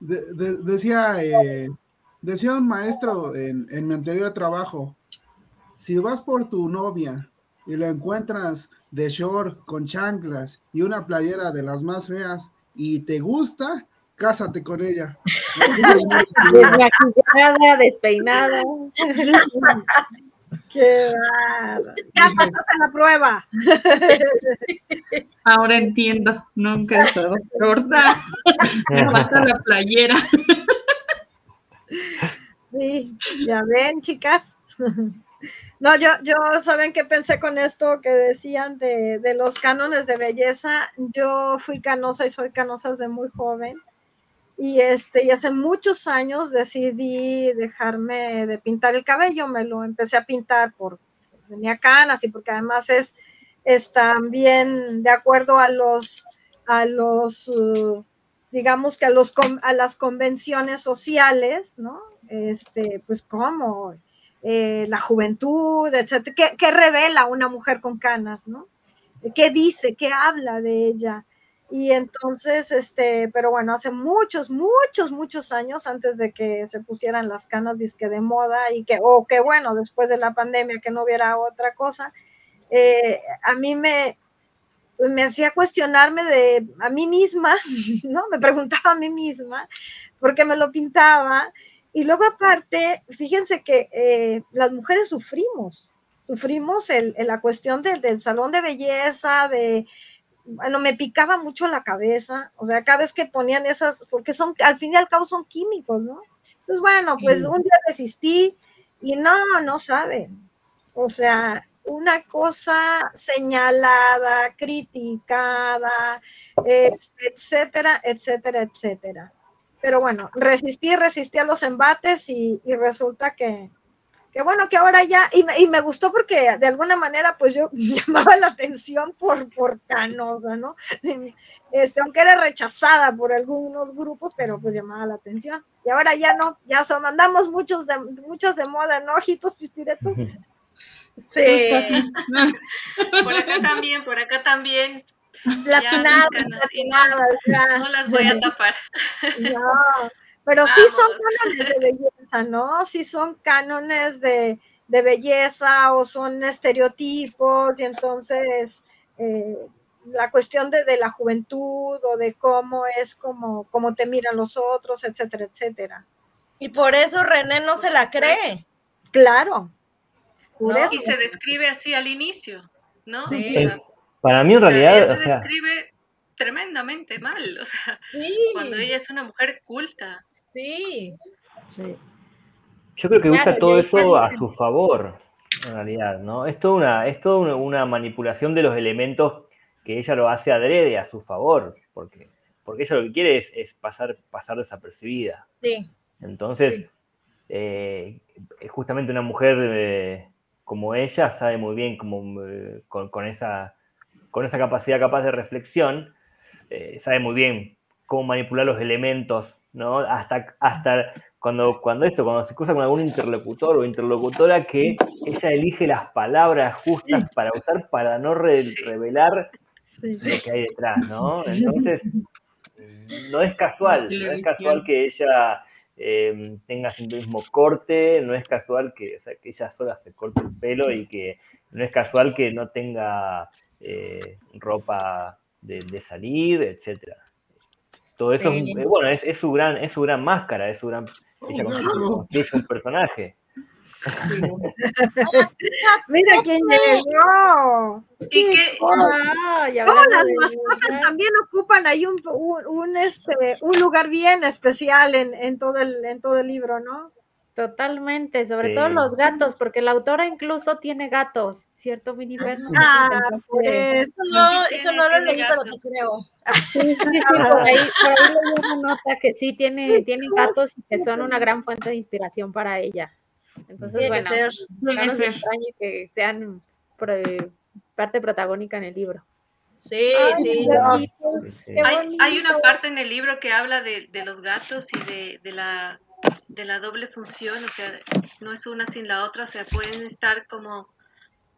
decía, eh, decía un maestro en, en mi anterior trabajo, si vas por tu novia y lo encuentras de short con chanclas y una playera de las más feas y te gusta, cásate con ella. Desmaquillada, despeinada. Qué Ya pasaste la prueba. Ahora entiendo, nunca he estado corta. Me falta la playera. Sí, ya ven, chicas. No, yo, yo, ¿saben qué pensé con esto que decían de, de, los cánones de belleza? Yo fui canosa y soy canosa desde muy joven. Y, este, y hace muchos años decidí dejarme de pintar el cabello. Me lo empecé a pintar por, tenía canas y porque además es, es también de acuerdo a los, a los, uh, digamos que a, los, a las convenciones sociales, ¿no? Este, pues, ¿cómo? Eh, la juventud, etcétera. ¿Qué, revela una mujer con canas, no? ¿Qué dice? ¿Qué habla de ella? Y entonces, este, pero bueno, hace muchos, muchos, muchos años antes de que se pusieran las canas disque de moda y que, o que bueno, después de la pandemia que no hubiera otra cosa, eh, a mí me, me hacía cuestionarme de a mí misma, ¿no? Me preguntaba a mí misma, porque me lo pintaba y luego aparte, fíjense que eh, las mujeres sufrimos, sufrimos el, la cuestión del salón de belleza, de, bueno, me picaba mucho la cabeza, o sea, cada vez que ponían esas, porque son, al fin y al cabo son químicos, ¿no? Entonces, bueno, pues un día desistí y no, no saben, o sea, una cosa señalada, criticada, etcétera, etcétera, etcétera pero bueno, resistí, resistí a los embates y, resulta que, que, bueno, que ahora ya, y me, y me, gustó porque de alguna manera pues yo llamaba la atención por, por canosa, ¿no? Este, aunque era rechazada por algunos grupos, pero pues llamaba la atención. Y ahora ya no, ya son, andamos muchos de, muchos de moda, ¿no? Ojitos pispiretos. Sí. por acá también, por acá también. Platinadas, No las voy a tapar. No, pero sí son cánones de belleza, ¿no? Sí son cánones de, belleza o son estereotipos y entonces eh, la cuestión de, la juventud o de cómo es como, como te miran los otros, etcétera, etcétera. Y por eso René no se la cree. Claro. Y se describe así al inicio, ¿no? Sí. Para mí en realidad... se describe tremendamente mal, o sea, cuando ella es una mujer culta. Sí. Yo creo que usa todo eso a su favor, en realidad, ¿no? Es toda una, es una manipulación de los elementos que ella lo hace adrede a su favor, porque, porque ella lo que quiere es, pasar, pasar desapercibida. Sí. Entonces, eh, justamente una mujer eh, como ella sabe muy bien cómo, eh, con, esa, con esa capacidad capaz de reflexión, sabe muy bien cómo manipular los elementos, ¿no? Hasta, hasta cuando, cuando esto, cuando se cruza con algún interlocutor o interlocutora que ella elige las palabras justas para usar para no revelar lo que hay detrás, ¿no? Entonces, no es casual, no es casual que ella eh, tenga el mismo corte, no es casual que, que ella sola se corte el pelo y que no es casual que no tenga eh, ropa de, de salir, etcétera. Todo eso, es, eh, bueno, es, su gran, es su gran máscara, es su gran, ella es un personaje. Mira quién llegó. ¿Y qué? las mascotas también ocupan ahí un, un, este, un lugar bien especial en, en, todo el, en todo el libro, ¿no? Totalmente, sobre todo los gatos, porque la autora incluso tiene gatos, ¿cierto, Minifer? Ah, pues, eso no, eso no lo leí, pero te creo. Sí, sí, sí, por ahí, por ahí leí una nota que sí tiene, tiene gatos y que son una gran fuente de inspiración para ella. Entonces, bueno, ser, no nos extrañe que sean parte protagónica en el libro. Sí, sí. Hay, hay, una parte en el libro que habla de, de los gatos y de, de la de la doble función, o sea, no es una sin la otra, o sea, pueden estar como,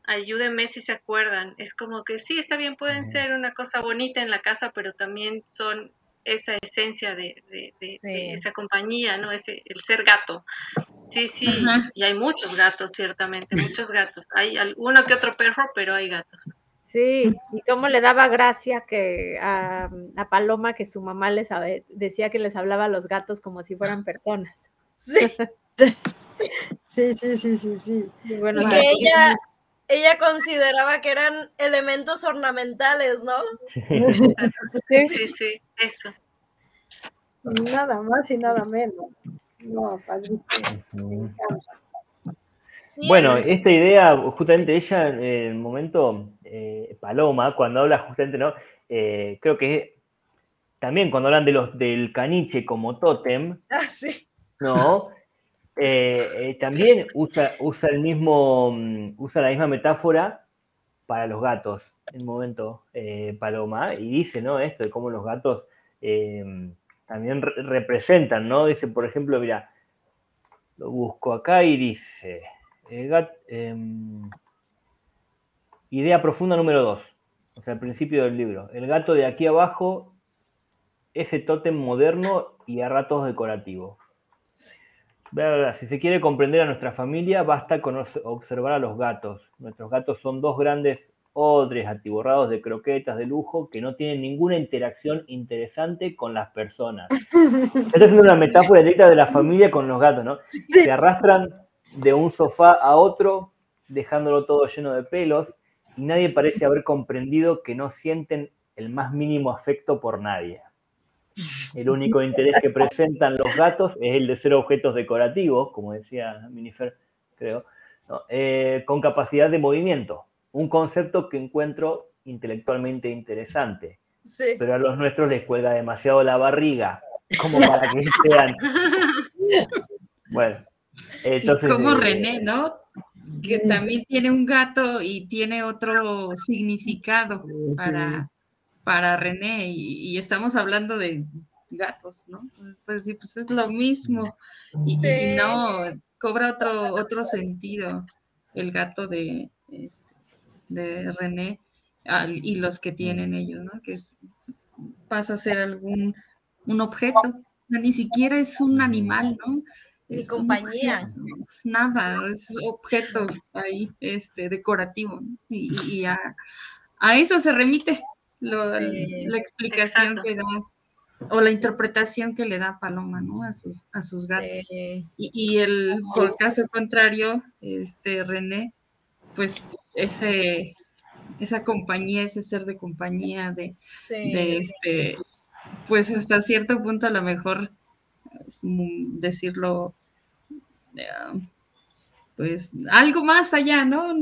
ayúdenme si se acuerdan, es como que sí, está bien, pueden ser una cosa bonita en la casa, pero también son esa esencia de, esa compañía, ¿no? Ese, el ser gato. Sí, sí, y hay muchos gatos, ciertamente, muchos gatos. Hay uno que otro perro, pero hay gatos. Sí, y cómo le daba gracia que a, Paloma que su mamá les decía que les hablaba a los gatos como si fueran personas. Sí, sí, sí, sí, sí. sí. Y, bueno, que ella, ella consideraba que eran elementos ornamentales, ¿no? Sí, sí, sí, eso. Nada más y nada menos. No, padrísimo. bueno, esta idea, justamente ella en el momento eh, Paloma, cuando habla justamente, ¿no? Eh, creo que también cuando hablan de los, del caniche como tótem, ah, sí. ¿no? Eh, también usa, usa el mismo, mm, usa la misma metáfora para los gatos, en un momento, Paloma, y dice, ¿no? Esto de cómo los gatos también representan, ¿no? Dice, por ejemplo, mira, lo busco acá y dice, em, Idea profunda número dos, o sea, al principio del libro. El gato de aquí abajo, ese tótem moderno y a ratos decorativo. Si se quiere comprender a nuestra familia, basta con observar a los gatos. Nuestros gatos son dos grandes odres atiborrados de croquetas de lujo que no tienen ninguna interacción interesante con las personas. Esta es una metáfora directa de la familia con los gatos, ¿no? Se arrastran de un sofá a otro, dejándolo todo lleno de pelos, y nadie parece haber comprendido que no sienten el más mínimo afecto por nadie. El único interés que presentan los gatos es el de ser objetos decorativos, como decía Minifer, creo, eh, con capacidad de movimiento, un concepto que encuentro intelectualmente interesante. Pero a los nuestros les cuelga demasiado la barriga, como para que sean. Bueno, entonces. como eh, René, ¿no? que también tiene un gato y tiene otro significado para, para René, y, estamos hablando de gatos, ¿no? Pues sí, pues es lo mismo, y, no, cobra otro, otro sentido el gato de, este, de René y los que tienen ellos, ¿no? Que pasa a ser algún un objeto, ni siquiera es un animal, ¿no? Mi compañía. nada, es objeto ahí, este, decorativo. Y, a, eso se remite la explicación que da o la interpretación que le da Paloma, ¿no? A sus, a sus gatos. Y, el, por caso contrario, este, René, pues ese, esa compañía, ese ser de compañía, de, de este, pues hasta cierto punto a lo mejor decirlo pues algo más allá, ¿no?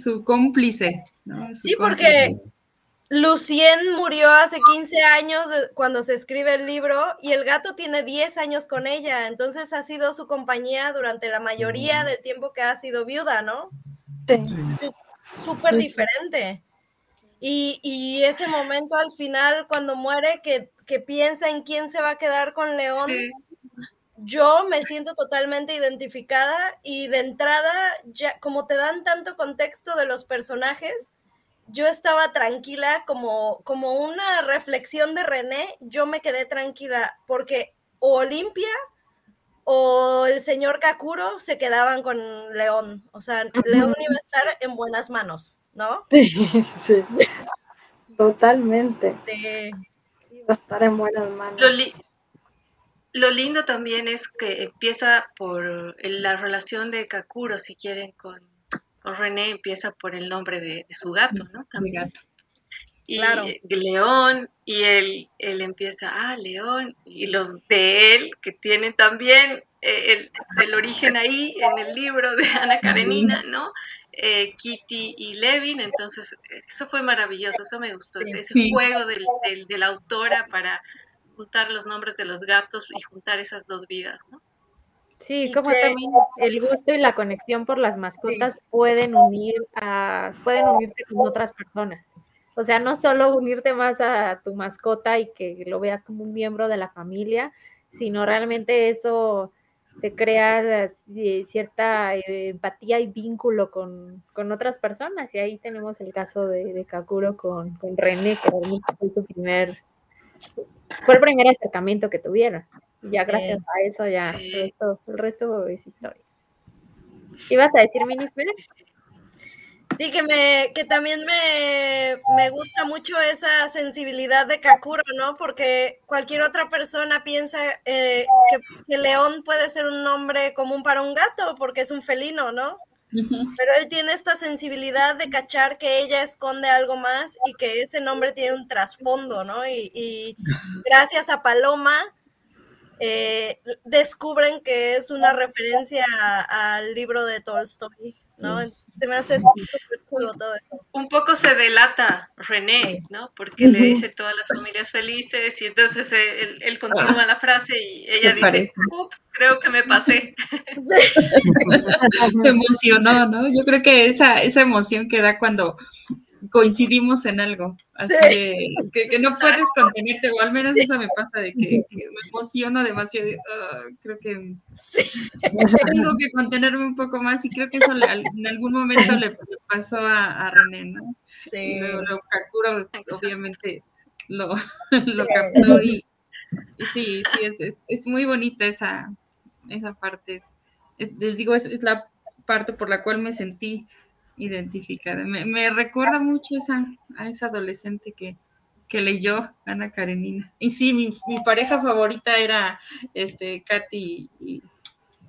Su cómplice, ¿no? sí, porque Lucien murió hace 15 años cuando se escribe el libro y el gato tiene 10 años con ella, entonces ha sido su compañía durante la mayoría del tiempo que ha sido viuda, ¿no? Sí. Es súper diferente. Y, ese momento al final, cuando muere, que, piensa en quién se va a quedar con León, yo me siento totalmente identificada y de entrada, ya, como te dan tanto contexto de los personajes, yo estaba tranquila como, como una reflexión de René, yo me quedé tranquila porque o Olimpia o el señor Kakuro se quedaban con León, o sea, León iba a estar en buenas manos, ¿no? Sí, sí, totalmente. Sí. Iba a estar en buenas manos. Lo, lindo también es que empieza por la relación de Kakuro, si quieren, con René empieza por el nombre de, su gato, ¿no? También. Gato. Y claro. León, y él, él empieza, ah, León, y los de él, que tienen también eh, el, origen ahí en el libro de Ana Karenina, ¿no? Eh, Kitty y Levin, entonces eso fue maravilloso, eso me gustó, ese, juego del, de la autora para juntar los nombres de los gatos y juntar esas dos vidas, ¿no? Sí, como también el gusto y la conexión por las mascotas pueden unir a, pueden unirte con otras personas. O sea, no solo unirte más a tu mascota y que lo veas como un miembro de la familia, sino realmente eso te crea eh, cierta eh, empatía y vínculo con, otras personas. Y ahí tenemos el caso de, de Kakuro con, con René, que fue su primer, fue el primer acercamiento que tuvieron ya gracias a eso ya el, resto, es historia. ¿Ibas a decir, Minifer? Sí, que, me, que también me, me, gusta mucho esa sensibilidad de Kakuro, ¿no? Porque cualquier otra persona piensa eh, que, león puede ser un nombre común para un gato, porque es un felino, ¿no? Pero él tiene esta sensibilidad de cachar que ella esconde algo más y que ese nombre tiene un trasfondo, ¿no? Y, y gracias a Paloma eh, descubren que es una referencia al libro de Tolstoy, ¿no? Se me hace todo eso. Un poco se delata René, ¿no? Porque le dice todas las familias felices y entonces él, continúa la frase y ella dice, ups, creo que me pasé. se emocionó, ¿no? Yo creo que esa, esa emoción que da cuando coincidimos en algo, así que, no puedes contenerte, o al menos eso me pasa, de que, me emociono demasiado, ah, creo que tengo que contenerme un poco más y creo que eso en algún momento le, pasó a, René, ¿no? Sí. Lo, Kakuro, obviamente lo, lo captó y, sí, sí, es, es, muy bonita esa, esa parte, les digo, es, es la parte por la cual me sentí identificada. Me, recuerda mucho esa, a esa adolescente que, que leyó Ana Karenina. Y sí, mi, pareja favorita era este Katy y,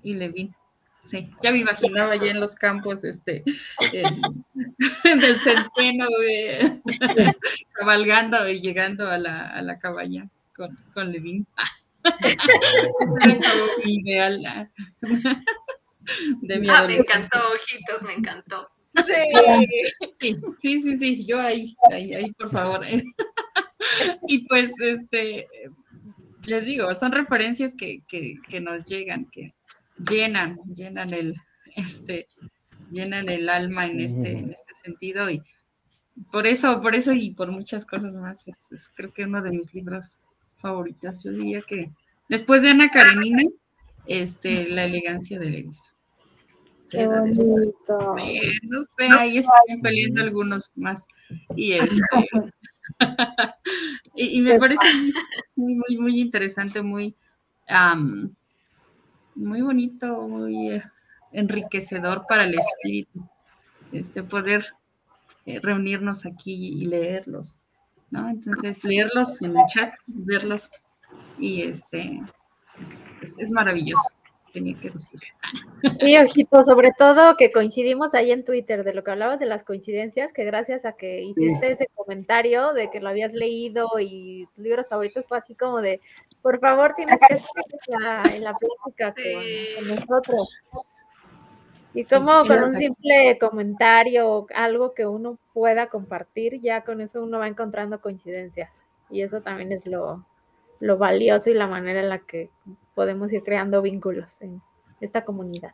y, Levin. Sí, ya me imaginaba ya en los campos este del centeno de, cabalgando y llegando a la, a la cabaña con, con Levin. ideal. De mi ah, me encantó, ojitos, me encantó. Sí. sí, sí, sí, yo ahí, ahí, ahí, por favor. y pues, este, les digo, son referencias que, que, que nos llegan, que llenan, llenan el, este, llenan el alma en este, en este sentido y por eso, por eso y por muchas cosas más, es, creo que uno de mis libros favoritos. Yo diría que después de Ana Karenina, este, La elegancia del erizo. No sé, ahí están peleando algunos más. Y, este, y, me parece muy, muy, muy interesante, muy, muy bonito, muy eh, enriquecedor para el espíritu, este, poder eh, reunirnos aquí y leerlos, ¿no? Entonces, leerlos en el chat, verlos, y este, es maravilloso tenía que decir. Y ojito, sobre todo que coincidimos ahí en Twitter de lo que hablabas de las coincidencias, que gracias a que hiciste ese comentario de que lo habías leído y tus libros favoritos fue así como de, por favor, tienes que estar en la, plática con, nosotros. Y como con un simple comentario, algo que uno pueda compartir, ya con eso uno va encontrando coincidencias. Y eso también es lo, lo valioso y la manera en la que podemos ir creando vínculos en esta comunidad.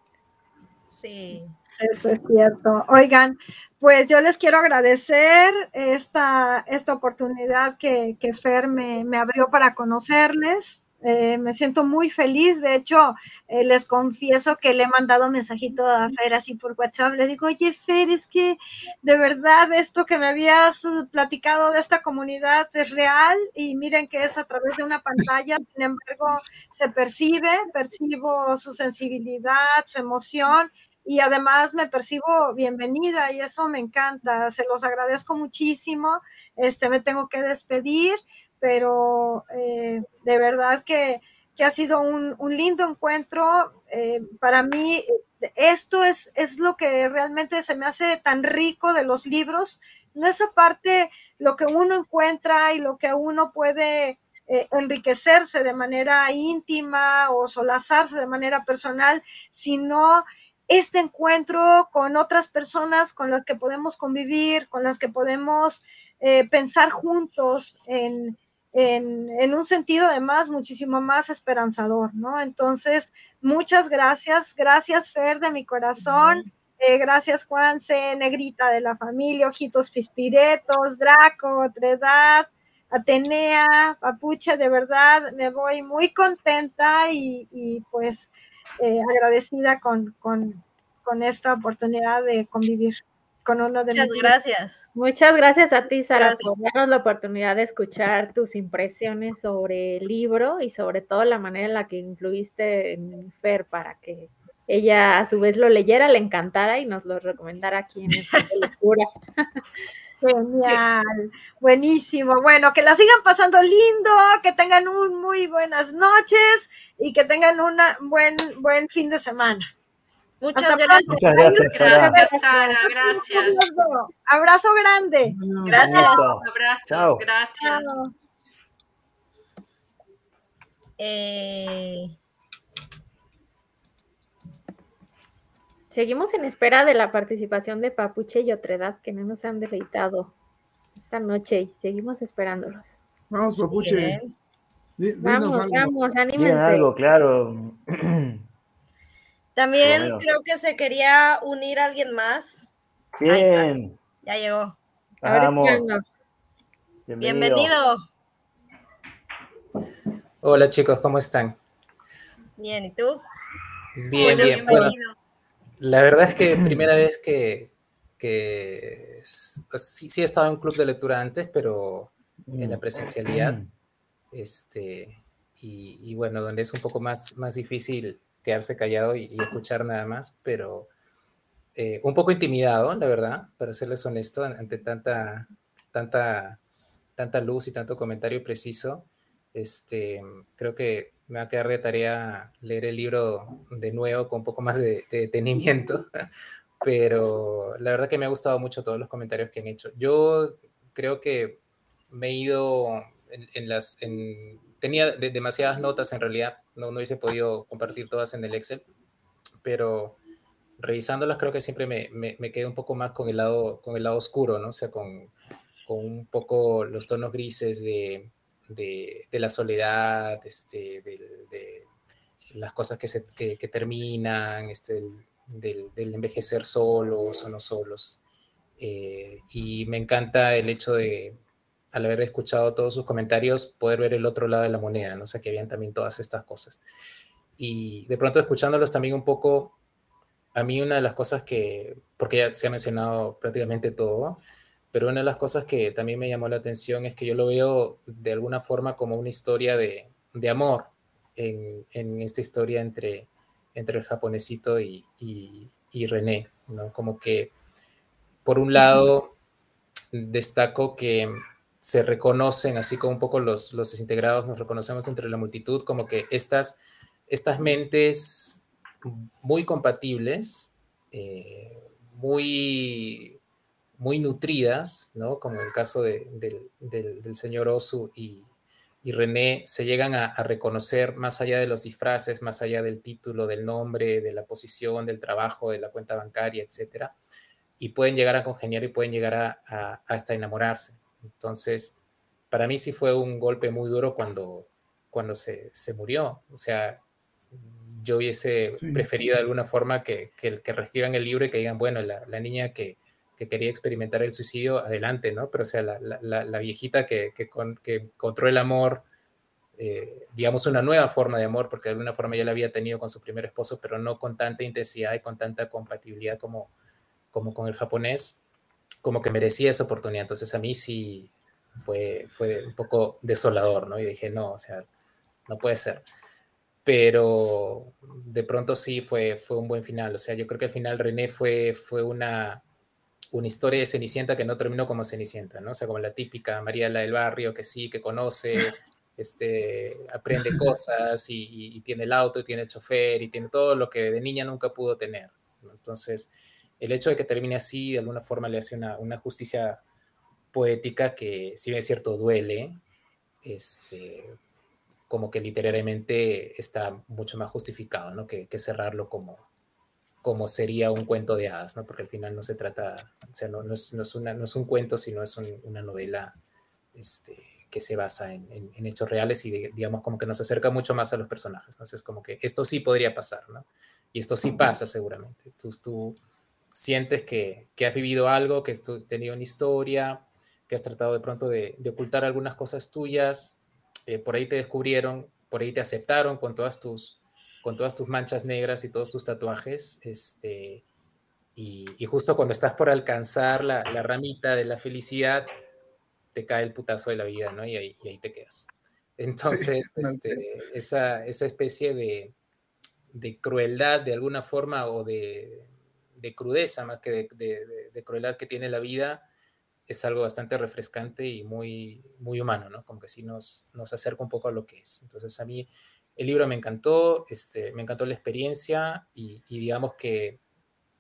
Sí. Eso es cierto. Oigan, pues yo les quiero agradecer esta, esta oportunidad que, que Fer me, me abrió para conocerles. Eh, me siento muy feliz. De hecho, eh, les confieso que le he mandado un mensajito a Fer así por WhatsApp. Le digo, oye, Fer, es que de verdad esto que me habías platicado de esta comunidad es real y miren que es a través de una pantalla. Sin embargo, se percibe, percibo su sensibilidad, su emoción y además me percibo bienvenida y eso me encanta. Se los agradezco muchísimo. Este, me tengo que despedir pero eh, de verdad que, ha sido un, lindo encuentro. Eh, para mí, esto es, es lo que realmente se me hace tan rico de los libros. No es aparte lo que uno encuentra y lo que uno puede eh, enriquecerse de manera íntima o solazarse de manera personal, sino este encuentro con otras personas con las que podemos convivir, con las que podemos pensar juntos en, en, un sentido además muchísimo más esperanzador, ¿no? Entonces, muchas gracias, gracias Fer de mi corazón, eh, gracias Juanse, Negrita de la familia, Ojitos Pispiretos, Draco, Tredad, Atenea, Papuche, de verdad me voy muy contenta y, pues eh, agradecida con, con, con esta oportunidad de convivir con uno de Muchas gracias. Muchas gracias a ti, Sara, por darnos la oportunidad de escuchar tus impresiones sobre el libro y sobre todo la manera en la que influiste en Fer para que ella a su vez lo leyera, le encantara y nos lo recomendara aquí en esta lectura. Genial, buenísimo. Bueno, que la sigan pasando lindo, que tengan un muy buenas noches y que tengan un buen, buen fin de semana. Muchas gracias. Muchas gracias, Sara. Gracias, Sara. Gracias. Abrazo grande. Gracias. Abrazos. Gracias. Eh... Seguimos en espera de la participación de Papuche y Otredad, que no nos han deleitado esta noche y seguimos esperándolos. Vamos, Papuche. vamos, algo. vamos, anímense. algo, claro. También creo que se quería unir a alguien más. Bien. Ya llegó. Vamos. Bienvenido. Hola chicos, ¿cómo están? Bien, ¿y tú? Bien, bien. la verdad es que primera vez que, que sí, sí, he estado en un club de lectura antes, pero en la presencialidad. Este, y, y, bueno, donde es un poco más, más difícil quedarse callado y, escuchar nada más, pero eh, un poco intimidado, la verdad, para serles honesto, ante tanta, tanta, tanta luz y tanto comentario preciso. Este, creo que me va a quedar de tarea leer el libro de nuevo con un poco más de, detenimiento, pero la verdad que me ha gustado mucho todos los comentarios que han hecho. Yo creo que me he ido en, las, tenía demasiadas notas en realidad, no, no hubiese podido compartir todas en el Excel, pero revisándolas creo que siempre me, me, quedé un poco más con el lado, con el lado oscuro, ¿no? O sea, con, con un poco los tonos grises de, de, la soledad, este, de, las cosas que, se, que, terminan, este, del, del, envejecer solos o no solos. Eh, y me encanta el hecho de, al haber escuchado todos sus comentarios, poder ver el otro lado de la moneda, ¿no? sé que habían también todas estas cosas. Y de pronto escuchándolos también un poco, a mí una de las cosas que, porque ya se ha mencionado prácticamente todo, pero una de las cosas que también me llamó la atención es que yo lo veo de alguna forma como una historia de, de amor en, en, esta historia entre, entre el japonesito y, y, y René, ¿no? Como que, por un lado, destaco que se reconocen, así como un poco los, los desintegrados nos reconocemos entre la multitud, como que estas, estas mentes muy compatibles, eh, muy, muy nutridas, ¿no? como el caso del, del, señor Osu y, y René se llegan a, reconocer más allá de los disfraces, más allá del título, del nombre, de la posición, del trabajo, de la cuenta bancaria, etcétera, y pueden llegar a congeniar y pueden llegar a, hasta enamorarse. Entonces, para mí sí fue un golpe muy duro cuando, cuando se, se murió. O sea, yo hubiese preferido de alguna forma que, que, que, reescriban el libro y que digan, bueno, la, la niña que, que, quería experimentar el suicidio, adelante, ¿no? Pero o sea, la, la, la viejita que, con, que, encontró el amor, eh, digamos, una nueva forma de amor, porque de alguna forma ya la había tenido con su primer esposo, pero no con tanta intensidad y con tanta compatibilidad como, como con el japonés, como que merecía esa oportunidad. Entonces a mí sí fue, fue un poco desolador, ¿no? Y dije, no, o sea, no puede ser pero de pronto sí fue, fue un buen final. O sea, yo creo que al final René fue, fue una, una historia de Cenicienta que no terminó como Cenicienta, ¿no? O sea, como la típica María la del barrio que sí, que conoce, este, aprende cosas y, tiene el auto y tiene el chofer y tiene todo lo que de niña nunca pudo tener. Entonces, el hecho de que termine así, de alguna forma le hace una, una justicia poética que, si bien es cierto, duele, este, como que literariamente está mucho más justificado, ¿no? Que, cerrarlo como, como sería un cuento de hadas, ¿no? Porque al final no se trata, o sea, no, no, es, no es, una, no es un cuento, sino es una novela este, que se basa en, en, hechos reales y digamos como que nos acerca mucho más a los personajes, ¿no? es como que esto sí podría pasar, ¿no? Y esto sí pasa seguramente. Tú, tú sientes que, que has vivido algo, que has tenido una historia, que has tratado de pronto de, de ocultar algunas cosas tuyas, eh, por ahí te descubrieron, por ahí te aceptaron con todas tus, con todas tus manchas negras y todos tus tatuajes, este, y, justo cuando estás por alcanzar la, ramita de la felicidad, te cae el putazo de la vida, ¿no? Y ahí, ahí te quedas. Entonces, este, esa, esa, especie de, de, crueldad de alguna forma o de, de crudeza más que de, de, crueldad que tiene la vida, es algo bastante refrescante y muy, muy humano, ¿no? Como que sí nos, nos acerca un poco a lo que es. Entonces a mí el libro me encantó, este, me encantó la experiencia y, digamos que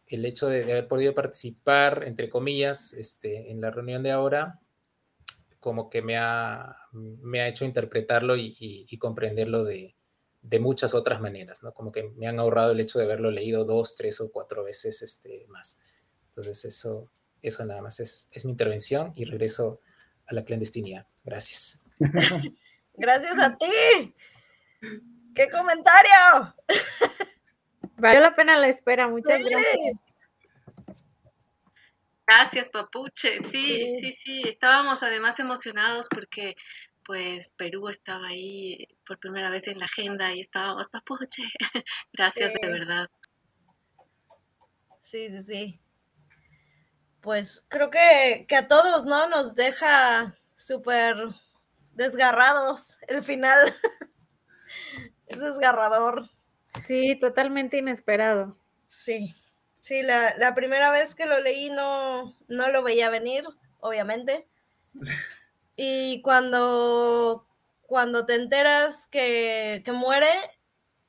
el hecho de, haber podido participar, entre comillas, este, en la reunión de ahora, como que me ha, me ha hecho interpretarlo y, y, comprenderlo de, de, muchas otras maneras, ¿no? Como que me han ahorrado el hecho de haberlo leído dos, tres o cuatro veces este, más. Entonces eso, eso nada más es, es mi intervención y regreso a la clandestinidad. Gracias. Gracias a ti. ¡Qué comentario! Vale la pena la espera, muchas gracias. Gracias, Papuche. Sí, sí, sí, Estábamos además emocionados porque pues Perú estaba ahí por primera vez en la agenda y estábamos, Papuche. Gracias de verdad. Sí, sí, sí pues creo que, a todos, ¿no? Nos deja súper desgarrados el final. es desgarrador. Sí, totalmente inesperado. Sí, sí, la, primera vez que lo leí no, no lo veía venir, obviamente. Y cuando, cuando te enteras que, que muere,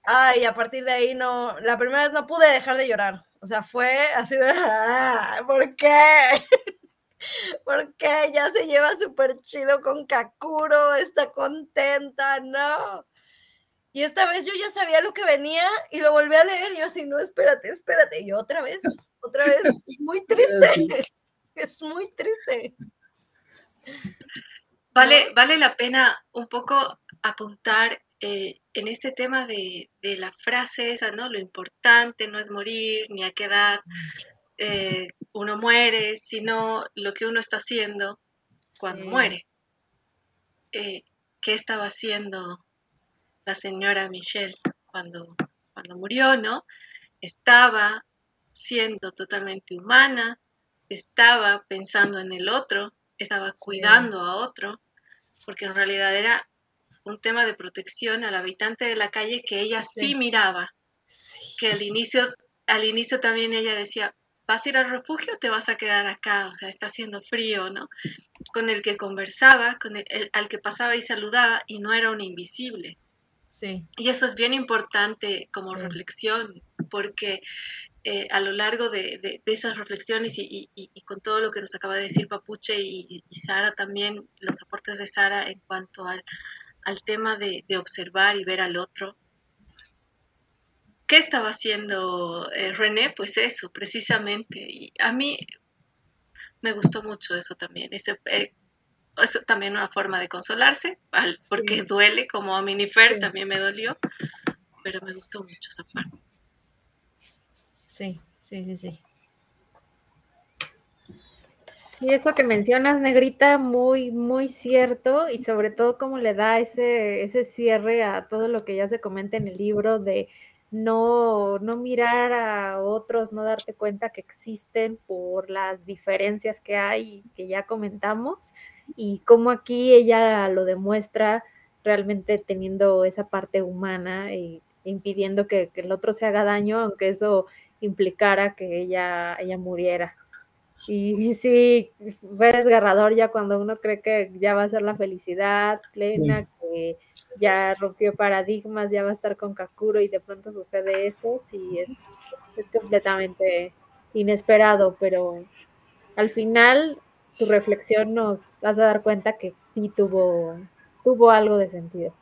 ay, a partir de ahí no, la primera vez no pude dejar de llorar. O sea, fue así de, ah, ¿por qué? ¿Por qué? Ya se lleva súper chido con Kakuro, está contenta, no. Y esta vez yo ya sabía lo que venía y lo volví a leer y yo así, no, espérate, espérate. Y otra vez, otra vez, es muy triste. Es muy triste. Vale, vale la pena un poco apuntar eh, en este tema de, la frase esa, ¿no? Lo importante no es morir, ni a qué edad eh, uno muere, sino lo que uno está haciendo cuando muere. Eh, ¿Qué estaba haciendo la señora Michelle cuando, cuando murió, no? Estaba siendo totalmente humana, estaba pensando en el otro, estaba cuidando a otro, porque en realidad era un tema de protección al habitante de la calle que ella sí, miraba. Que al inicio, al inicio también ella decía, ¿vas a ir al refugio o te vas a quedar acá? O sea, está haciendo frío, ¿no? Con el que conversaba, con el, al que pasaba y saludaba y no era un invisible. Sí. Y eso es bien importante como reflexión, porque eh, a lo largo de, esas reflexiones y, con todo lo que nos acaba de decir Papuche y, Sara también, los aportes de Sara en cuanto al, al tema de, observar y ver al otro. ¿Qué estaba haciendo eh, René? Pues eso, precisamente. Y a mí me gustó mucho eso también. Ese, eh, eso también una forma de consolarse, porque duele, como a Minifer también me dolió, pero me gustó mucho esa parte. Sí, sí, sí, sí. Sí, eso que mencionas, Negrita, muy, muy cierto, y sobre todo cómo le da ese, ese cierre a todo lo que ya se comenta en el libro de no, no mirar a otros, no darte cuenta que existen por las diferencias que hay, que ya comentamos, y cómo aquí ella lo demuestra realmente teniendo esa parte humana y impidiendo que, que el otro se haga daño, aunque eso implicara que ella, ella muriera. Y, sí, fue desgarrador ya cuando uno cree que ya va a ser la felicidad plena, que ya rompió paradigmas, ya va a estar con Kakuro y de pronto sucede eso, sí, es, es completamente inesperado, pero al final tu reflexión nos vas a dar cuenta que sí tuvo, tuvo algo de sentido.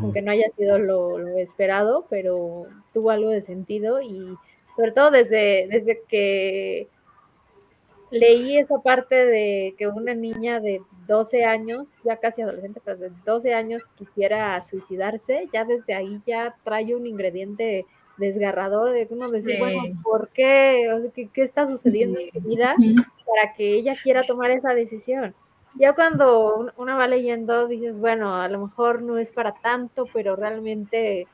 Aunque no haya sido lo, lo, esperado, pero tuvo algo de sentido y sobre todo desde, desde que leí esa parte de que una niña de 12 años, ya casi adolescente, pero de 12 años quisiera suicidarse, ya desde ahí ya trae un ingrediente desgarrador de uno decir, bueno, ¿por qué? ¿qué, ¿qué, está sucediendo en su vida para que ella quiera tomar esa decisión? Ya cuando uno va leyendo, dices, bueno, a lo mejor no es para tanto, pero realmente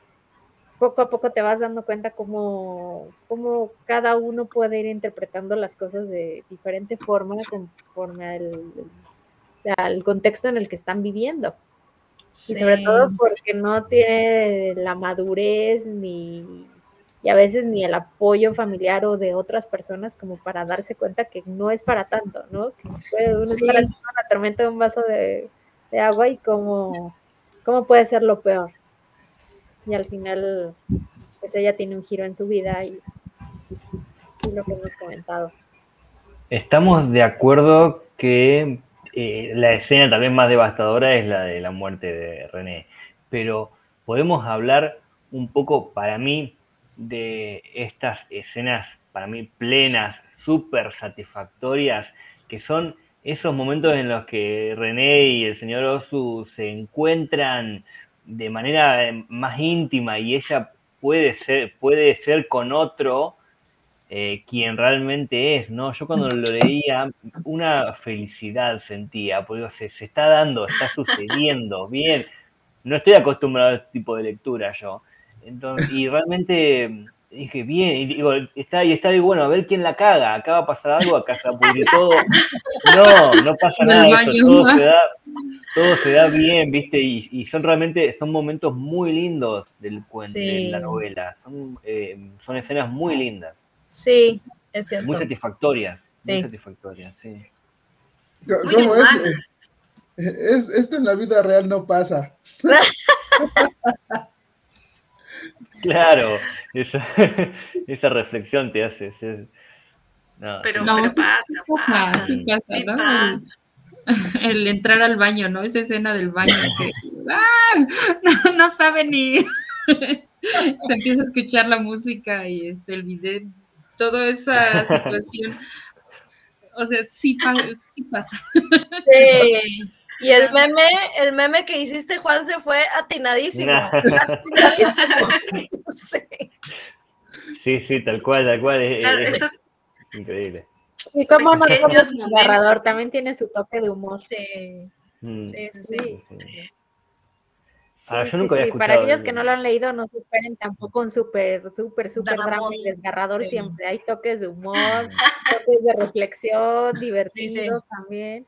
poco a poco te vas dando cuenta cómo, cómo cada uno puede ir interpretando las cosas de diferente forma conforme al, contexto en el que están viviendo. Y sobre todo porque no tiene la madurez ni y a veces ni el apoyo familiar o de otras personas como para darse cuenta que no es para tanto, ¿no? Que puede uno estar en una tormenta de un vaso de, de agua y cómo, cómo puede ser lo peor y al final pues ella tiene un giro en su vida y lo que hemos comentado. Estamos de acuerdo que eh, la escena también más devastadora es la de la muerte de René, pero podemos hablar un poco para mí de estas escenas para mí plenas, súper satisfactorias, que son esos momentos en los que René y el señor Osu se encuentran de manera eh, más íntima y ella puede ser, puede ser con otro eh, quien realmente es, ¿no? Yo cuando lo leía, una felicidad sentía, porque se, se está dando, está sucediendo, bien. No estoy acostumbrado a este tipo de lectura yo. Entonces, y realmente dije, bien, y digo, está ahí, está ahí, bueno, a ver quién la caga, acá va a pasar algo, acá se todo. No, no pasa nada, eso, todo, se da, todo se da bien, ¿viste? Y, son realmente, son momentos muy lindos del cuento, de la novela, son, eh, son escenas muy lindas. Sí, es cierto. Muy satisfactorias, muy satisfactorias, sí. ¿Cómo es? es? Esto en la vida real no pasa. Claro, esa, esa reflexión te hace. pero, no, pasa, pasa, sí pasa, ¿no? El, entrar al baño, ¿no? Esa escena del baño que ¡ah! no, sabe ni. Se empieza a escuchar la música y este el video, toda esa situación. O sea, sí, sí pasa. Sí. Y el meme, el meme que hiciste, Juan, se fue atinadísimo. sí. sí, tal cual, tal cual. eso es increíble. Y como no es narrador, también tiene su toque de humor. Sí. Mm. Sí, sí, sí. Ahora, yo nunca había escuchado. Para aquellos que no lo han leído, no se esperen tampoco un súper, súper, súper drama y desgarrador siempre. Hay toques de humor, toques de reflexión, divertidos también.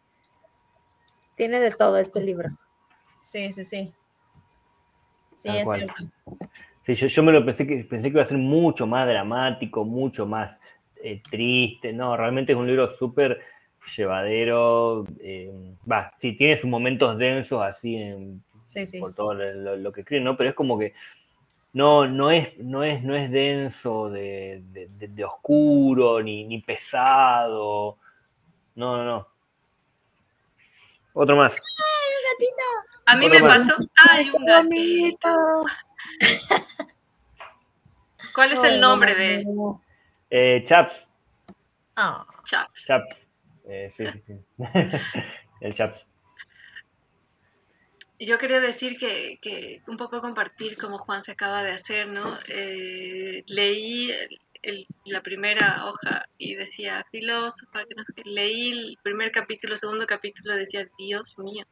Tiene de todo este libro. Sí, sí, sí. Sí, es cierto. Sí, yo, me lo pensé que pensé que iba a ser mucho más dramático, mucho más eh, triste. No, realmente es un libro súper llevadero. Eh, va, sí, tiene sus momentos densos así en, por todo lo, que escribe, ¿no? Pero es como que no, no, es, no, es, no es denso de, de oscuro ni, ni pesado. No, no, no. Otro más. ¡Ay, el gatito! A mí me pasó, hay un gatito. ¿Cuál es el nombre de él? Eh, Chaps. Ah. Chaps. Chaps. Eh, sí, sí, sí. el Chaps. Yo quería decir que, que, un poco compartir como Juan se acaba de hacer, ¿no? Eh, leí la primera hoja y decía filósofa, leí el primer capítulo, segundo capítulo, decía, Dios mío,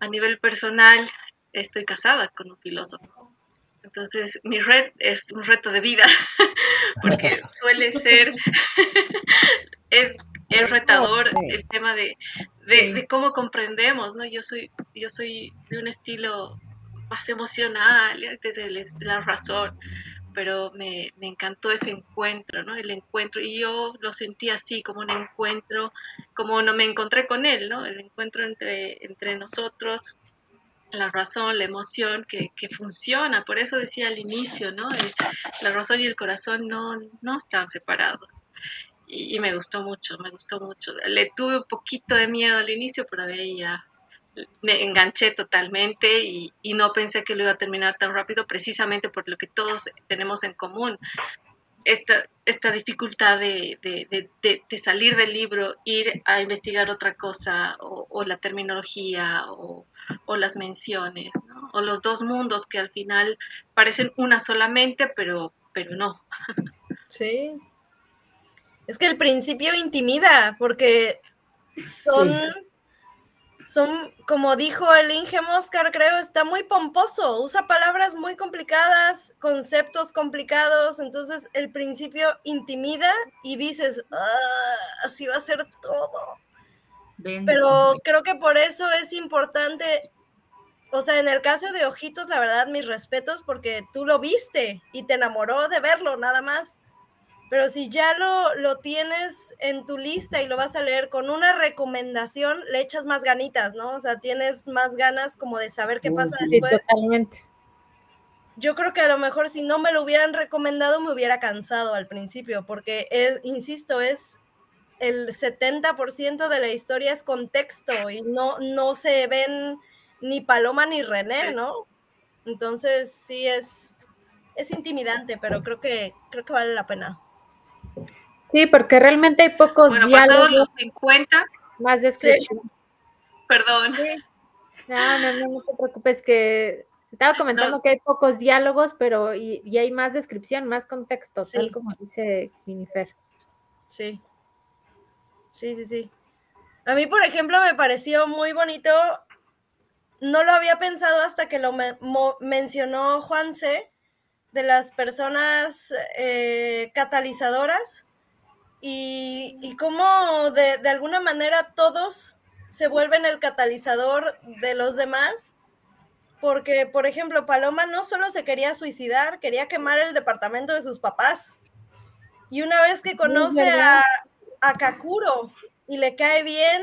a nivel personal estoy casada con un filósofo. Entonces, mi red es un reto de vida, porque suele ser, es, es retador el tema de, de, cómo comprendemos, ¿no? Yo soy, yo soy de un estilo más emocional, desde la razón, pero me, encantó ese encuentro, ¿no? El encuentro, y yo lo sentí así, como un encuentro, como no me encontré con él, ¿no? El encuentro entre, nosotros, la razón, la emoción, que, funciona, por eso decía al inicio, ¿no? la razón y el corazón no, no están separados. Y, y, me gustó mucho, me gustó mucho. Le tuve un poquito de miedo al inicio, pero de ahí ya me enganché totalmente y, no pensé que lo iba a terminar tan rápido precisamente por lo que todos tenemos en común. Esta, esta dificultad de, de, salir del libro, ir a investigar otra cosa, o, la terminología, o, las menciones, o los dos mundos que al final parecen una solamente, pero, pero no. Sí. Es que el principio intimida, porque son son, como dijo el Inge Moscar, creo, está muy pomposo, usa palabras muy complicadas, conceptos complicados, entonces el principio intimida y dices, ah, así va a ser todo. Pero creo que por eso es importante, o sea, en el caso de Ojitos, la verdad, mis respetos, porque tú lo viste y te enamoró de verlo, nada más. Pero si ya lo, lo tienes en tu lista y lo vas a leer con una recomendación, le echas más ganitas, ¿no? O sea, tienes más ganas como de saber qué pasa después. totalmente. Yo creo que a lo mejor si no me lo hubieran recomendado me hubiera cansado al principio, porque es, insisto, es el 70% de la historia es contexto y no, no se ven ni Paloma ni René, ¿no? Entonces sí es, es intimidante, pero creo que, creo que vale la pena. Sí, porque realmente hay pocos bueno, diálogos. los 50. Más descripción. Perdón. No, no, no, te preocupes, que estaba comentando que hay pocos diálogos, pero y, hay más descripción, más contexto, tal como dice Minifer. Sí. Sí, sí, sí. A mí, por ejemplo, me pareció muy bonito. No lo había pensado hasta que lo mencionó Juanse, de las personas eh, catalizadoras y, y cómo de, de, alguna manera todos se vuelven el catalizador de los demás. Porque, por ejemplo, Paloma no solo se quería suicidar, quería quemar el departamento de sus papás. Y una vez que conoce a, a Kakuro y le cae bien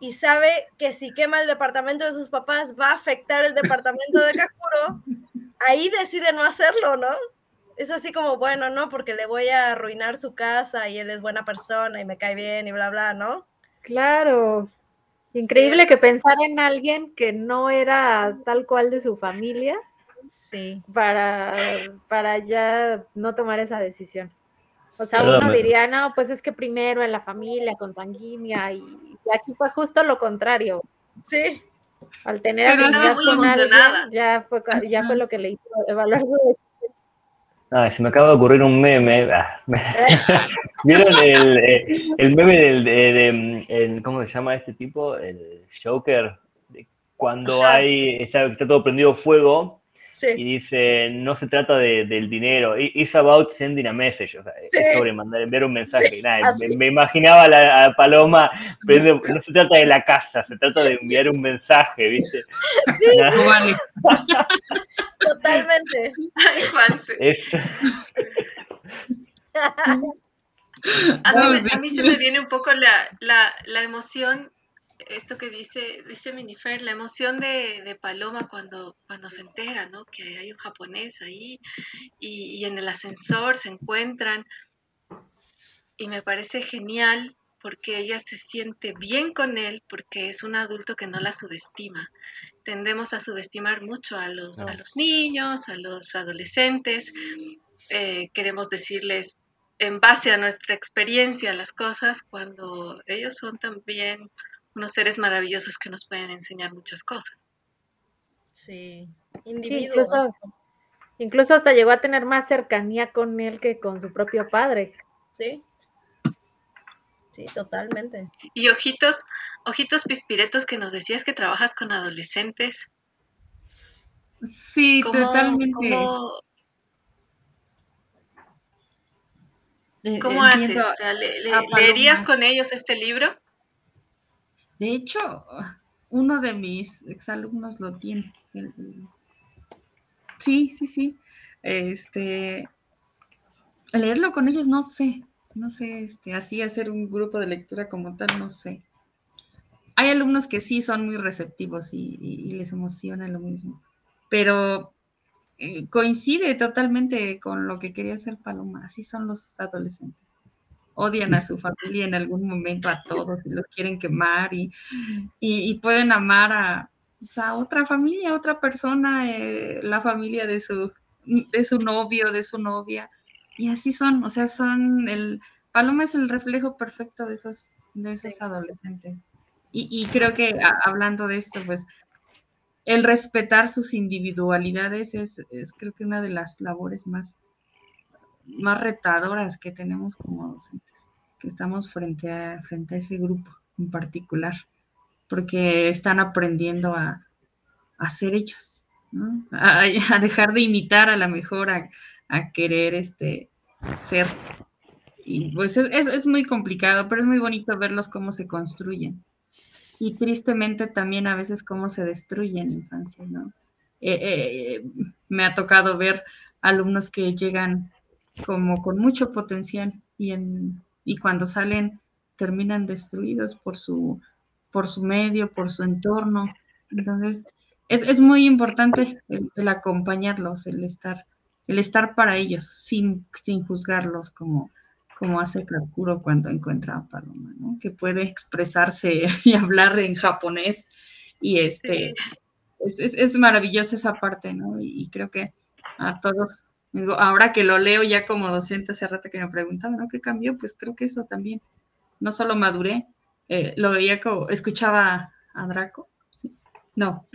y sabe que si quema el departamento de sus papás va a afectar el departamento de Kakuro, ahí decide no hacerlo, ¿no? Es así como, bueno, no, porque le voy a arruinar su casa y él es buena persona y me cae bien y bla, bla, ¿no? Claro. Increíble que pensara en alguien que no era tal cual de su familia. Sí. Para, para ya no tomar esa decisión. O sea, uno diría, no, pues es que primero en la familia, con sanguínea, y, aquí fue justo lo contrario. Sí. Al tener a con alguien, ya fue, ya fue lo que le hizo evaluar su Ah, se me acaba de ocurrir un meme. Ah, ¿Vieron el, eh, el, meme del, de, ¿cómo se llama este tipo? El Joker. Cuando hay, está, todo prendido fuego y dice, no se trata de, del dinero, it's about sending a message, o sea, es sobre mandar, enviar un mensaje. Nada, me, imaginaba a la Paloma, pero no se trata de la casa, se trata de enviar un mensaje, ¿viste? Sí, vale. Totalmente. Ay. A mí, a mí, se me viene un poco la, la, la emoción esto que dice, dice Minifer, la emoción de, Paloma cuando, cuando se entera, ¿no? Que hay un japonés ahí y, en el ascensor se encuentran. Y me parece genial porque ella se siente bien con él, porque es un adulto que no la subestima. Tendemos a subestimar mucho a los, a los niños, a los adolescentes. Eh, queremos decirles en base a nuestra experiencia las cosas cuando ellos son también unos seres maravillosos que nos pueden enseñar muchas cosas. Sí, individuos. incluso, hasta llegó a tener más cercanía con él que con su propio padre. Sí. Sí, totalmente. Y ojitos, ojitos pispiretos que nos decías que trabajas con adolescentes. Sí, totalmente. ¿Cómo, haces? O sea, ¿leerías con ellos este libro? De hecho, uno de mis exalumnos lo tiene. Sí, sí, sí. Este, leerlo con ellos no sé, no sé, este, así hacer un grupo de lectura como tal, no sé. Hay alumnos que sí son muy receptivos y, les emociona lo mismo, pero eh, coincide totalmente con lo que quería hacer Paloma, así son los adolescentes. Odian a su familia en algún momento, a todos, y los quieren quemar y, y, pueden amar a, otra familia, a otra persona, eh, la familia de su, de su novio, de su novia. Y así son, o sea, son el Paloma es el reflejo perfecto de esos, de esos adolescentes. Y, creo que hablando de esto, pues el respetar sus individualidades es, creo que una de las labores más, más retadoras que tenemos como docentes, que estamos frente a, frente a ese grupo en particular, porque están aprendiendo a, a ser ellos, a, a, dejar de imitar a la mejor, a, a querer este, ser. Y pues es, es, muy complicado, pero es muy bonito verlos cómo se construyen. Y tristemente también a veces cómo se destruyen infancias, ¿no? Eh, eh, me ha tocado ver alumnos que llegan como con mucho potencial y, en, y cuando salen terminan destruidos por su, por su medio, por su entorno. Entonces, es, es muy importante el, acompañarlos, el estar el estar para ellos sin, sin juzgarlos como, como hace Kakuro cuando encuentra a Paloma, ¿no? que puede expresarse y hablar en japonés y este es, es, maravillosa esa parte, ¿no? Y, creo que a todos, ahora que lo leo ya como docente hace rato que me preguntaban, ¿no? ¿Qué cambió? Pues creo que eso también, no solo maduré, eh, lo veía como, escuchaba a Draco, ¿sí? no,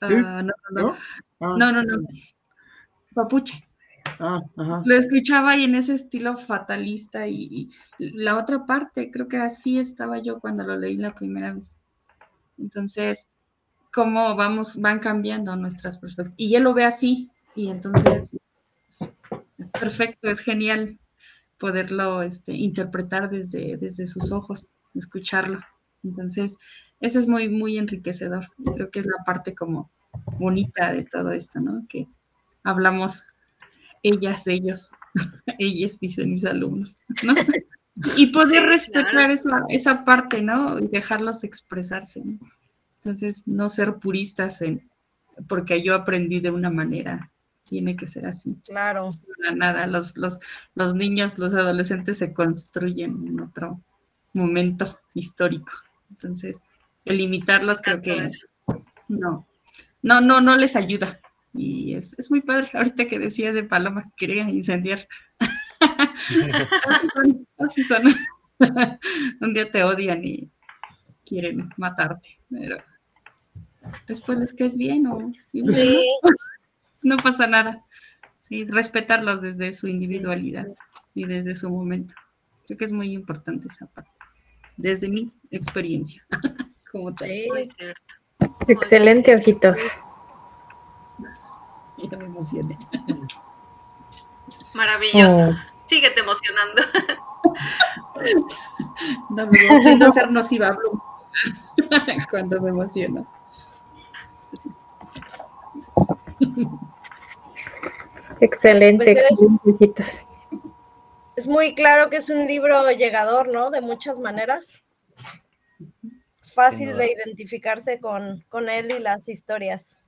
ah, no, no, no, ah, no, no, no, Papuche. Ah, Lo escuchaba y en ese estilo fatalista y, la otra parte, creo que así estaba yo cuando lo leí la primera vez. Entonces, cómo vamos, van cambiando nuestras perspectivas. Y él lo ve así y entonces es, perfecto, es genial poderlo este, interpretar desde, desde sus ojos, escucharlo. Entonces, eso es muy, muy enriquecedor y creo que es la parte como bonita de todo esto, ¿no? Que hablamos ellas, ellos, ellas, dicen mis alumnos, ¿no? Y poder respetar esa, esa, parte, ¿no? Y dejarlos expresarse, ¿no? Entonces, no ser puristas en, porque yo aprendí de una manera, tiene que ser así. Claro. Nada, los, los, los niños, los adolescentes se construyen en otro momento histórico. Entonces, el limitarlos creo que no, no, no, no les ayuda. Y es, es muy padre, ahorita que decía de Paloma que quería incendiar. Así son. Un día te odian y quieren matarte, pero después les caes bien o no pasa nada. Sí, respetarlos desde su individualidad y desde su momento. Creo que es muy importante esa parte, desde mi experiencia. Como tal. Sí, cierto. Excelente, ojitos. Ya me emocioné. Maravilloso. Oh. Síguete emocionando. No me intento ser nociva cuando me emociono. Excelente, pues es, muy claro que es un libro llegador, ¿no? De muchas maneras. Fácil de identificarse con, con él y las historias.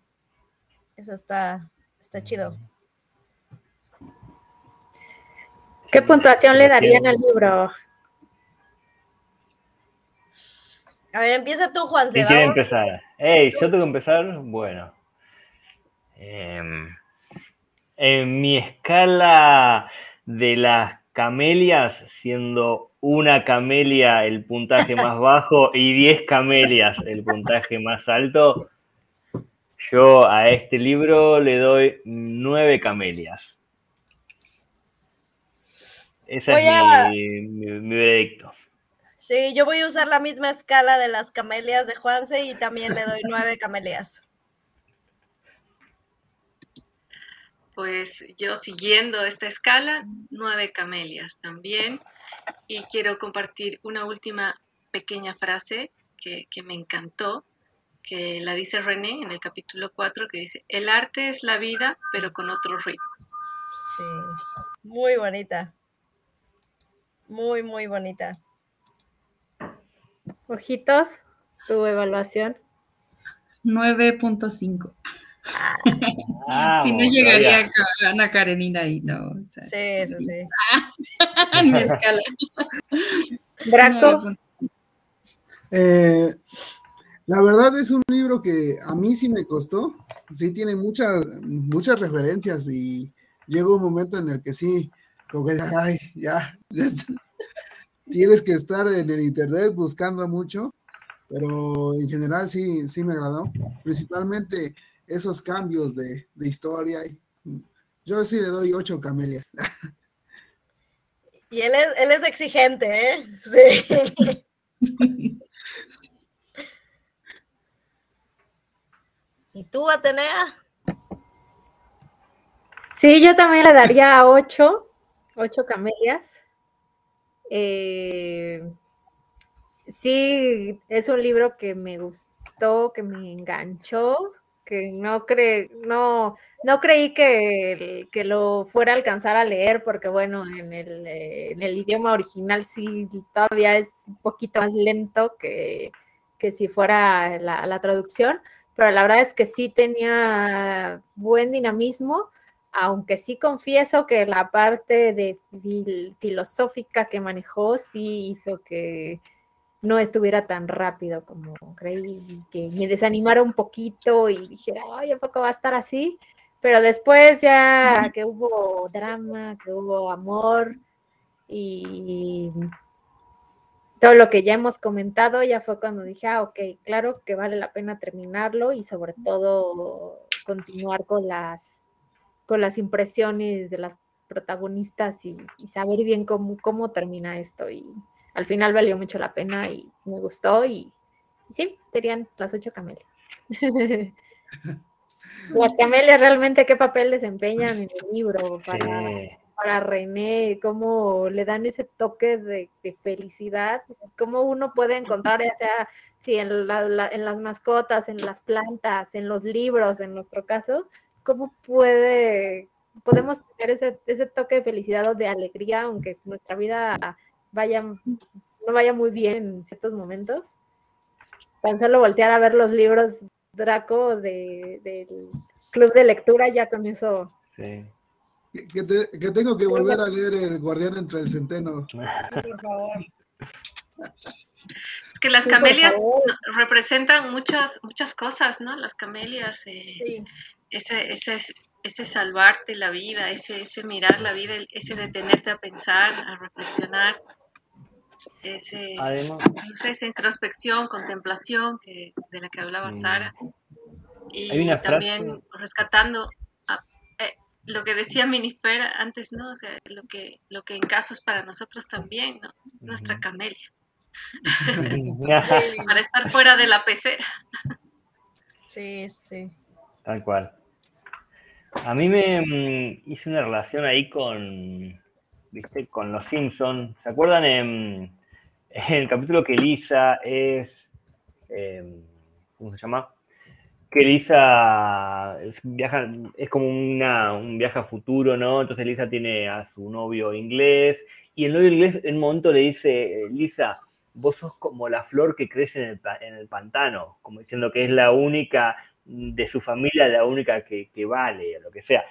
Eso está, Está chido. ¿Qué puntuación le darían al libro? A ver, empieza tú, Juan. ¿Quién quiere empezar? Hey, yo tengo que empezar. Bueno. Em, en mi escala de las camelias, siendo una camelia el puntaje más bajo y 10 camelias el puntaje más alto, yo a este libro le doy 9 camelias. Ese es mi, veredicto. Sí, yo voy a usar la misma escala de las camelias de Juanse y también le doy 9 camelias. Pues yo siguiendo esta escala, nueve camelias también. Y quiero compartir una última pequeña frase que, me encantó, que la dice René en el capítulo 4, que dice, el arte es la vida, pero con otro ritmo. Sí, muy bonita. Muy, muy bonita. Ojitos, tu evaluación. 9.5. si no llegaría a Ana Karenina ahí, no. sí, sí, sí. en mi escala. Draco. Eh, la verdad es un libro que a mí sí me costó. Sí tiene muchas, muchas referencias y llegó un momento en el que sí, como que, ay, ya, ya tienes que estar en el internet buscando mucho, pero en general sí, sí me agradó. Principalmente esos cambios de, historia. Yo sí le doy ocho camelias. Y él es, él es exigente, ¿eh? Sí. ¿Y tú, Atenea? Sí, yo también le daría ocho, ocho camelias. Eh, sí, es un libro que me gustó, que me enganchó que no, cre no, no creí que, que, lo fuera a alcanzar a leer, porque bueno, en el, eh, en el, idioma original sí todavía es un poquito más lento que, que si fuera la, la, traducción, pero la verdad es que sí tenía buen dinamismo, aunque sí confieso que la parte de filosófica que manejó sí hizo que no estuviera tan rápido como creí, que me desanimara un poquito y dijera, ay, ¿a poco va a estar así? Pero después ya que hubo drama, que hubo amor y todo lo que ya hemos comentado, ya fue cuando dije, ah, ok, claro que vale la pena terminarlo y sobre todo continuar con las, con las impresiones de las protagonistas y, y saber bien cómo, cómo termina esto. Y, al final valió mucho la pena y me gustó y, sí, serían las ocho camelias. las camelias realmente qué papel desempeñan en el libro para, para René, cómo le dan ese toque de, felicidad, cómo uno puede encontrar ya sea si en, en las mascotas, en las plantas, en los libros, en nuestro caso, cómo puede podemos tener ese, ese toque de felicidad o de alegría, aunque nuestra vida vaya, no vaya muy bien en ciertos momentos. Tan solo voltear a ver los libros Draco de, del club de lectura, ya con eso. Sí. Que, tengo que volver a leer El Guardián entre el Centeno. por favor. Es que las camelias representan muchas, muchas cosas, ¿no? Las camelias, eh, ese, ese, ese salvarte la vida, ese, ese mirar la vida, ese detenerte a pensar, a reflexionar ese, esa introspección, contemplación que, de la que hablaba mm. Sara. Y también rescatando eh, lo que decía Minifer antes, ¿no? O sea, lo que, lo que en casos para nosotros también, ¿no? Nuestra camelia. para estar fuera de la pecera. sí, sí. Tal cual. A mí me mm, hice una relación ahí con, ¿viste? Con los Simpsons. ¿Se acuerdan en el capítulo que Lisa es, em, ¿cómo se llama? Que Lisa viaja, es como una, un viaje a futuro, ¿no? Entonces Lisa tiene a su novio inglés y el novio inglés en un momento le dice, Lisa, vos sos como la flor que crece en el, en el pantano, como diciendo que es la única de su familia, la única que, que vale, o lo que sea.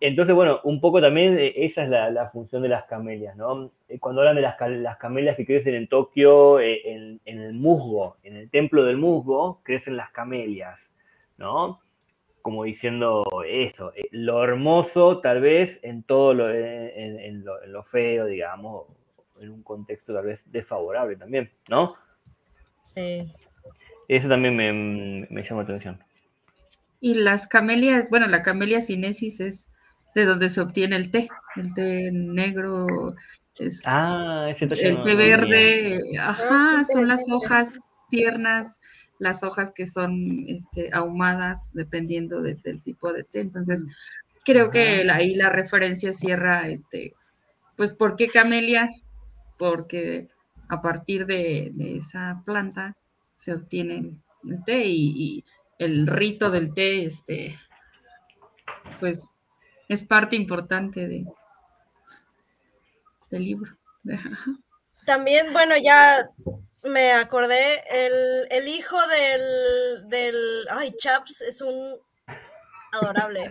Entonces, bueno, un poco también eh, esa es la, función de las camelias, ¿no? Eh, cuando hablan de las, las camelias que crecen en Tokio, eh, en, el musgo, en el templo del musgo, crecen las camelias, ¿no? Como diciendo eso, lo hermoso tal vez en todo lo, en, lo, feo, digamos, en un contexto tal vez desfavorable también, ¿no? Sí. Eso también me, me llama la atención. Y las camelias, bueno, la camelia sinensis es de donde se obtiene el té, el té negro, es ah, el té verde, ajá, son las hojas tiernas, las hojas que son este, ahumadas dependiendo del tipo de té. Entonces, creo que ahí la referencia cierra, este, pues, ¿por qué camelias? Porque a partir de, esa planta se obtiene el té y, y, el rito del té, este, pues es parte importante de, del libro. También, bueno, ya me acordé, el, hijo del, del, ay, Chaps es un adorable.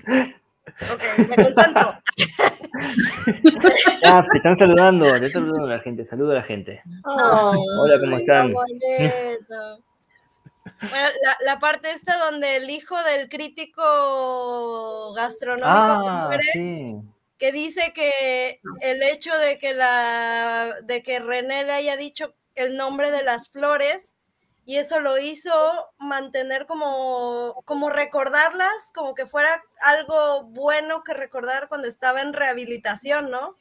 Ok, me concentro. Ah, te están saludando, te están saludando a la gente, saludo a la gente. Hola, ¿cómo están? Bueno, la, parte esta donde el hijo del crítico gastronómico ah, que dice que el hecho de que la de que René le haya dicho el nombre de las flores y eso lo hizo mantener como como recordarlas, como que fuera algo bueno que recordar cuando estaba en rehabilitación, ¿no?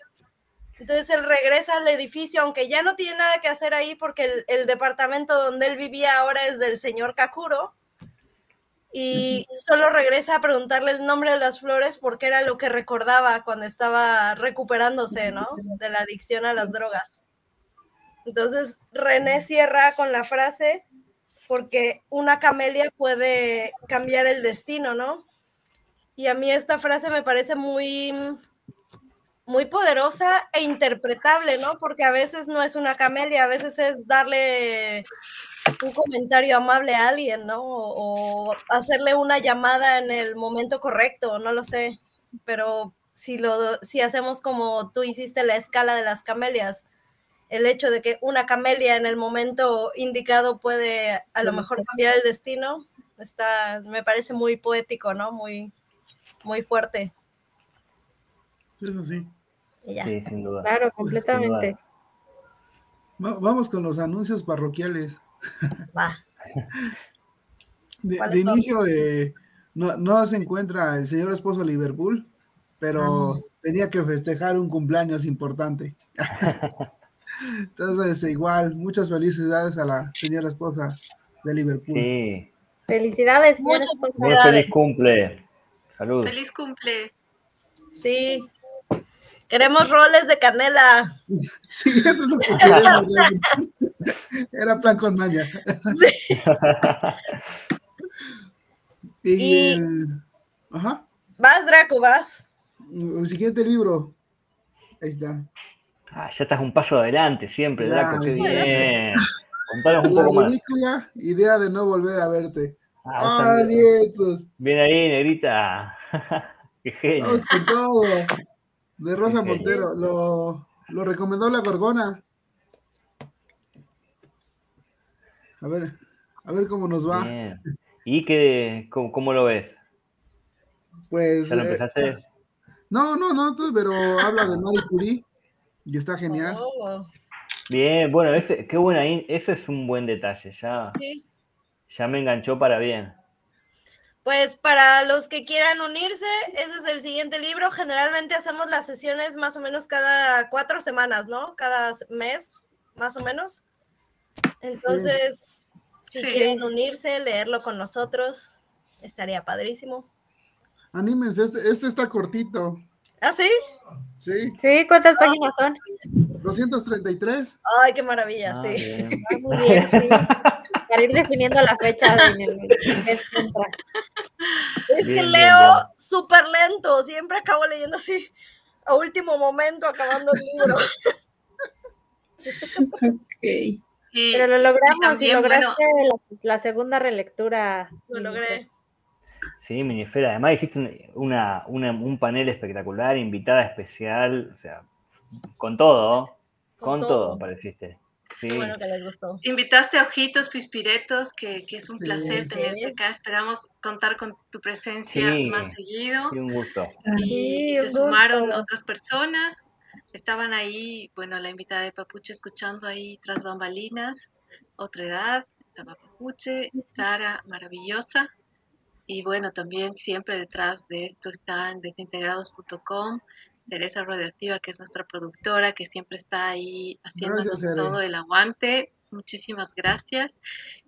Entonces él regresa al edificio, aunque ya no tiene nada que hacer ahí porque el, departamento donde él vivía ahora es del señor Kakuro. Y solo regresa a preguntarle el nombre de las flores porque era lo que recordaba cuando estaba recuperándose, ¿no? De la adicción a las drogas. Entonces René cierra con la frase porque una camelia puede cambiar el destino, ¿no? Y a mí esta frase me parece muy muy poderosa e interpretable, ¿no? Porque a veces no es una camelia, a veces es darle un comentario amable a alguien, ¿no? O, hacerle una llamada en el momento correcto, no lo sé. Pero si, lo, si hacemos como tú hiciste la escala de las camelias, el hecho de que una camelia en el momento indicado puede a lo mejor cambiar el destino, está, me parece muy poético, ¿no? Muy, muy fuerte. Eso sí. Sí, sin duda. Claro, completamente. vamos con los anuncios parroquiales. Va. De, inicio, eh, no, se encuentra el señor esposo Liverpool, pero ah. tenía que festejar un cumpleaños importante. Entonces, igual, muchas felicidades a la señora esposa de Liverpool. Sí. Felicidades, muchas Muy feliz cumple. Saludos. Feliz cumple. Sí, Queremos roles de canela. Sí, eso es lo que queremos. Era plan con maña. Sí. y, el... Ajá. Vas, Draco, vas. El siguiente libro. Ahí está. Ah, ya estás un paso adelante siempre, Draco. Qué bien. Contanos un poco La idea de no volver a verte. Ah, ah nietos. Bien ahí, negrita. Qué genio. Vamos con todo. De Rosa Montero, lo, lo recomendó la Gorgona. A ver, a ver cómo nos va. ¿Y qué, cómo, lo ves? Pues. ¿Ya lo eh, empezaste? no, no, no, pero habla de Marie Curie y está genial. Oh. Bien, bueno, ese, qué buena, eso es un buen detalle, ya. Sí. Ya me enganchó para bien. Pues para los que quieran unirse, ese es el siguiente libro. Generalmente hacemos las sesiones más o menos cada cuatro semanas, ¿no? Cada mes, más o menos. Entonces, si quieren unirse, leerlo con nosotros, estaría padrísimo. Anímense, este, este está cortito. ¿Ah, sí? Sí. Sí, ¿cuántas páginas son? 233. Ay, qué maravilla, ah, sí. muy bien, sí para ir definiendo la fecha de Es que leo súper lento, siempre acabo leyendo así, a último momento, acabando el libro. ok. Pero lo logramos y lograste la, segunda relectura. Lo logré. Sí, Minifera. Además hiciste una, un panel espectacular, invitada especial, o sea, con todo, con, todo. pareciste. Sí. Bueno que les gustó. Invitaste a Ojitos Pispiretos, que, que es un placer tenerte acá. Esperamos contar con tu presencia más seguido. Sí, un gusto. Y se sumaron otras personas. Estaban ahí, bueno, la invitada de Papuche escuchando ahí tras bambalinas, otra edad, estaba Papuche, Sara, maravillosa. Y bueno, también siempre detrás de esto están desintegrados.com, Teresa Radioactiva, que es nuestra productora, que siempre está ahí haciendo todo el aguante. Muchísimas gracias.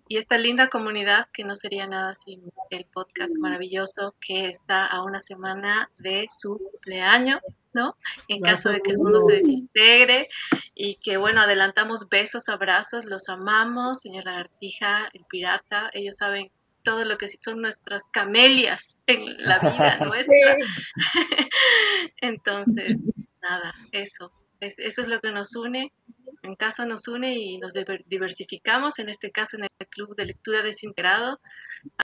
Y esta linda comunidad que no sería nada sin el podcast maravilloso que está a una semana de su cumpleaños, ¿no? En caso de que el mundo se desintegre y que, bueno, adelantamos besos, abrazos, los amamos, señora Lagartija, el pirata, ellos saben todo lo que son nuestras camelias en la vida nuestra. Entonces, nada, eso, eso es lo que nos une. En caso nos une y nos diversificamos, en este caso en el Club de Lectura Desintegrado,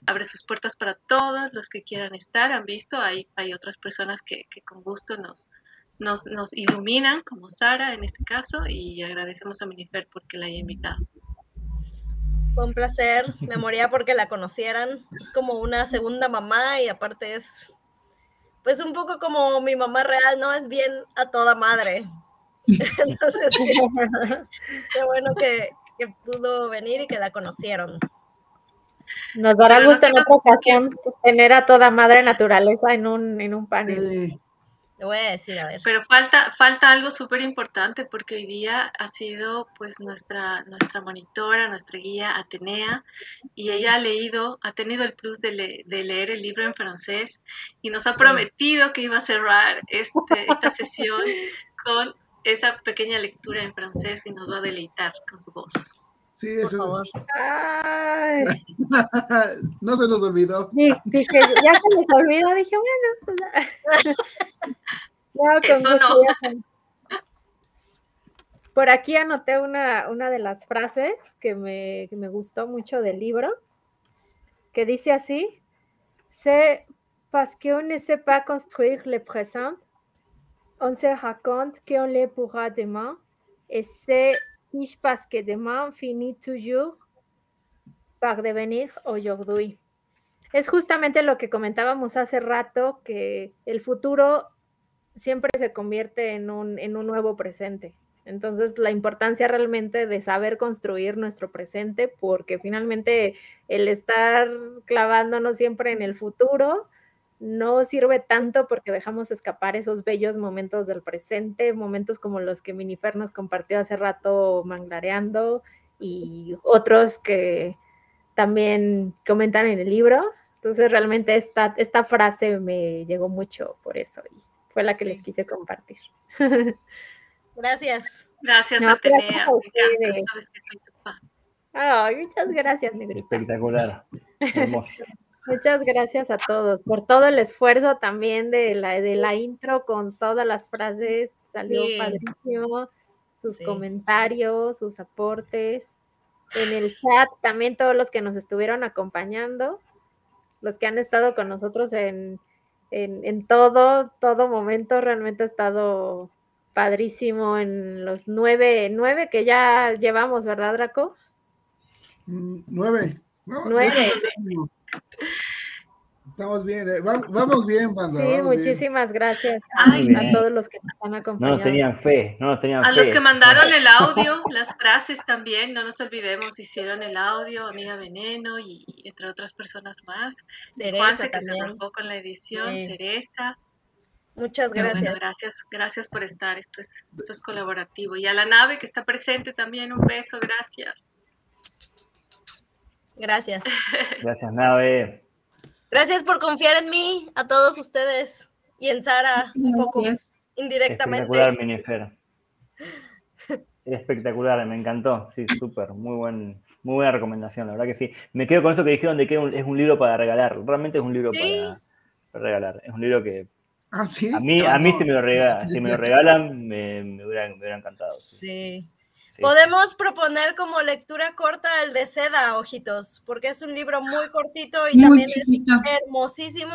abre sus puertas para todos los que quieran estar. Han visto, hay, hay otras personas que, que con gusto nos, nos, nos, iluminan, como Sara en este caso, y agradecemos a Minifer porque la haya invitado. Fue un placer, me moría porque la conocieran. Es como una segunda mamá y aparte es, pues un poco como mi mamá real, ¿no? Es bien a toda madre. Entonces, qué bueno que, pudo venir y que la conocieron. Nos dará gusto en otra ocasión tener a toda madre naturaleza en un, en un panel. Voy a decir, a ver. Pero falta, falta algo súper importante porque hoy día ha sido pues nuestra, nuestra monitora, nuestra guía Atenea, y ella ha leído, ha tenido el plus de, leer el libro en francés y nos ha prometido que iba a cerrar este, esta sesión con esa pequeña lectura en francés y nos va a deleitar con su voz. Sí, eso. Por favor. no se nos olvidó. Dije, ya se nos olvidó, dije, bueno, no, Eso no. Por aquí anoté una, una de las frases que me, que me gustó mucho del libro, que dice así, c'est parce qu'on ne sait pas construire le présent, on se raconte qu'on le pourra demain, et c'est parce que demain finit toujours par devenir aujourd'hui. Es justamente lo que comentábamos hace rato, que el futuro siempre se convierte en un nuevo presente. Entonces, la importancia realmente de saber construir nuestro presente, porque finalmente el estar clavándonos siempre en el futuro no sirve tanto porque dejamos escapar esos bellos momentos del presente, momentos como los que Minifer nos compartió hace rato manglareando y otros que también comentan en el libro. Entonces, realmente esta, esta frase me llegó mucho por eso y fue la que les quise compartir. Gracias. Gracias, Atenea. muchas gracias, Negrita. Espectacular. Muchas gracias a todos por todo el esfuerzo también de la, de la intro con todas las frases. Salió padrísimo. Sus comentarios, sus aportes. En el chat también todos los que nos estuvieron acompañando, los que han estado con nosotros en, en, todo, todo momento. Realmente ha estado padrísimo en los nueve, nueve que ya llevamos, ¿verdad, Draco? Mm, nueve. nueve. Estamos bien, eh, vamos bien, banda. Sí, muchísimas gracias a, todos los que nos han acompañado. No nos tenían fe, no nos tenían a los que mandaron el audio, las frases también, no nos olvidemos, hicieron el audio, Amiga Veneno y, entre otras personas más. Cereza Juanse, que también. se con la edición, Cereza. Muchas gracias. gracias, gracias por estar, esto es, esto es colaborativo. Y a la nave que está presente también, un beso, gracias. Gracias. Gracias, Nave. Gracias por confiar en mí, a todos ustedes y en Sara, un poco indirectamente. Espectacular, Minifera. Espectacular, me encantó. Sí, súper, muy buen, muy buena recomendación, la verdad que sí. Me quedo con esto que dijeron de que es un libro para regalar. Realmente es un libro para, regalar. Es un libro que ¿Ah, sí? a mí, a mí si me lo, regalan, si me lo regalan, me, hubiera, encantado. Sí. Podemos proponer como lectura corta el de Seda, ojitos, porque es un libro muy cortito y también es hermosísimo.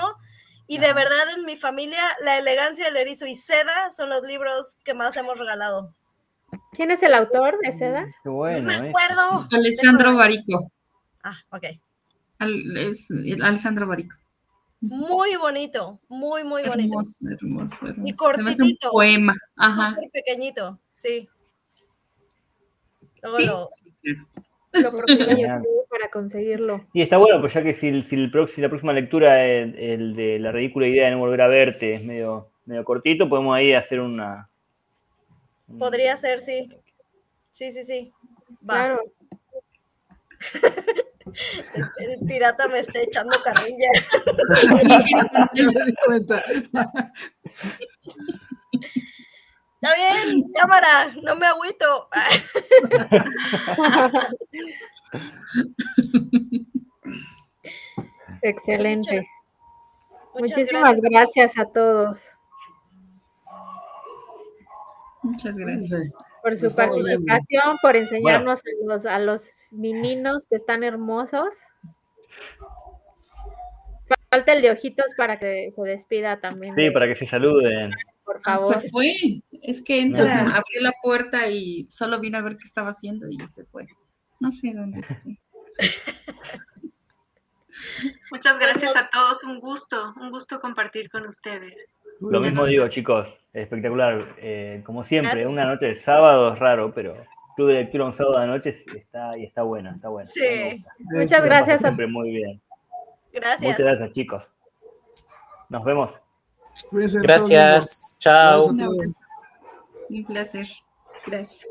Y de verdad en mi familia, La elegancia del erizo y Seda son los libros que más hemos regalado. ¿Quién es el autor de Seda? Qué bueno. No me ¿eh? acuerdo. Alessandro Barico. Ah, ok. es Alessandro Barico. Muy bonito, muy, muy bonito. Hermoso, hermoso, hermoso. Y cortito. un poema. Ajá. Muy pequeñito, sí. Luego lo, lo para conseguirlo. Y está bueno, pues ya que si, el próximo, la próxima lectura, el, el, de la ridícula idea de no volver a verte, es medio, medio cortito, podemos ahí hacer una. Podría ser, sí. Sí, sí, sí. Va. Claro. El, pirata me está echando carrilla. Está bien, cámara, no me agüito. Excelente. Muchísimas gracias. a todos. Muchas gracias. Por su participación, por enseñarnos a, los, a los meninos que están hermosos. Falta el de ojitos para que se despida también. Sí, para que se saluden. Por ah, favor. se fue. Es que entra, abrió la puerta y solo vine a ver qué estaba haciendo y se fue. No sé dónde esté. Muchas gracias a todos, un gusto, un gusto compartir con ustedes. Lo mismo digo, chicos, espectacular. Eh, como siempre, una noche de sábado es raro, pero club de lectura un sábado de noche está y está bueno, está bueno. Sí, muchas gracias. Siempre muy bien. Gracias. Muchas gracias, chicos. Nos vemos. Gracias. Chao. Un placer. Gracias.